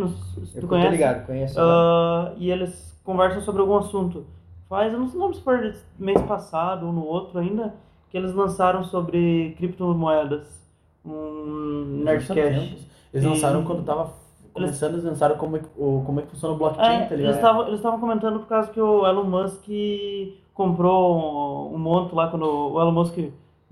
Se Eu tu conhece? ligado, conheço. Ah, e eles conversam sobre algum assunto. Faz, eu não sei lembro se foi mês passado ou no outro ainda, que eles lançaram sobre criptomoedas. Um Nerdcast. Eles E- lançaram quando tava começando, eles lançaram como é, que- o, como é que funciona o blockchain, É, tá ligado? eles estavam comentando por causa que o Elon Musk comprou um, um monte lá, quando o Elon Musk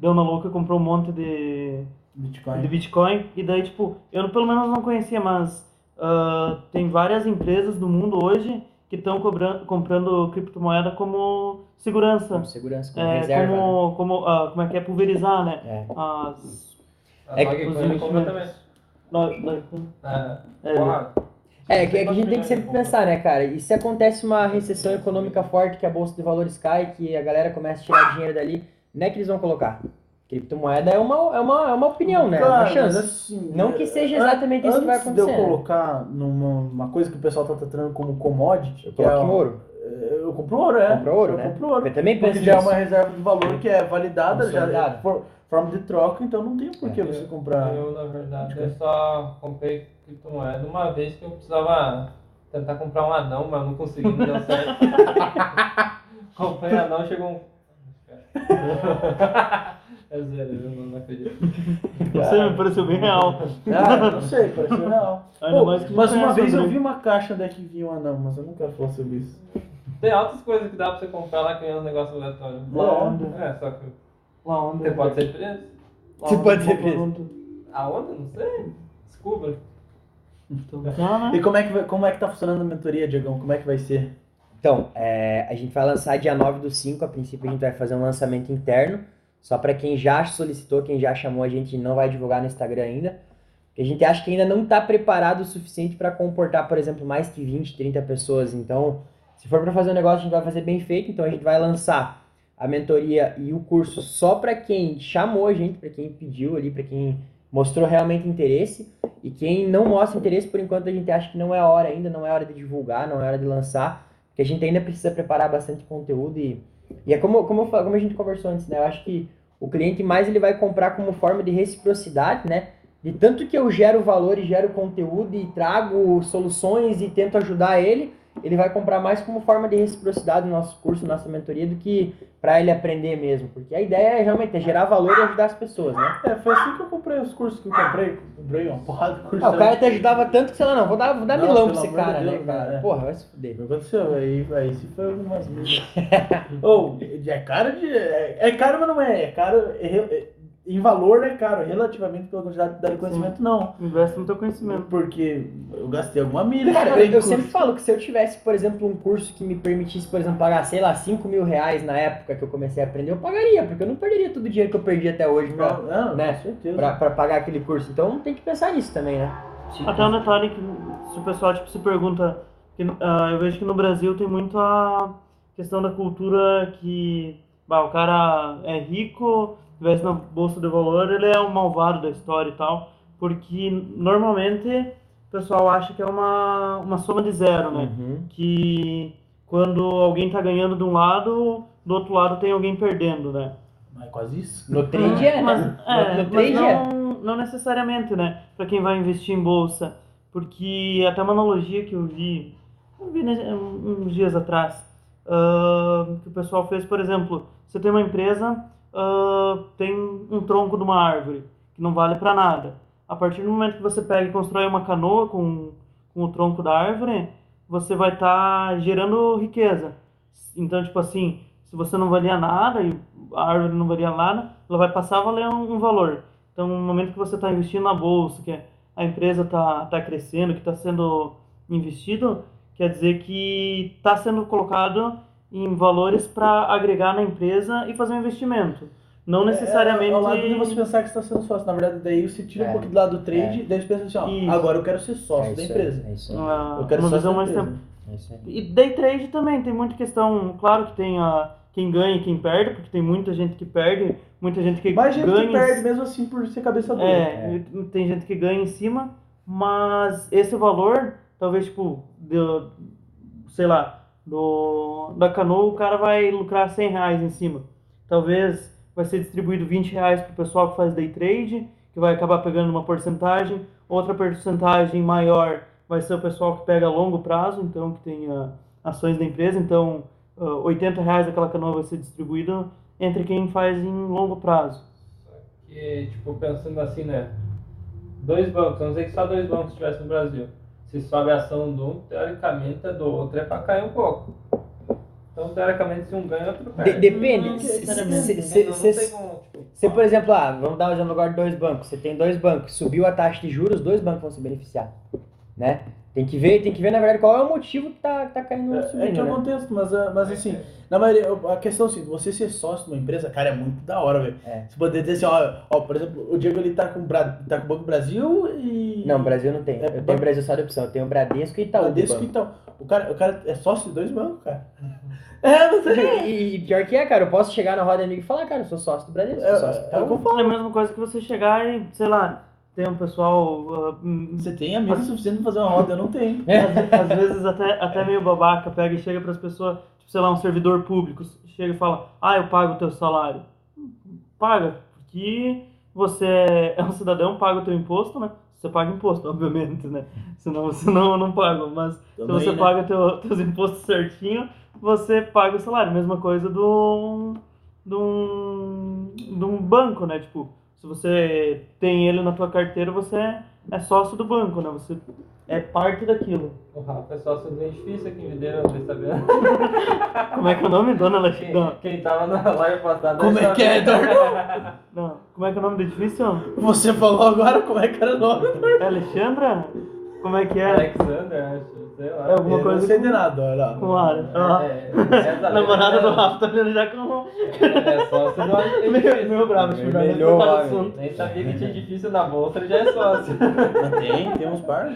deu na louca, comprou um monte de, Bitcoin. de Bitcoin. E daí, tipo, eu pelo menos não conhecia, mas ah, tem várias empresas do mundo hoje que estão comprando criptomoeda como segurança. Com segurança, com É, reserva. né? como, como, ah, como é que é? Pulverizar, né? É. As... A É que Dogecoin os investimentos. É, É, porra. É, que, é que a gente tem que sempre pensar, né, cara? E se acontece uma recessão econômica forte, que a bolsa de valores cai, que a galera começa a tirar dinheiro dali, não é que eles vão colocar. Criptomoeda é uma, é uma, é uma opinião, né? Cara, uma mas chance. assim, Não que seja exatamente isso que vai Antes de eu acontecer, né? colocar numa uma coisa que o pessoal tá tratando como commodity, Eu que é coloco em ouro. Eu compro ouro, é. Compra ouro, eu né? compro ouro. Eu também Porque penso já é uma reserva de valor que é validada, já é for- forma de troca, então não tem por que É. você comprar. Eu, na verdade, eu só comprei criptomoeda uma vez que eu precisava tentar comprar um anão, mas não consegui, não deu certo. comprei anão, chegou um. É zero, eu não, não acredito. Você me pareceu bem real. Ah, não sei, pareceu real. Ainda Pô, mais que mas uma vez eu vi uma caixa onde é que vinha um anão, mas eu não quero falar sobre isso. Tem altas coisas que dá pra você comprar lá que é uns negócios aleatórios. Lá onde? É, só que Lá onde? você pode ser preso. Lá Você pode ser preso. pergunto. Aonde? Não sei. Descubra. Então, tá, E né? como é que, vai- como é que tá funcionando a mentoria, Diegão? Como é que vai ser? Então, é, a gente vai lançar dia 9 do 5. A princípio, a gente vai fazer um lançamento interno. Só para quem já solicitou, quem já chamou, a gente não vai divulgar no Instagram ainda. Porque a gente acha que ainda não está preparado o suficiente para comportar, por exemplo, mais que 20, 30 pessoas. Então, se for para fazer um negócio, a gente vai fazer bem feito. Então, a gente vai lançar a mentoria e o curso só para quem chamou a gente, para quem pediu ali, para quem mostrou realmente interesse. E quem não mostra interesse, por enquanto, a gente acha que não é hora ainda, não é hora de divulgar, não é hora de lançar. Porque a gente ainda precisa preparar bastante conteúdo e, e é como, como, como a gente conversou antes, né? Eu acho que o cliente mais ele vai comprar como forma de reciprocidade, né? De tanto que eu gero valor e gero conteúdo e trago soluções e tento ajudar ele, ele vai comprar mais como forma de reciprocidade no nosso curso, nossa mentoria, do que para ele aprender mesmo. Porque a ideia é realmente é gerar valor e ajudar as pessoas, né? É, foi assim que eu comprei os cursos que eu comprei. Comprei uma porrada de curso. Ah, o cara te ajudava tanto que sei lá, não, vou dar, vou dar Não, milão pra esse cara, né, Deus, cara? né? Porra, vai se fuder. O que aconteceu? Aí, aí se foi umas milhas. Ou, é caro de. É, é caro, mas não é. É caro. é é- em valor é caro, relativamente pela quantidade de conhecimento, não. Investe no teu conhecimento. Porque eu gastei alguma milha. Cara, eu, eu sempre falo que se eu tivesse, por exemplo, um curso que me permitisse, por exemplo, pagar, sei lá, 5 mil reais na época que eu comecei a aprender, eu pagaria, porque eu não perderia todo o dinheiro que eu perdi até hoje pra, Não, não, né, pra, pra pagar aquele curso. Então tem que pensar nisso também, né? Até um detalhe que se o pessoal tipo, se pergunta, que, ah, eu vejo que no Brasil tem muito a questão da cultura que bah, o cara é rico, investe na bolsa de valor, ele é o malvado da história e tal, porque normalmente o pessoal acha que é uma, uma soma de zero, né? Uhum. Que quando alguém tá ganhando de um lado, do outro lado tem alguém perdendo, né? Mas é quase isso. No trade é, Mas, né? é, no, no mas trade é. não, não necessariamente, né? Pra quem vai investir em bolsa. Porque até uma analogia que eu vi, eu vi né, uns dias atrás, ah, que o pessoal fez, por exemplo, você tem uma empresa, ah, tem um tronco de uma árvore, que não vale para nada. A partir do momento que você pega e constrói uma canoa com, com o tronco da árvore, você vai estar gerando riqueza. Então, tipo assim, se você não valia nada e a árvore não valia nada, ela vai passar a valer um, um valor. Então, no momento que você está investindo na bolsa, que a empresa está tá crescendo, que está sendo investido, quer dizer que está sendo colocado em valores para agregar na empresa e fazer um investimento. Não necessariamente. É, ao lado de você pensar que você está sendo sócio. Na verdade, daí você tira É. um pouquinho do lado do trade, daí você pensa assim, ó, Isso. agora eu quero ser sócio É da empresa. É isso aí. uma, Eu quero uma sócio visão da mais empresa. tempo. É isso aí. E day trade também tem muita questão, claro que tem a quem ganha e quem perde, porque tem muita gente que perde, muita gente que Mais gente ganha. que perde mesmo assim por ser cabeça dura. É, e tem gente que ganha em cima, mas esse valor, talvez, tipo, do, sei lá, do, da canoa, o cara vai lucrar 100 reais em cima. Talvez vai ser distribuído 20 reais pro pessoal que faz day trade, que vai acabar pegando uma porcentagem. Outra porcentagem maior vai ser o pessoal que pega a longo prazo, então que tem ah, ações da empresa. Então, ah, 80 reais daquela canoa vai ser distribuído entre quem faz em longo prazo. Que, tipo, pensando assim, né? Dois bancos, vamos dizer que só dois bancos estivessem no Brasil. Se sobe a ação de um, teoricamente a do outro é pra cair um pouco. Então, teoricamente, se um ganha, outro De- perde. depende. Não, Se, por exemplo, ah, vamos dar um exemplo agora de dois bancos. Você tem dois bancos, subiu a taxa de juros, os dois bancos vão se beneficiar. Né? Tem que ver, tem que ver, na verdade, qual é o motivo que tá, que tá caindo É, subindo, é que é o né? contexto, mas, ah, mas assim, na maioria, a questão assim, você ser sócio de uma empresa, cara, é muito da hora, velho. É. Você poder dizer assim, ó, ó, por exemplo, o Diego ele tá com, tá com o Banco Brasil e. Não, Brasil não tem. É, Eu tenho Brasil só de opção. Eu tenho Bradesco e Itaú. Bradesco banco. então. O cara, o cara é sócio de dois bancos, cara. É, não sei. E, e pior que é, cara, eu posso chegar na roda amigo e falar, cara, eu sou sócio do Bradesco, É, sou sócio do é o que eu Itaú. É a mesma coisa que você chegar e, sei lá, tem um pessoal. hum, Você tem amigos suficiente pra fazer uma roda, eu não tenho. às, às vezes até, até meio babaca, pega e chega pras pessoas, tipo, sei lá, um servidor público, chega e fala, ah, eu pago o teu salário. Paga, porque você é um cidadão, paga o teu imposto, né? Você paga imposto, obviamente, né? Senão, senão eu não pago, mas Também, se você né? paga teu, teus impostos certinho, você paga o salário. Mesma coisa do, de um, de um banco, né? Tipo, se você tem ele na tua carteira, você é sócio do banco, né? Você é parte daquilo. O Rafa é sócio do edifício aqui em Videira, não sei sabendo. Como é que é o nome? Dona Quem, Alexandra? quem tava na live passada. Como é que é, Eduardo? Não. Como é que é o nome do edifício? Você falou agora como é que era o nome? É Alexandra? Como é que é? Alexander, acho. Sei lá. É alguma Eu coisa Não sei com- de nada, olha lá. Com área. Ah. É, é, essa Namorada do Rafa tá vendo já com. Ele é sócio do Meio, edifício. meio bravo, tipo, melhor. Nem sabia que tinha edifício na bolsa, ele já é sócio. Tem, tem uns par.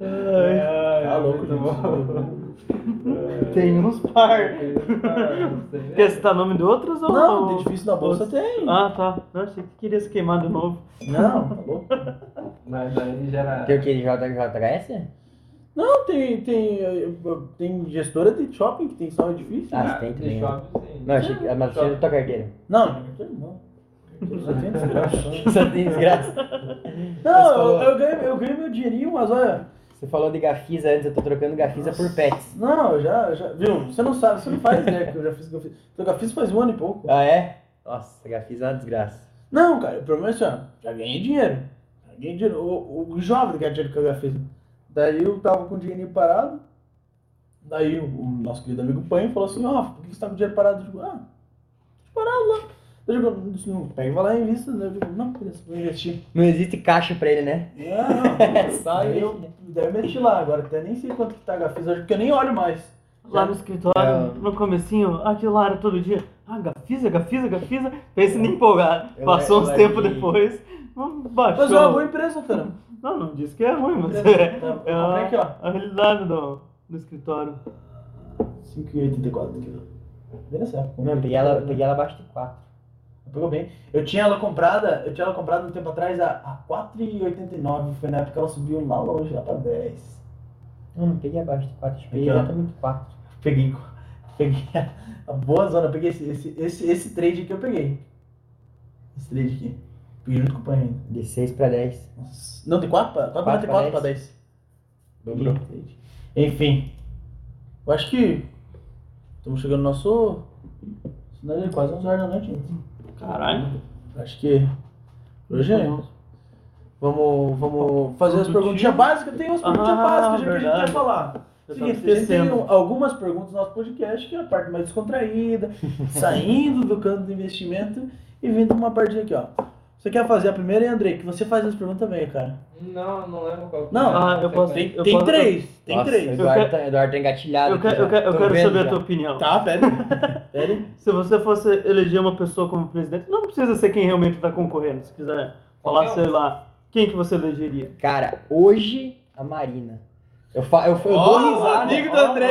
Ai, Tá louco, muito bom. Tem uns par. Quer Quer citar nome de outros ou Não, de edifício na bolsa tem. Ah, tá. Não, achei que queria se queimar de novo. Não, tá louco. Mas aí gera. Tem o que? JHS? Não, tem, tem, tem gestora de shopping que tem só edifício. Ah, tem de também, né? Não, achei que. Mas você da tua carteira. Não, não. Só tem desgraça. Só tem desgraça. Não, falou- eu, eu ganho, eu ganho meu dinheirinho, mas olha, Você falou de Gafisa antes, eu tô trocando Gafisa por Pets. Não, eu já, já. Viu? Você não sabe, você não faz ideia que eu já fiz Gafisa. Eu já fiz faz um ano e pouco. Ah, é? Nossa, Gafisa é uma desgraça. Não, cara, o problema é assim, ó, já ganhei dinheiro. Já ganhei dinheiro. O, o jovem ganha dinheiro com a Gafisa. Daí eu tava com o dinheirinho parado. Daí o, o nosso querido amigo Panho falou assim, ó, por que você tá com o dinheiro parado? Eu digo, ah, tô parado lá. Eu digo, não, pega e vai lá e invista. Daí Eu digo, não, beleza, vou investir. Não existe caixa pra ele, né? Não, não. É ele. eu, daí eu meti lá, agora até nem sei quanto que tá a Gafisa hoje, porque eu nem olho mais. Lá no escritório, É. no comecinho, aquilo lá era todo dia. Ah, Gafisa, Gafisa, Gafisa. Pensa em empolgar. Eu Passou uns tempos que- depois, baixou. Mas é uma boa empresa, cara. Não, não disse que é ruim, mas Tá, é, vou é comprar a, aqui, ó. a realidade do, do escritório. 5,84 aqui, ó. Bem nessa época. Não, eu peguei ela, eu peguei ela abaixo de 4. Pegou bem. Eu tinha ela comprada, eu tinha ela comprada um tempo atrás a, a 4,89. Foi na época que ela subiu lá longe, lá pra 10. Não, não peguei abaixo de 4, peguei Aqui, exatamente 4. Peguei, peguei a boa zona, peguei esse, esse, esse, esse trade aqui eu peguei. Esse trade aqui. Peguei junto com o pai ainda. De 6 pra 10. Nossa. Não, de 4 pra, 4 Quatro pra 4 pra 10. Dobrou. Enfim. Eu acho que estamos chegando no nosso. É quase 11 horas da noite, gente. Caralho. Acho que. Hoje é. Vamos, vamos fazer as perguntinhas básicas. Tem umas perguntinhas Ah, básicas já que a gente verdade. quer falar. Seguinte, a gente tem algumas perguntas no nosso podcast, que é a parte mais descontraída, saindo do canto do investimento e vindo uma partinha aqui, ó. Você quer fazer a primeira, e Andrei, que você faz as perguntas também, cara. Não, não lembro qual. Não, Ah, eu posso- Tem, Eu tem posso- três, tem Nossa, três. O Eduardo, Eu tá, Eduardo tá engatilhado. Eu, quero, aqui eu quero, eu quero saber a já. tua opinião. Tá, pera. pera. aí. Se você fosse eleger uma pessoa como presidente, não precisa ser quem realmente está concorrendo. Se quiser falar, um. sei lá, quem que você elegeria? Cara, hoje a Marina. Eu, fa eu, eu Ó, dou risada. amigo do ó, Andrei.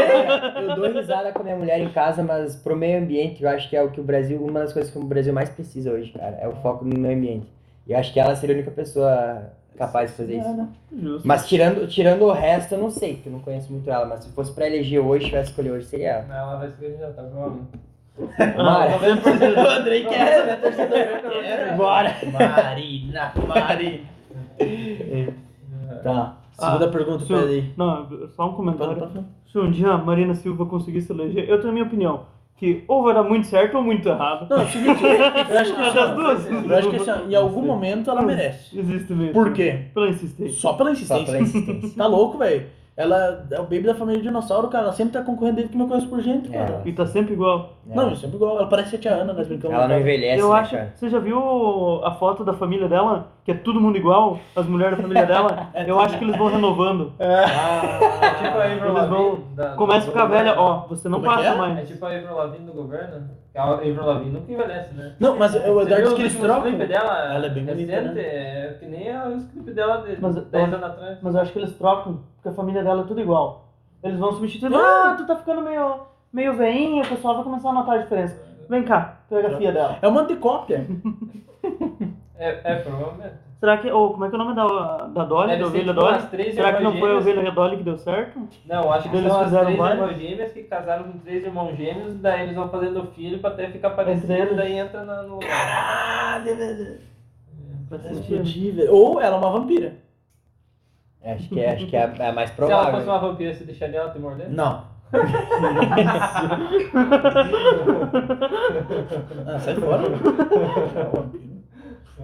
Eu dou risada com a minha mulher em casa, mas pro meio ambiente eu acho que é o que o Brasil, uma das coisas que o Brasil mais precisa hoje, cara, é o foco no meio ambiente. E eu acho que ela seria a única pessoa capaz de fazer isso. Justo. Mas tirando, tirando o resto, eu não sei, porque eu não conheço muito ela. Mas se fosse pra eleger hoje, tivesse escolher hoje, seria ela. Ela vai se candidatar, provavelmente. Ah, O Andrei quer? Bora! Marina, Marina. Tá. Segunda Ah, pergunta, se pera eu- aí. Não, só um comentário. Pode, pode. Se um dia a Marina Silva conseguir se eleger, eu tenho a minha opinião. Que ou vai dar muito certo ou muito errado. Não, é o seguinte, eu acho que, É das duas. eu acho que em algum momento ela merece. Existe mesmo. Por quê? Pela insistência. Só pela Só insistência. pela insistência. Tá louco, velho. Ela é o baby da família dinossauro, cara. Ela sempre tá concorrendo desde que me conheço por gente, É. cara. E tá sempre igual. Não, sempre igual. Ela parece a tia Ana, nós brincamos. Ela não cara. envelhece, eu né, acho. cara? Você já viu a foto da família dela? Que é todo mundo igual? As mulheres da família dela? eu acho que eles vão renovando. É tipo a Avril Eles vão- Lavigne. da- Começa a ficar velha, ó, você não Como é passa é? mais. É tipo a Avril Lavigne do governo. Que A Avril Lavigne nunca envelhece, né? Não, mas o Eduardo que eles trocam. dela Ela é bem bonita, recente, né? É que nem a- os clipes dela de Mas 10 eu- anos atrás. Mas eu acho que eles trocam, porque a família dela é tudo igual. Eles vão substituindo. Ah! Ah, tu tá ficando meio, meio veinha, o pessoal vai começar a notar a diferença. Vem cá, pega a filha dela. É um monte de cópia. É, é provavelmente. Será que. Ou como é que é o nome da, da Dolly, Deve da ovelha tipo Dolly? Será que não foi a ovelha Dolly que deu certo? Não, acho que Eles são as fizeram três vários? irmãs gêmeas que casaram com três irmãos gêmeos, daí eles vão fazendo filho pra até ficar parecido, eles. daí entra na- no. Caralho, velho. Velho. Ou ela é uma vampira. Acho que é, acho que é a, é a mais Se ela provável. fosse uma vampira, você deixaria ela te morder? Não. ah, sai fora.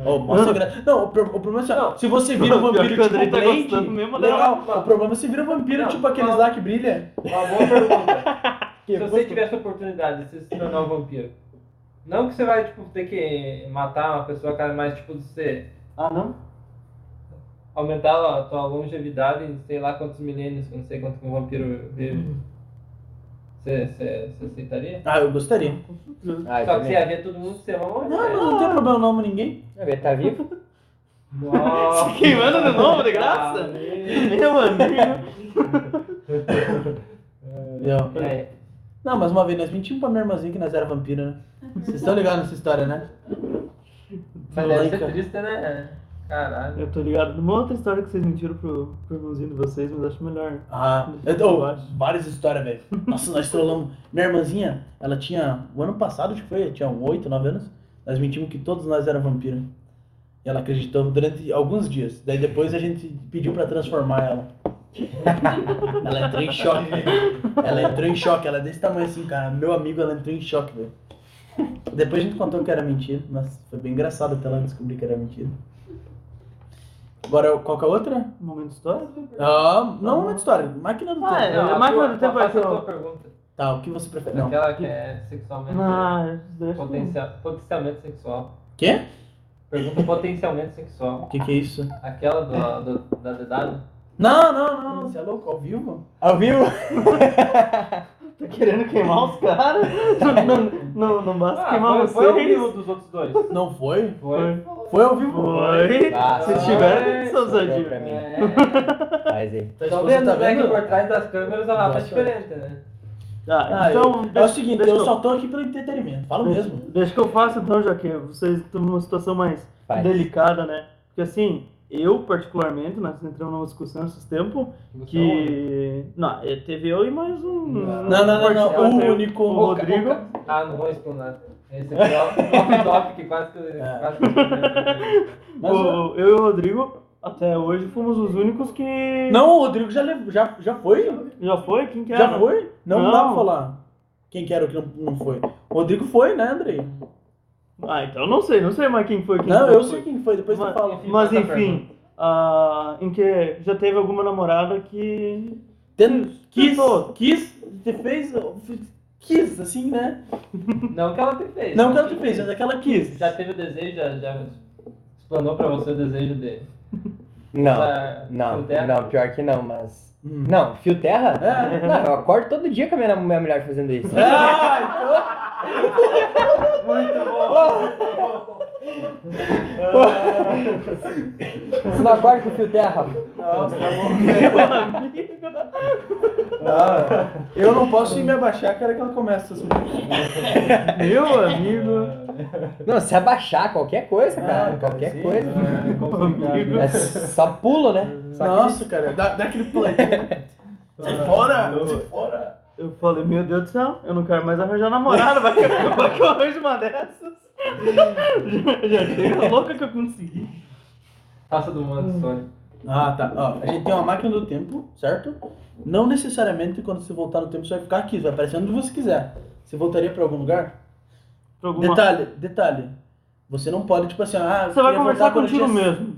Oh, mostra gra... Não, o, pro- o problema é assim, Não. se você vira um vampiro tipo Andrei tá Blade, gostando mesmo legal. dela. O problema é se vira um vampiro Não, tipo aqueles não. lá que brilha. Uma boa pergunta. Se você tivesse a oportunidade de se tornar um vampiro, não que você vai tipo, ter que matar uma pessoa, cara, mas tipo, de você Ah, não? aumentar a tua longevidade em sei lá quantos milênios, não sei quanto que um vampiro vive. Você, você, você aceitaria? Ah, eu gostaria. Ah, eu Só que você ia ver todo mundo ser morrer. Não, mas não tem problema não, mas ninguém. Vai ver, tá vivo? Nossa. Se queimando de novo, de graça? Meu amigo. Eu- É, Não, mas uma vez nós mentimos pra minha irmãzinha que nós era vampiro, né? Vocês estão ligados nessa história, né? mas deve ser triste, né? Caralho. Eu tô ligado numa outra história que vocês mentiram pro, pro irmãozinho de vocês, mas acho melhor. Ah, Eu acho. várias histórias, velho. Nossa, nós trollamos. Minha irmãzinha, ela tinha. O ano passado, acho que foi, tinha 8, 9 anos. Nós mentimos que todos nós eram vampiros. E ela acreditou durante alguns dias. Daí depois a gente pediu pra transformar ela. Ela entrou em choque. Ela entrou em choque. Ela é desse tamanho assim, cara. Meu amigo, ela entrou em choque, velho. Depois a gente contou que era mentira, mas foi bem engraçado até ela descobrir que era mentira. Agora, qual que é a outra? Momento histórico? Ah, não uma história, máquina do Ah, tempo. é. Não, a máquina do tempo faça é que a pergunta. Tá, o que você prefere? Não. Aquela que é sexualmente. Ah, potencial, potencialmente sexual. Quê? Pergunta potencialmente sexual. O que que é isso? Aquela do, do- da dedada? Não, não, não, não. Você é louco? Ao vivo? Ao vivo? Tá querendo queimar os caras? Não, não, não basta Ah, queimar foi, vocês. foi ao vivo dos outros dois. Não foi? Foi. Foi ao vivo? Foi. Ah, Se foi. tiver, são mim. É. Faz aí. Esposa vendo, tá né, que vendo? por trás das câmeras a é Nossa. diferente, né? Tá, Ah, então, eu- é o seguinte, deixa eu só tô aqui pelo entretenimento. Falo Deixa, mesmo. deixa que eu faça então, já que vocês estão numa situação mais Faz. delicada, né? Porque assim, eu particularmente, nós entramos numa discussão esses tempos que. Não, é, teve eu e mais um. Não, não, não, não, o único- O Rodrigo. Ah, não vou explanar. Esse aqui é o off-top que quase que. É. Quase que... Mas, o- eu e o Rodrigo, até hoje, fomos os únicos que. Não, o Rodrigo já, levou, já, já foi? Já foi? Quem que era? Já foi? Não, Não. dá pra falar. Quem que era o que não, não foi? O Rodrigo foi, né, Andrei? Ah, então eu não sei, não sei mais quem foi. Quem Não, foi. eu sei quem foi, depois Mas, tu fala. mas enfim, ah, em que já teve alguma namorada que. Ten- Quis, quis, te fez, quis, assim, né? Não que ela te fez. Não que ela te fez, mas é que ela quis. Já teve o desejo, já, já explanou pra você o desejo de. Não, pra- não, não, pior que não, mas. Hum. Não, fio terra? É. Não, eu acordo todo dia com a minha, minha mulher fazendo isso. Ah, Muito bom! Você não acorda com fio terra? Nossa, tá bom. Ah, eu não posso ir me abaixar, quero que ela comece assim. Meu amigo. Não, se abaixar, qualquer coisa, Ah, cara. cara, qualquer sim. coisa. É. É só pulo, né? Só que- Nossa, cara, dá, dá aquele puladinho. Sai fora, sai fora. Eu falei, meu Deus do céu, eu não quero mais arranjar namorada, vai que, vai que eu arranjo uma dessas. já, já chega louca que eu consegui. Passa do mundo de sonho. Ah, tá. Ó, a gente tem uma máquina do tempo, certo? Não necessariamente quando você voltar no tempo você vai ficar aqui, você vai aparecer onde você quiser. Você voltaria pra algum lugar? Alguma- Detalhe, detalhe. Você não pode, tipo assim, ah, Você vai conversar contigo tinha- mesmo.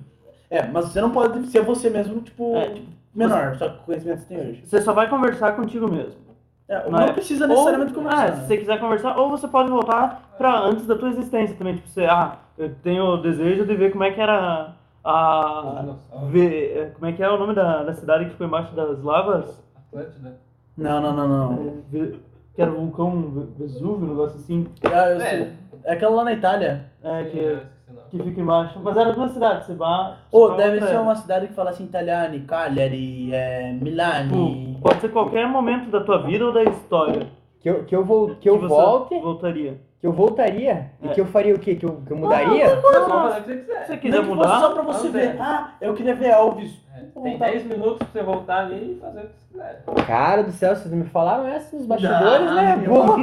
É, mas você não pode ser você mesmo, tipo, É. tipo, menor, só com o conhecimento que você tem hoje. Você só vai conversar contigo mesmo. É, Mas- não precisa necessariamente ou, conversar. Ah, se você quiser conversar, ou você pode voltar pra antes da tua existência também. Tipo, você, ah, eu tenho o desejo de ver como é que era a. Ver, é, como é que é o nome da, da cidade que ficou embaixo das lavas? Atlântida. Não, não, não, não. É, que era o vulcão Ve- Vesúvio, um negócio assim. Ah, eu É. sei. É aquela lá na Itália. É, que, o nome. que fica embaixo. Mas era duas cidades, você vai. Ou você vai deve ser uma cidade que fala assim, Italiani, Cagliari, é, Milani. Tipo, Pode ser qualquer momento da tua vida ou da história. Que eu, que eu, vou, que eu você volte, Voltaria. Que eu voltaria e É. que eu faria o quê? Que eu, que eu mudaria? Você pode fazer o que você Se quiser. você Nem quiser que mudar. só pra você ver. Ah, eu queria ver Elvis. É, Vou Tem voltar. 10 minutos pra você voltar ali e fazer o que você quiser. Cara do céu, vocês não me falaram essa nos bastidores, né? Vou, Só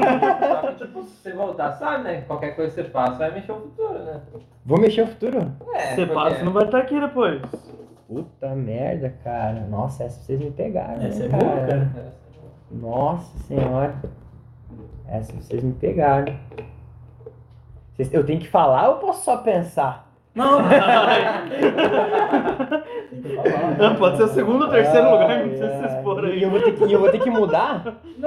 que, tipo, se você voltar, sabe, né? Qualquer coisa que você faça vai mexer o futuro, né? vou mexer o futuro? É, Você porque- passa, você não vai estar aqui depois. Puta merda, cara. Nossa, essa vocês me pegaram. Essa é né, boa, cara. É. Nossa senhora. Essa vocês me pegaram. Vocês- Eu tenho que falar ou posso só pensar? Não. Tem falar. Não, pode ser o segundo ou terceiro Ai, lugar, não precisa se expor E aí. eu vou ter que, e eu vou ter que mudar?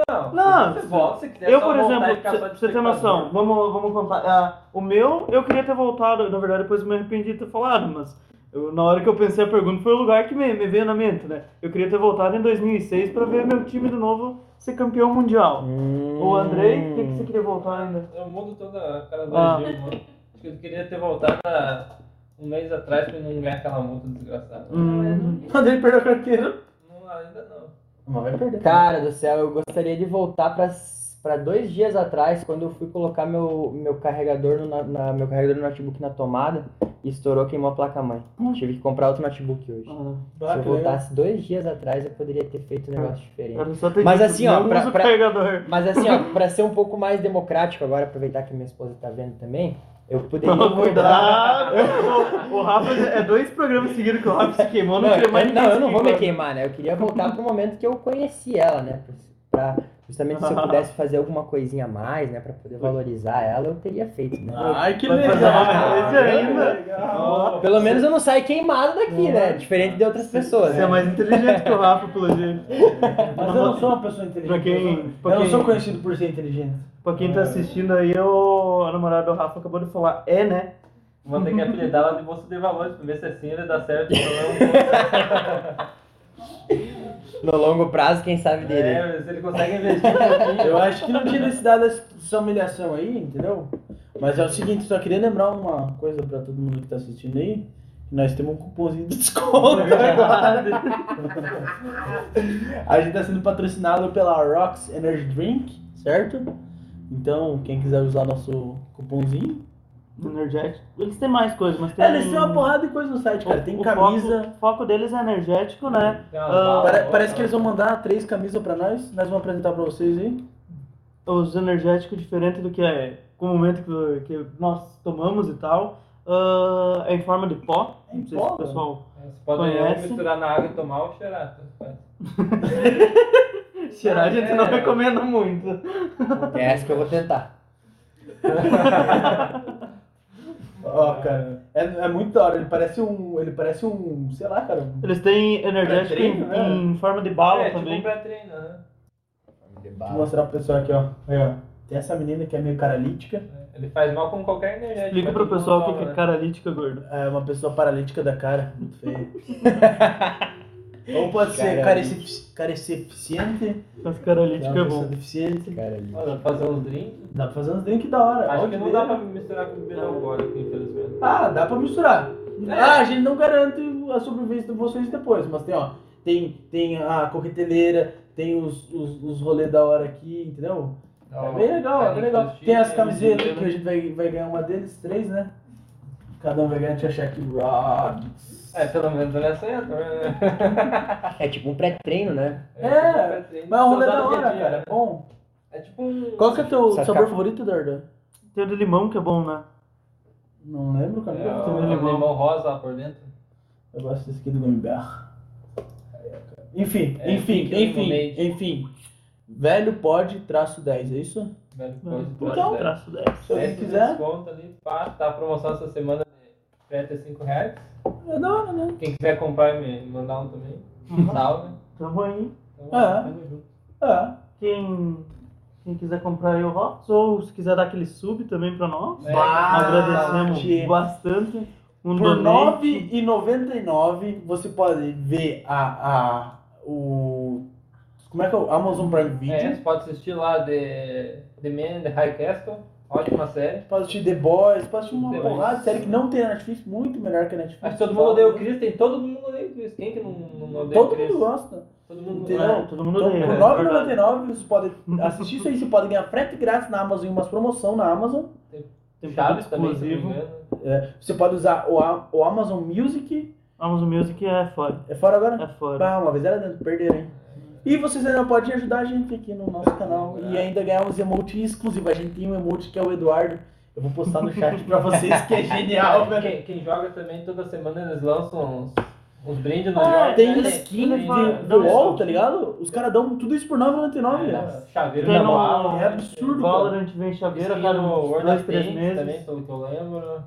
Não, Não, você volta, se quiser Eu, por exemplo, e pra você ter noção, espectador. vamos, vamos contar. Ah, o meu, eu queria ter voltado, na verdade, depois eu me arrependi de ter falado, mas eu- na hora que eu pensei a pergunta foi o lugar que me, me veio na mente, né? Eu queria ter voltado em 2006 pra ver meu time de novo ser campeão mundial. O Andrei, o que, que você queria voltar ainda? Eu mudo toda a cara do Ah. Mano. Acho que eu queria ter voltado há um mês atrás pra não ganhar aquela multa desgraçada. Hum. Quando ele perdeu a carteira. Não, ainda não. Mas vai perder. Cara do céu, eu gostaria de voltar pra, pra dois dias atrás, quando eu fui colocar meu, meu carregador no, na- meu carregador do notebook na tomada estourou, queimou a placa-mãe. Tive que comprar outro notebook hoje. Ah, Ah, Se eu legal. voltasse dois dias atrás, eu poderia ter feito um negócio diferente. Mas dito, assim, ó, pra- pra- carregador. Mas assim, ó, pra ser um pouco mais democrático agora, aproveitar que minha esposa tá vendo também, Eu poderia Não, mudar. cuidado. o, o Rafa é dois programas seguidos que o Rafa se queimou, não, Não, queria mais eu, não, eu não vou me queimar, né? Eu queria voltar pro momento que eu conheci ela, né? Pra, justamente se eu pudesse fazer alguma coisinha a mais, né? Pra poder valorizar ela, eu teria feito, né? Ai, que legal. fazer uma homenagem ainda. Legal. Pelo menos eu não saio queimado daqui, né? Diferente de outras pessoas. Você é mais inteligente que o Rafa, pelo jeito. Mas eu não sou uma pessoa inteligente. Pra quem- eu, pra eu não sou conhecido por ser inteligente. Pra quem tá assistindo aí, o, a namorada do Rafa acabou de falar, é, né? Vou ter que apelidar ela de bolsa de valores pra ver se assim ele dá certo. No longo prazo, quem sabe dele. é, se ele consegue investir um. Eu acho que não tinha necessidade dessa humilhação aí, entendeu? Mas é o seguinte, só queria lembrar uma coisa pra todo mundo que tá assistindo aí. que Nós temos um cupomzinho de desconto agora. A gente tá sendo patrocinado pela Rocks Energy Drink, certo? Então, quem quiser usar nosso cupomzinho. Energético. Eles têm mais coisas, mas tem. É, eles têm uma porrada de coisa no site, cara. Tem o camisa. Foco, o foco deles é energético, né? Ah, ó, parece que eles vão mandar três camisas pra nós. Nós vamos apresentar pra vocês aí. Os energéticos, diferente do que é comumente que, que nós tomamos e tal, ah, é em forma de pó. É em Não sei pó, se o pessoal Você pode Conhece? misturar na água e tomar ou cheirar. cheirar, a gente não É. recomenda muito. É essa que eu vou tentar. É, é muito da hora. Ele parece um. Ele parece um. Sei lá, cara. um- Eles têm energético em, né? em forma de bala é, tipo também. um pré-treino, né? Vou mostrar pro pessoal aqui, ó. Aí, ó. Tem essa menina que é meio caralítica. Ele faz mal com qualquer energético. Explica pro pessoal o que que é toma, caralítica, gordo. É uma pessoa paralítica da cara. Muito feia. Ou pode ser Caralítica. careci- careficiente. As que caralítica é bom. deficiente. Ali. né? Olha, fazer uns drinks. Dá pra fazer uns drinks da hora. Acho Ó, que não dá pra misturar com bebida alcoólica, infelizmente. Ah, dá pra misturar. É. Ah, a gente não garante a sobrevivência de vocês depois, mas tem, ó. Tem, tem a coqueteleira, tem os, os, os rolês da hora aqui, entendeu? É bem legal, é bem legal. Tem as camisetas que a gente vai, vai ganhar uma deles, três, né? Cada um vai ganhar, deixa eu achar aqui. Rods. É, pelo menos ele é sonhador, né? É tipo um pré-treino, né? É, tipo um. Mas é um rolê da hora, dia, cara. né? É bom. É tipo um. Qual que é o teu Saca- sabor favorito, Darda? Tem o de limão que é bom, né? Não lembro, cara. É, Eu o limão. limão rosa lá por dentro. Eu gosto desse aqui do Gumbar. Enfim, É, enfim, enfim, Lemonade. enfim. Velho pode traço 10, é isso? Velho, pode Então, trazer. Traço 10. Se alguém Esse quiser. desconto ali, pá, tá a promoção essa semana de 35 reais. É da hora, né? Quem quiser comprar e me mandar um também, salve. Tamo aí. Então, É. tamo junto. É. Quem, quem quiser comprar aí o Rots, ou se quiser dar aquele sub também pra nós, É, agradecemos Bate. bastante. Um Por R$ donate. 9,99 você pode ver a, a o como é que é o Amazon Prime Video. É, você pode assistir lá The, The Man, The High Castle, ótima série. Pode assistir The Boys, pode assistir uma The porrada de série que não tem na Netflix, muito melhor que a Netflix. Acho que todo mundo odeia o Chris, tem todo mundo odeia o Chris. Quem que não, não odeia o Todo Chris? mundo gosta. Todo mundo Entendeu? odeia. É, todo mundo Então, odeia. por é R$ verdade. 9,99 você pode assistir isso aí, você pode ganhar frete grátis na Amazon e umas promoção na Amazon. Tem Chaves também, não exclusivo. É, você pode usar o, A- o Amazon Music. Amazon Music é fora. É fora agora? É fora. Ah, uma vez era dentro, perderam, hein? E vocês ainda podem ajudar a gente aqui no nosso canal e ainda ganhar uns emotes exclusivos. A gente tem um emote que é o Eduardo. Eu vou postar no chat pra vocês, que é genial, velho. Quem, quem joga também, toda semana eles lançam uns, uns brindes no Ah, jogo. tem né? skin Tem- de, do UOL, tá ligado? Os caras dão tudo isso por R$ 9,99. É, chaveiro Tem no- Bala, é absurdo, cara. Valorant vem chaveira Isso cada no World dois, of três Tanks meses. também, pelo que eu lembro.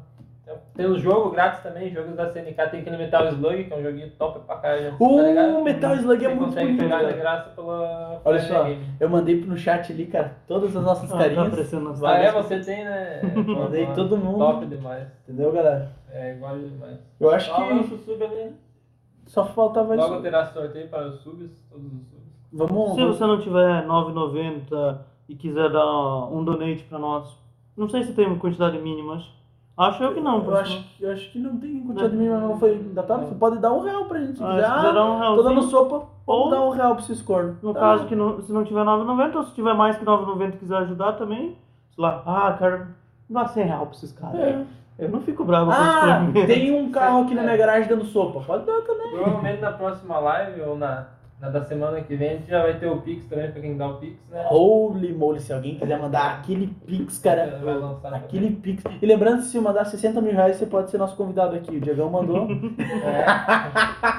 Tem os jogos grátis também, jogos da CNK, tem aquele Metal Slug, que é um joguinho top pra caralho. O tá ligado? Metal Slug é Você muito consegue bonito, pegar de cara. graça pela Olha só, Game. eu mandei no chat ali, cara, todas as nossas Ah, tá carinhas. aparecendo nas Ah, é? Você tem, né? Mandei todo mundo. Top demais. Entendeu, galera? É, igual demais. Eu acho Só lança que o sub ali. só faltava Logo isso. terá sorteio para os subs, todos os subs. Vamos. Se você não tiver 9,90 e quiser dar um donate pra nós, não sei se tem uma quantidade mínima, acho- acho eu que não. Eu acho, eu acho que não tem quantidade mínima, não foi datado. Você pode dar um real pra gente. Se Ah, quiser, se ah, um tô realzinho. dando sopa, Ou- dar um real pra esses cornos. No Tá. caso que não, se não tiver 9,90 ou se tiver mais que 9,90 e quiser ajudar também, sei lá, ah, cara, dá 100 reais pra esses caras. É. Eu não fico bravo com Ah, esse tem um carro aqui na minha garagem dando sopa. Pode dar também. Provavelmente na próxima live ou na, Na da semana que vem a gente já vai ter o Pix também, pra quem dá o Pix, né? Holy moly, se alguém quiser mandar aquele pix, cara. Aquele pix. E lembrando, se mandar 60 mil reais, você pode ser nosso convidado aqui. O Diegão mandou.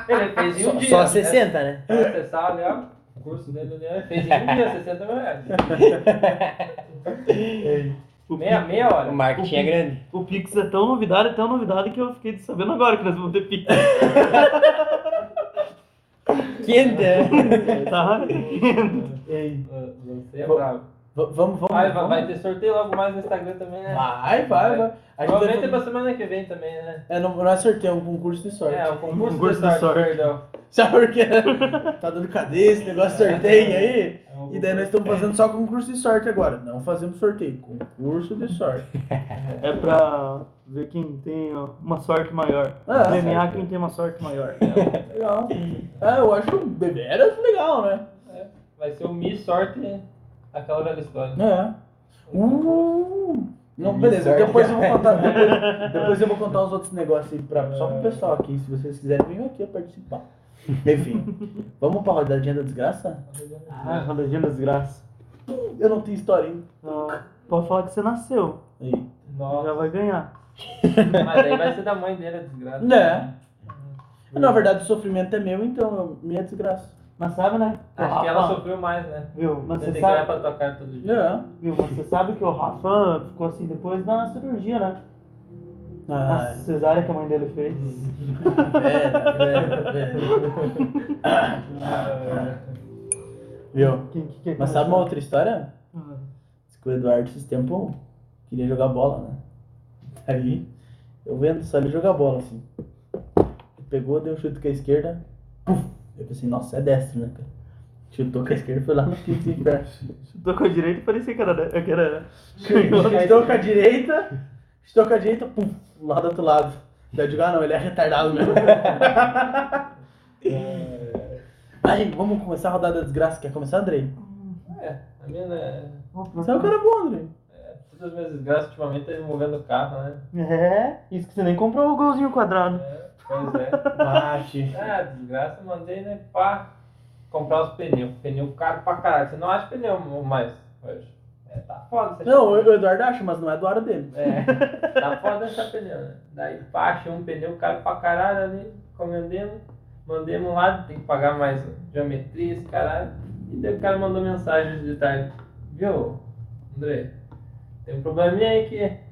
É. Ele fez em um Só, dia. só né? 60, né? Acessar ali, ó, o curso dele ali, ele fez em um dia, 60 mil reais. O Meia, Pix- meia hora. O marketing é grande. O Pix é tão novidade, é tão novidade que eu fiquei sabendo agora que nós vamos ter Pix. Quente, tá? Ei, Você é bravo. vamos, vamos. Vai, vamos. vai ter sorteio logo mais no Instagram também, né? Vai, vai, vai. A gente Provavelmente é pra semana que vem também, né? É, não, não é sorteio, é um concurso de sorte. É, o concurso, Concurso de de sorte, sorte. perdão. Sabe por quê? Tá dando cadeia esse negócio de sorteio aí? É E daí nós estamos fazendo só concurso de sorte agora. Não fazemos sorteio, concurso de sorte. É pra ver quem tem uma sorte maior. Ah, Premiar quem tem uma sorte maior. Legal. É, eu acho deveras legal, né? Vai ser o Miss Sorte, aquela velha história. É. Uh! Não, beleza, depois eu vou contar. Depois, depois eu vou contar os outros negócios aí pra, só pro pessoal aqui. Se vocês quiserem, venham aqui participar. Enfim, vamos pra rodadinha da desgraça? Ah, rodadinha das graças. Eu não tenho história, hein? Ah, pode falar que você nasceu. Aí. Já Nossa, vai ganhar. mas aí vai ser da mãe dele, a desgraça. Né? Na verdade, o sofrimento é meu, então minha desgraça. Mas sabe, né? Acho que ela Rafa- sofreu mais, né? Viu? Mas Você você tem que olhar sabe, pra tua cara todo dia. É. viu? Mas você sabe que o Rafa ficou assim depois da cirurgia, né? A Ah, cesárea que a mãe dele fez. velho, velho, velho. Quem Viu? que Mas sabe uma outra história? Diz que o Eduardo esses tempos queria jogar bola, né? Aí eu vendo só ele jogar bola assim. Ele pegou, deu um chute com a esquerda. Puf! Eu pensei, nossa, é destro, né, cara? Chutou com a esquerda e foi lá no pé. Chutou com a direita e parecia que era. Que era... Chutou com a direita, com a direita, pum, lá do outro lado. Daí eu digo, ah não, ele é retardado mesmo. Aí, vamos começar a rodada da desgraça. Quer começar, Andrei? É, a minha, né? Você é um cara bom, Andrei. Todas as minhas desgraças ultimamente estão envolvendo o carro, né? É, isso que você nem comprou o golzinho quadrado. É, pois é. Bate. Ah, desgraça, mandei, né, pá, comprar os pneus. Pneu caro pra caralho. Você não acha pneu mais hoje. É, tá foda você Não, o achar Eduardo acha, mas não é do aro dele. É, tá foda essa pneu, né? Daí, achei um pneu caro pra caralho ali, encomendemos, mandemos lá, tem que pagar mais geometria, esse caralho. E daí o cara mandou mensagem de tarde. Viu, André, tem um probleminha aí que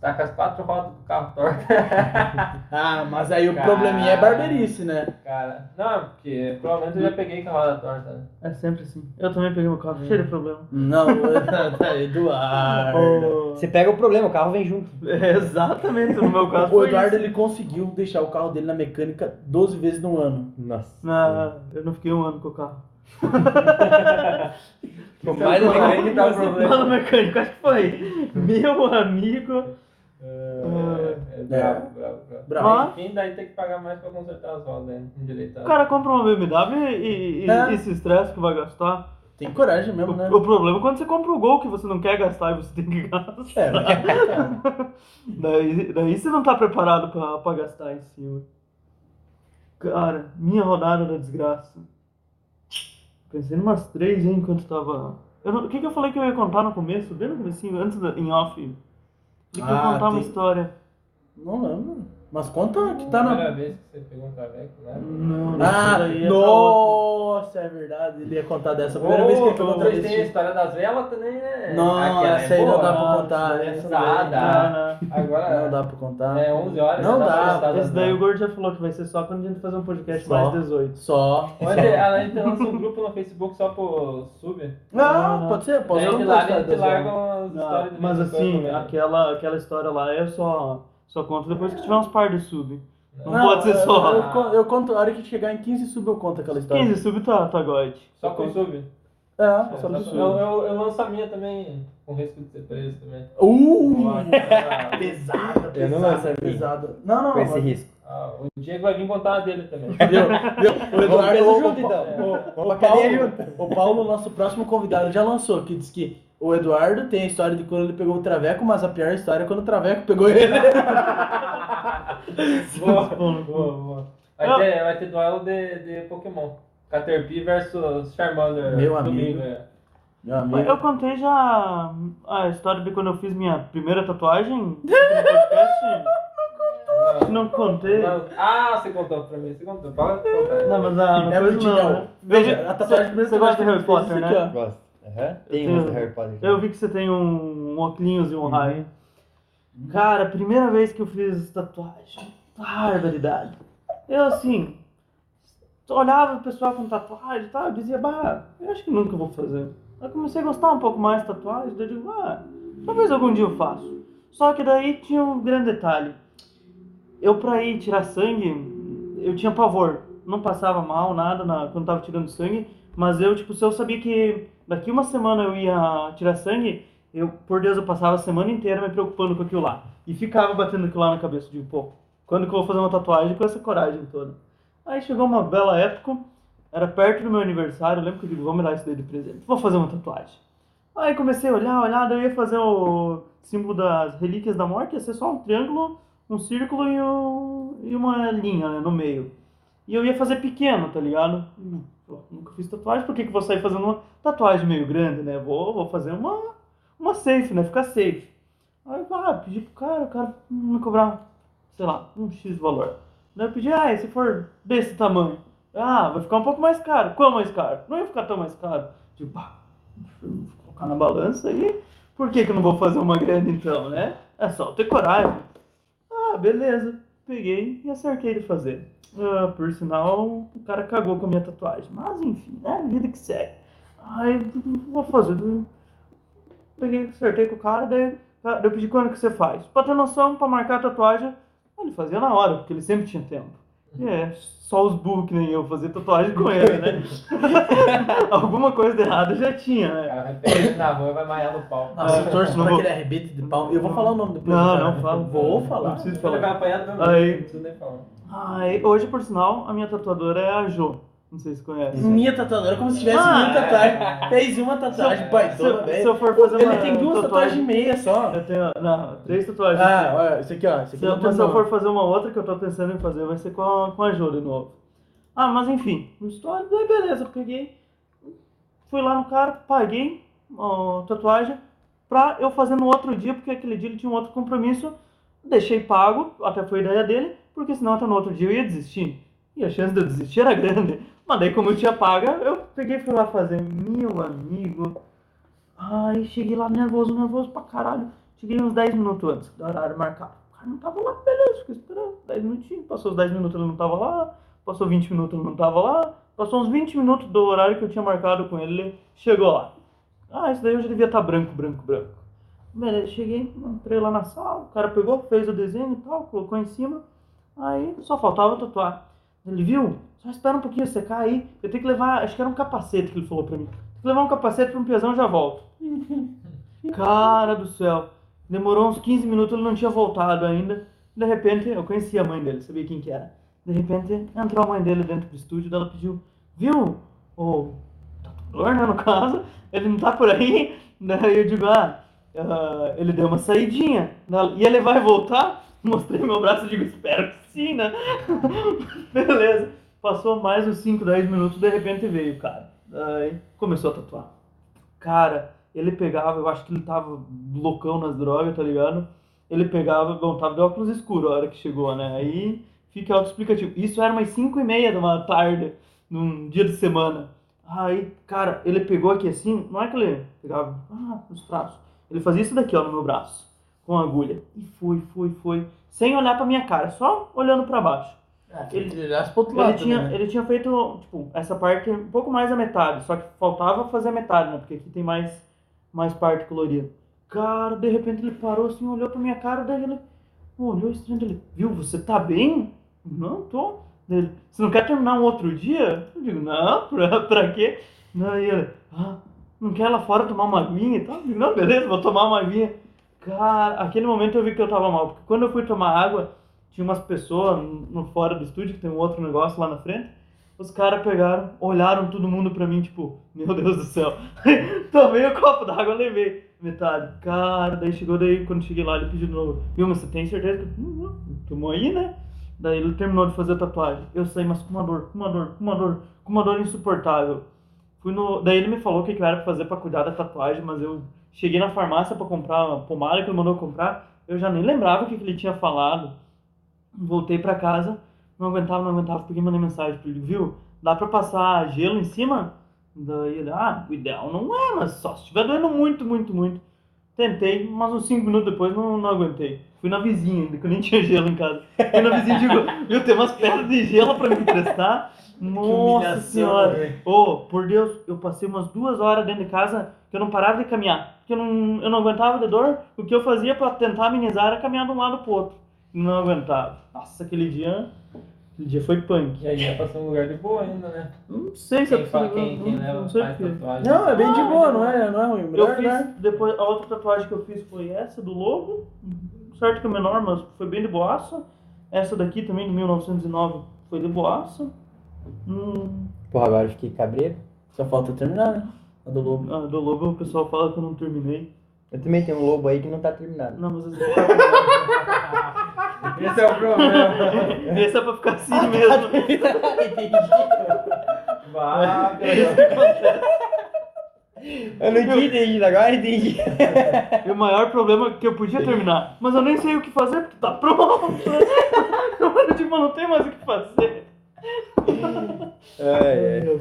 tá com as quatro rodas do carro torta. Ah, mas aí o Cara. probleminha é barberice, né? Cara, não, porque provavelmente eu já peguei com a roda torta, né? É sempre assim. Eu também peguei meu carro cheio de problema. Não, Eduardo. O- Você pega o problema, o carro vem junto. É, exatamente, no meu caso. O Eduardo isso. ele conseguiu deixar o carro dele na mecânica 12 vezes no ano. Nossa. Ah, eu não fiquei um ano com o carro. Por mais que tá o problema. Mecânico, acho que foi. Meu amigo. É, é bravo, bravo, bravo. Bravo. Ó. Enfim, daí tem que pagar mais pra consertar as rodas, né? Endireitar. O cara compra uma BMW e, e, É. e se estressa que vai gastar. Tem coragem mesmo, né? O, o problema é quando você compra o Gol que você não quer gastar e você tem que gastar. É, mas- Daí, daí você não tá preparado pra, pra gastar em cima. Cara, minha rodada da desgraça. Pensei em umas três hein, enquanto tava. Eu o que, que eu falei que eu ia contar no começo? Bem no comecinho, antes da, em off. Eu ia Ah, contar uma tem- história. Não lembro. Mas conta que tá na. Primeira vez que você pegou um traveco, né? Não, não, Ah, é nossa, é verdade. Ele ia contar dessa. A primeira vez que ele pegou vocês outra têm a história das velas também, né? Não, Aquela essa aí não boa. dá pra contar. Essa dá, dá. Não, não. Agora Não dá pra contar. é 11 horas. Não dá. Esse daí o. Gordo já falou que vai ser só quando a gente fazer um podcast Só. mais 18. Só. A gente- a gente lança um grupo no Facebook só pro sub. Não, pode ser. Posso Daí de contar lá a gente larga Não, histórias mas assim, aquela, aquela história lá eu só, só conto depois que tiver uns par de sub. Não, Não, pode ser eu- só. Eu, eu, eu conto, a hora que chegar em 15 sub eu conto aquela história. 15 sub tá, tá God. Só pro sub. É, Eu, só pro sub. eu, eu, eu lanço a minha também, com risco de ser preso também. Uh! Ah, Pesada, Eu não pesada, lanço a minha. pesada. Não, não, Com esse mas- risco. Ah, o Diego vai vir contar a dele também. Viu? O Eduardo o- junto, o- então. o- O, cadeia Paulo, junto. o Paulo, nosso próximo convidado, já lançou, que diz que o Eduardo tem a história de quando ele pegou o Traveco, mas a pior história é quando o Traveco pegou ele. boa, boa, boa. Vai ter, vai ter duelo de, de Pokémon. Caterpie versus Charmander. Meu domingo, amigo. é. Meu amigo. Eu contei já a história de quando eu fiz minha primeira tatuagem no podcast. Não, Não contei. não. Ah, você contou pra mim, você contou. Contar. Não, mas a É não. legal. né? Veja, a tatuagem Você- gosta de Harry eu Potter, né? Gosto. Aham. Tem tenho- uns do Harry Potter. Eu vi que você tem um, um óculos e um raio. Cara, primeira vez que eu fiz tatuagem. Barbaridade. Eu assim. Olhava o pessoal com tatuagem e tal, eu dizia, bah, eu acho que nunca vou fazer. Aí comecei a gostar um pouco mais de tatuagem, daí eu digo, ah, talvez algum dia eu faço. Só que daí tinha um grande detalhe. Eu pra ir tirar sangue, eu tinha pavor. Não passava mal, nada na, quando tava tirando sangue, mas eu, tipo, se eu sabia que daqui uma semana eu ia tirar sangue, eu, por Deus, eu passava a semana inteira me preocupando com aquilo lá. E ficava batendo aquilo lá na cabeça, digo, pô, quando que eu vou fazer uma tatuagem com essa coragem toda? Aí chegou uma bela época, era perto do meu aniversário, eu lembro que eu digo, vamos me dar isso daí de presente, vou fazer uma tatuagem. Aí comecei a olhar, olhar, daí eu ia fazer o símbolo das relíquias da morte, ia ser só um triângulo, um círculo e, um, e uma linha né, no meio. E eu ia fazer pequeno, tá ligado? Hum, pô, Nunca fiz tatuagem, por que, que vou sair fazendo uma tatuagem meio grande, né? Vou, vou fazer uma, uma safe, né? Ficar safe. Aí eu ah, pedi pro cara, o cara me cobrar, sei lá, um X valor. Daí eu pedi, ah, se for desse tamanho? Ah, vai ficar um pouco mais caro. Qual mais caro? Não ia ficar tão mais caro. Tipo, vou colocar na balança aí. Por que, que eu não vou fazer uma grande então, né? É só ter coragem. Ah, beleza. Peguei e acertei de fazer. Ah, por sinal, o cara cagou com a minha tatuagem. Mas enfim, né? Vida que segue. Aí, vou fazer. Peguei, acertei com o cara, daí eu pedi quando que você faz. Pra ter noção, pra marcar a tatuagem, ele fazia na hora, porque ele sempre tinha tempo. É, só os burros que nem eu fazer tatuagem com ele, né? Alguma coisa de errado já tinha, né? cara vai pegar ele na rua e vai malhar no pau. Nossa, eu torço Não pra vou- aquele arrebite de pau. Eu vou falar o nome depois. Não, do cara. não fala. Vou falar. Não preciso Ele falar. vai apanhar do mesmo Aí- não precisa nem falar. Ai, hoje, por sinal, a minha tatuadora é a Jo. Não sei se conhece. Minha tatuadora, como se tivesse Ah, minha tatuagem. Fez uma tatuagem, Se eu, baitona, se velho. eu for fazer uma Ele tem duas tatuagens e meia só. Eu tenho, não, três tatuagens. Ah, olha, esse aqui, ó. Esse aqui Se eu, se eu for fazer uma outra que eu tô pensando em fazer, vai ser com a, com a Jo de novo. Ah, mas enfim, história, daí beleza, eu peguei, fui lá no cara, paguei a tatuagem pra eu fazer no outro dia, porque aquele dia ele tinha um outro compromisso, deixei pago, até foi ideia dele, porque senão até no outro dia eu ia desistir. E a chance de eu desistir era grande. Mas daí como eu tinha paga, eu peguei e fui lá fazer. Meu amigo. Ai, cheguei lá nervoso, nervoso pra caralho. Cheguei uns 10 minutos antes do horário marcado. O cara não tava lá, beleza, fiquei esperando. 10 minutinhos, passou os 10 minutos ele não tava lá, passou 20 minutos ele não tava lá, passou uns 20 minutos do horário que eu tinha marcado com ele, ele chegou lá. Ah, isso daí eu já devia estar branco, branco, branco. Beleza, cheguei, entrei lá na sala, o cara pegou, fez o desenho e tal, colocou em cima. Aí só faltava tatuar. Ele viu? Só espera um pouquinho secar aí. Eu tenho que levar, acho que era um capacete que ele falou pra mim. Tem que levar um capacete pra um pesão e já volto. Cara do céu. Demorou uns 15 minutos, ele não tinha voltado ainda. De repente, eu conhecia a mãe dele, sabia quem que era. De repente, entrou a mãe dele dentro do estúdio, ela pediu, viu? O tatuador, né, no caso, ele não tá por aí. Daí eu digo, ah, ah, ele deu uma saidinha. E ele vai voltar? Mostrei meu braço e digo, espero que né? Beleza. Passou mais uns 5, 10 minutos, de repente veio, cara. Aí começou a tatuar. Cara, ele pegava, eu acho que ele tava loucão nas drogas, tá ligado? Ele pegava, bom, tava de óculos escuros a hora que chegou, né? Aí fica auto-explicativo. Isso era umas 5 e meia de uma tarde, num dia de semana. Aí, cara, ele pegou aqui assim, não é que ele pegava, ah, os traços. Ele fazia isso daqui, ó, no meu braço, com a agulha. E foi, foi, foi. Sem olhar pra minha cara, só olhando pra baixo. Ah, Ele- ele Ele tinha, também, né? ele tinha feito, tipo, essa parte um pouco mais da metade, só que faltava fazer a metade, né? Porque aqui tem mais, mais parte colorida. Cara, de repente ele parou assim, olhou pra minha cara, daí ele olhou estranho dele, viu, você tá bem? Não, tô. Ele, você não quer terminar um outro dia? Eu digo, não, pra, pra quê? Daí ele, ah, não quer lá fora tomar uma aguinha e tal? Eu digo, não, beleza, vou tomar uma aguinha. Cara, aquele momento eu vi que eu tava mal, porque quando eu fui tomar água, tinha umas pessoas no fora do estúdio, que tem um outro negócio lá na frente. Os caras pegaram, olharam todo mundo pra mim, tipo, meu Deus do céu. Tomei o copo d'água, levei metade. Cara, daí chegou daí, quando cheguei lá, ele pediu de novo. Viu, mas você tem certeza que. Hum, hum, tomou aí, né? Daí ele terminou de fazer a tatuagem. Eu saí, mas com uma dor, com uma dor, com uma dor, com uma dor insuportável. Fui no... Daí ele me falou o que que eu era pra fazer pra cuidar da tatuagem, mas eu cheguei na farmácia pra comprar a pomada que ele mandou comprar. Eu já nem lembrava o que, ele tinha falado. Voltei pra casa, não aguentava, não aguentava, peguei mandei mensagem pra ele, viu? Dá pra passar gelo em cima? Daí ele, ah, o ideal não é, mas só se estiver doendo muito, muito, muito. Tentei, mas uns 5 minutos depois não, não aguentei. Fui na vizinha ainda, que eu nem tinha gelo em casa. Fui na vizinha e digo, viu, tem umas pedras de gelo pra me emprestar. Nossa senhora. Ô, por Deus, eu passei umas duas horas dentro de casa que eu não parava de caminhar. Porque eu não, eu não aguentava de dor. O que eu fazia pra tentar amenizar era caminhar de um lado pro outro. Não aguentava. Nossa, aquele dia. Aquele dia foi punk. E aí ia passar um lugar de boa ainda, né? Não sei se Quem, é fa- possível, quem, não- quem não leva sei porquê. tatuagem. Não, é bem de boa, não é, não é ruim. Eu Melhor, fiz, né? depois, a outra tatuagem que eu fiz foi essa do lobo, certo que é menor, mas foi bem de boaça. Essa daqui também, de 1909, foi de boaça. Hum, Porra, agora eu fiquei cabreiro. Só falta terminar, né? A do lobo. a do lobo o pessoal fala que eu não terminei. Eu também tenho um lobo aí que não tá terminado. Não, mas esse, é pra- Esse é o problema. esse é pra ficar assim mesmo. Vá, Eu não tinha entendido, agora eu entendi. E o maior problema é que eu podia terminar, mas eu nem sei o que fazer porque tá pronto. Eu tipo, não tem mais o que fazer. É, é.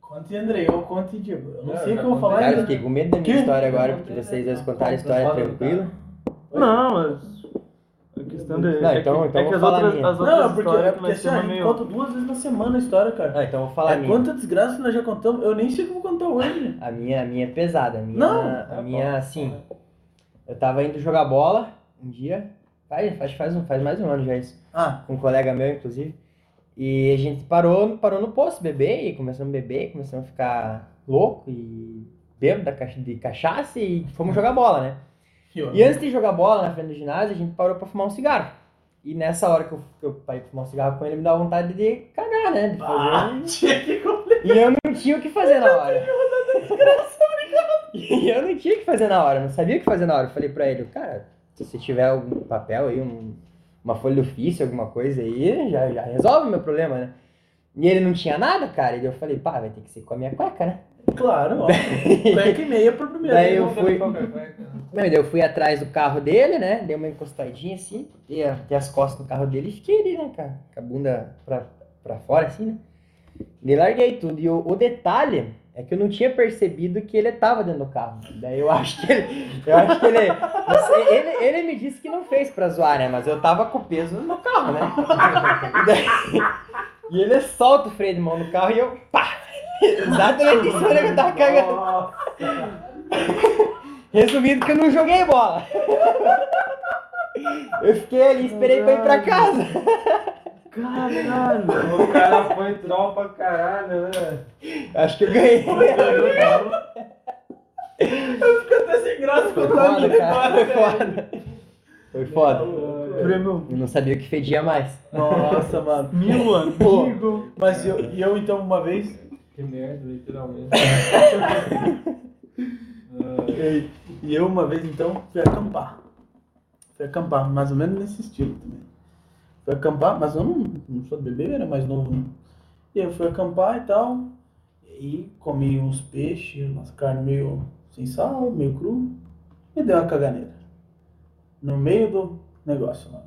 Conte, André, eu conte, Diego. Eu não Não, sei o que eu vou falar Cara, eu ainda. fiquei com medo da minha Que? história agora, porque vocês dois contaram a história tranquila. Não, mas. A questão de. Não, é então- que, então é que vou as falar a outras, minha. as outras Não, é porque, histórias é que porque assim, a temos gente meio. conta duas vezes na semana a história, cara. Ah, então eu vou falar a É minha. quanta desgraça que nós já contamos. Eu nem sei o que eu vou contar hoje. A minha, a minha é pesada. A minha, Não, a tá minha assim. Eu tava indo jogar bola um dia. Faz, faz, faz, um, faz mais de um ano já isso. Ah, Com um colega meu, inclusive. E a gente parou, parou no posto beber e começamos a beber, começamos a ficar louco e bêbado da caixa- de cachaça e fomos jogar bola, né? E antes de jogar bola na frente do ginásio, a gente parou pra fumar um cigarro. E nessa hora que eu, que eu parei pra fumar um cigarro com ele, me dá vontade de cagar, né? De fazer Ah. E eu não tinha o que fazer na hora. E eu não tinha o que fazer na hora, não sabia o que fazer na hora. Eu falei pra ele, cara, se você tiver algum papel aí, um- uma folha de ofício, alguma coisa aí, já, já resolve o meu problema, né? E ele não tinha nada, cara. E eu falei, pá, vai ter que ser com a minha cueca, né? Claro, ó. Cueca e meia por primeiro. Daí eu fui- é, é. Não, e daí eu fui atrás do carro dele, né? Dei uma encostadinha assim, dei as costas no carro dele e fiquei ali, né, cara? Com a bunda pra, pra fora, assim, né? E larguei tudo. E o, o detalhe é que eu não tinha percebido que ele tava dentro do carro. Daí eu acho que ele. Eu acho que ele. ele, ele me disse que não fez pra zoar, né? Mas eu tava com o peso no carro, né? E, daí- e ele solta o freio de mão no carro e eu. pá! Exatamente isso que eu tava cagando. Resumindo que eu não joguei bola. Eu fiquei ali, esperei pra ir pra casa. Caralho! O cara foi troll pra caralho, né? Acho que eu ganhei. Fica até sem graça Foi contar foda, cara. Foi velho. foda. Foi foda. Prêmio Eu não sabia o que fedia mais. Nossa, mano. mil Pô, amigo. Mas eu, e eu então uma vez. Que merda, literalmente. E e eu uma vez então fui acampar. Fui acampar, mais ou menos nesse estilo também. Fui acampar, mas eu não, não sou bebê, eu era mais novo. Né? E aí eu fui acampar e tal. E comi uns peixes, umas carnes meio sem sal, meio cru. E deu uma caganeira. No meio do negócio lá.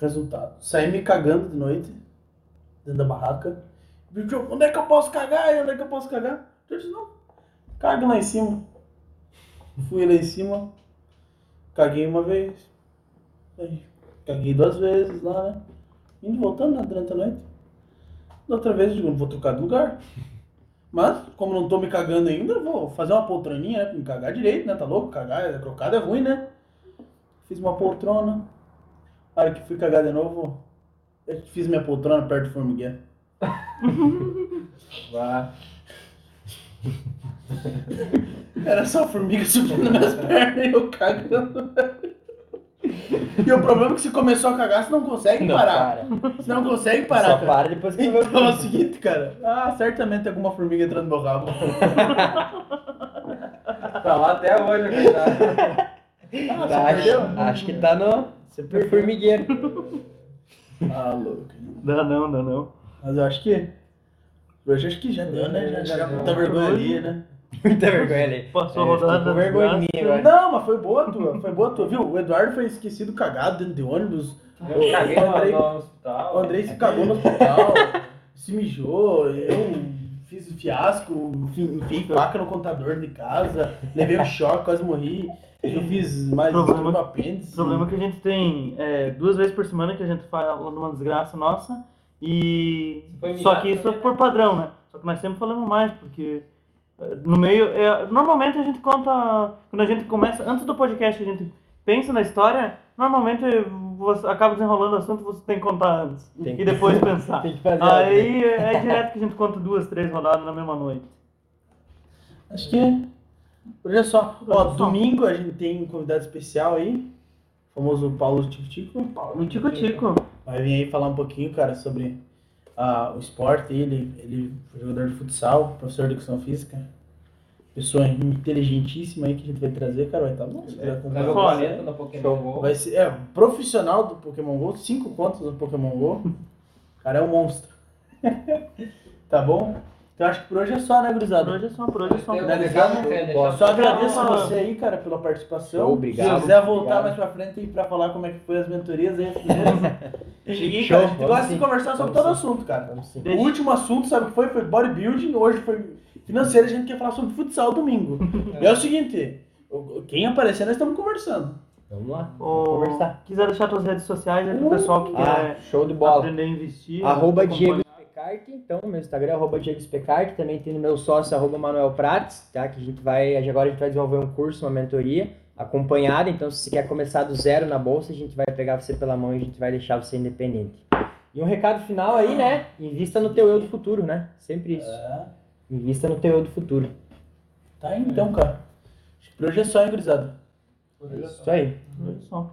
Resultado. Saí me cagando de noite, dentro da barraca. Onde é que eu posso cagar? Onde é que eu posso cagar? Eu disse, não, caga lá em cima. Fui lá em cima, caguei uma vez. Aí, caguei duas vezes lá, né? Indo e voltando né, durante a noite. Da outra vez eu digo, vou trocar de lugar. Mas, como não tô me cagando ainda, vou fazer uma poltroninha, né? Pra me cagar direito, né? Tá louco? Cagar, crocada é ruim, né? Fiz uma poltrona. A hora que fui cagar de novo, eu fiz minha poltrona perto do formigueiro. Vá. Era só a formiga subindo nas minhas pernas e eu cagando. E o problema é que se começou a cagar, você não consegue Não, parar. para. Você não consegue parar, Só cara. para depois que eu ver Então é o seguinte, cara. Ah, certamente tem alguma formiga entrando no meu rabo. Tá lá até hoje, coitado. Ah, Tá, você perdeu? acho, acho que tá no, Você no perdeu. formigueiro. Ah, louco. Dá não, dá não. Mas eu acho que. Hoje acho que já deu, né? Já, já, já muita vergonha ali, né? Muita vergonha ali. Passou É, a rodada. tô com vergonha de mim desgraça. agora. Não, mas foi boa a tua, foi boa a tua, viu? O Eduardo foi esquecido cagado dentro de ônibus. Eu caguei o no, Andrei, no hospital. o Andrei se cagou no hospital, se mijou, eu fiz fiasco, enfim, enfiei faca no contador de casa, levei um choque, quase morri. Eu fiz mais Problema- um apêndice. O problema é que a gente tem é, duas vezes por semana que a gente fala numa desgraça nossa. E. Foi Só que isso é por padrão, né? Só que nós sempre falamos mais, porque no meio. é, normalmente a gente conta. Quando a gente começa. Antes do podcast a gente pensa na história, normalmente você acaba desenrolando o assunto você tem que contar antes. Tem E depois pensar. Tem que fazer. Aí é direto que a gente conta duas, três rodadas na mesma noite. Acho que. Olha só, ó, domingo a gente tem um convidado especial aí, o famoso Paulo Tico Tico. No Tico Tico. Vai vir aí falar um pouquinho, cara, sobre ah, o esporte. Ele, ele foi jogador de futsal, professor de educação física. Pessoa inteligentíssima aí que a gente vai trazer, cara. Vai estar bom. se quiser Leva acompanhar. o Foda. planeta no Pokémon Go. Vai ser é, profissional do Pokémon GO, cinco contas do Pokémon GO. O cara é um monstro. tá bom? Então acho que por hoje é só, né, Por gurizada? hoje é só, por hoje é só. Eu- eu- eu- Gosto. Só agradeço a você aí, cara, pela participação. Obrigado. Se quiser voltar Obrigado. mais pra frente aí pra falar como é que foi as mentorias aí? Cheguei, Show, cara. A gente vamos gosta de conversar sobre Vamos todo sim. assunto, cara. Vamos sim. O último assunto, sabe o que foi? Foi bodybuilding, hoje foi financeiro, a gente quer falar sobre futsal domingo. E é o seguinte, quem aparecer, nós estamos conversando. Vamos lá. Ô, Vamos conversar. quiser deixar suas redes sociais aí pro pessoal que Ah, quer show de bola. aprender a investir. Arroba. Diego Então, meu Instagram é arroba também tem no meu sócio, arroba Manuel Prates, tá? Que a gente vai, agora a gente vai desenvolver um curso, uma mentoria acompanhada, então se você quer começar do zero na bolsa, a gente vai pegar você pela mão e a gente vai deixar você independente. E um recado final aí, né? Invista no teu eu do futuro, né? Sempre isso. É, Invista no teu eu do futuro. tá aí então, cara. Acho que por hoje é só, hein, gurizada? É isso aí. Olha só.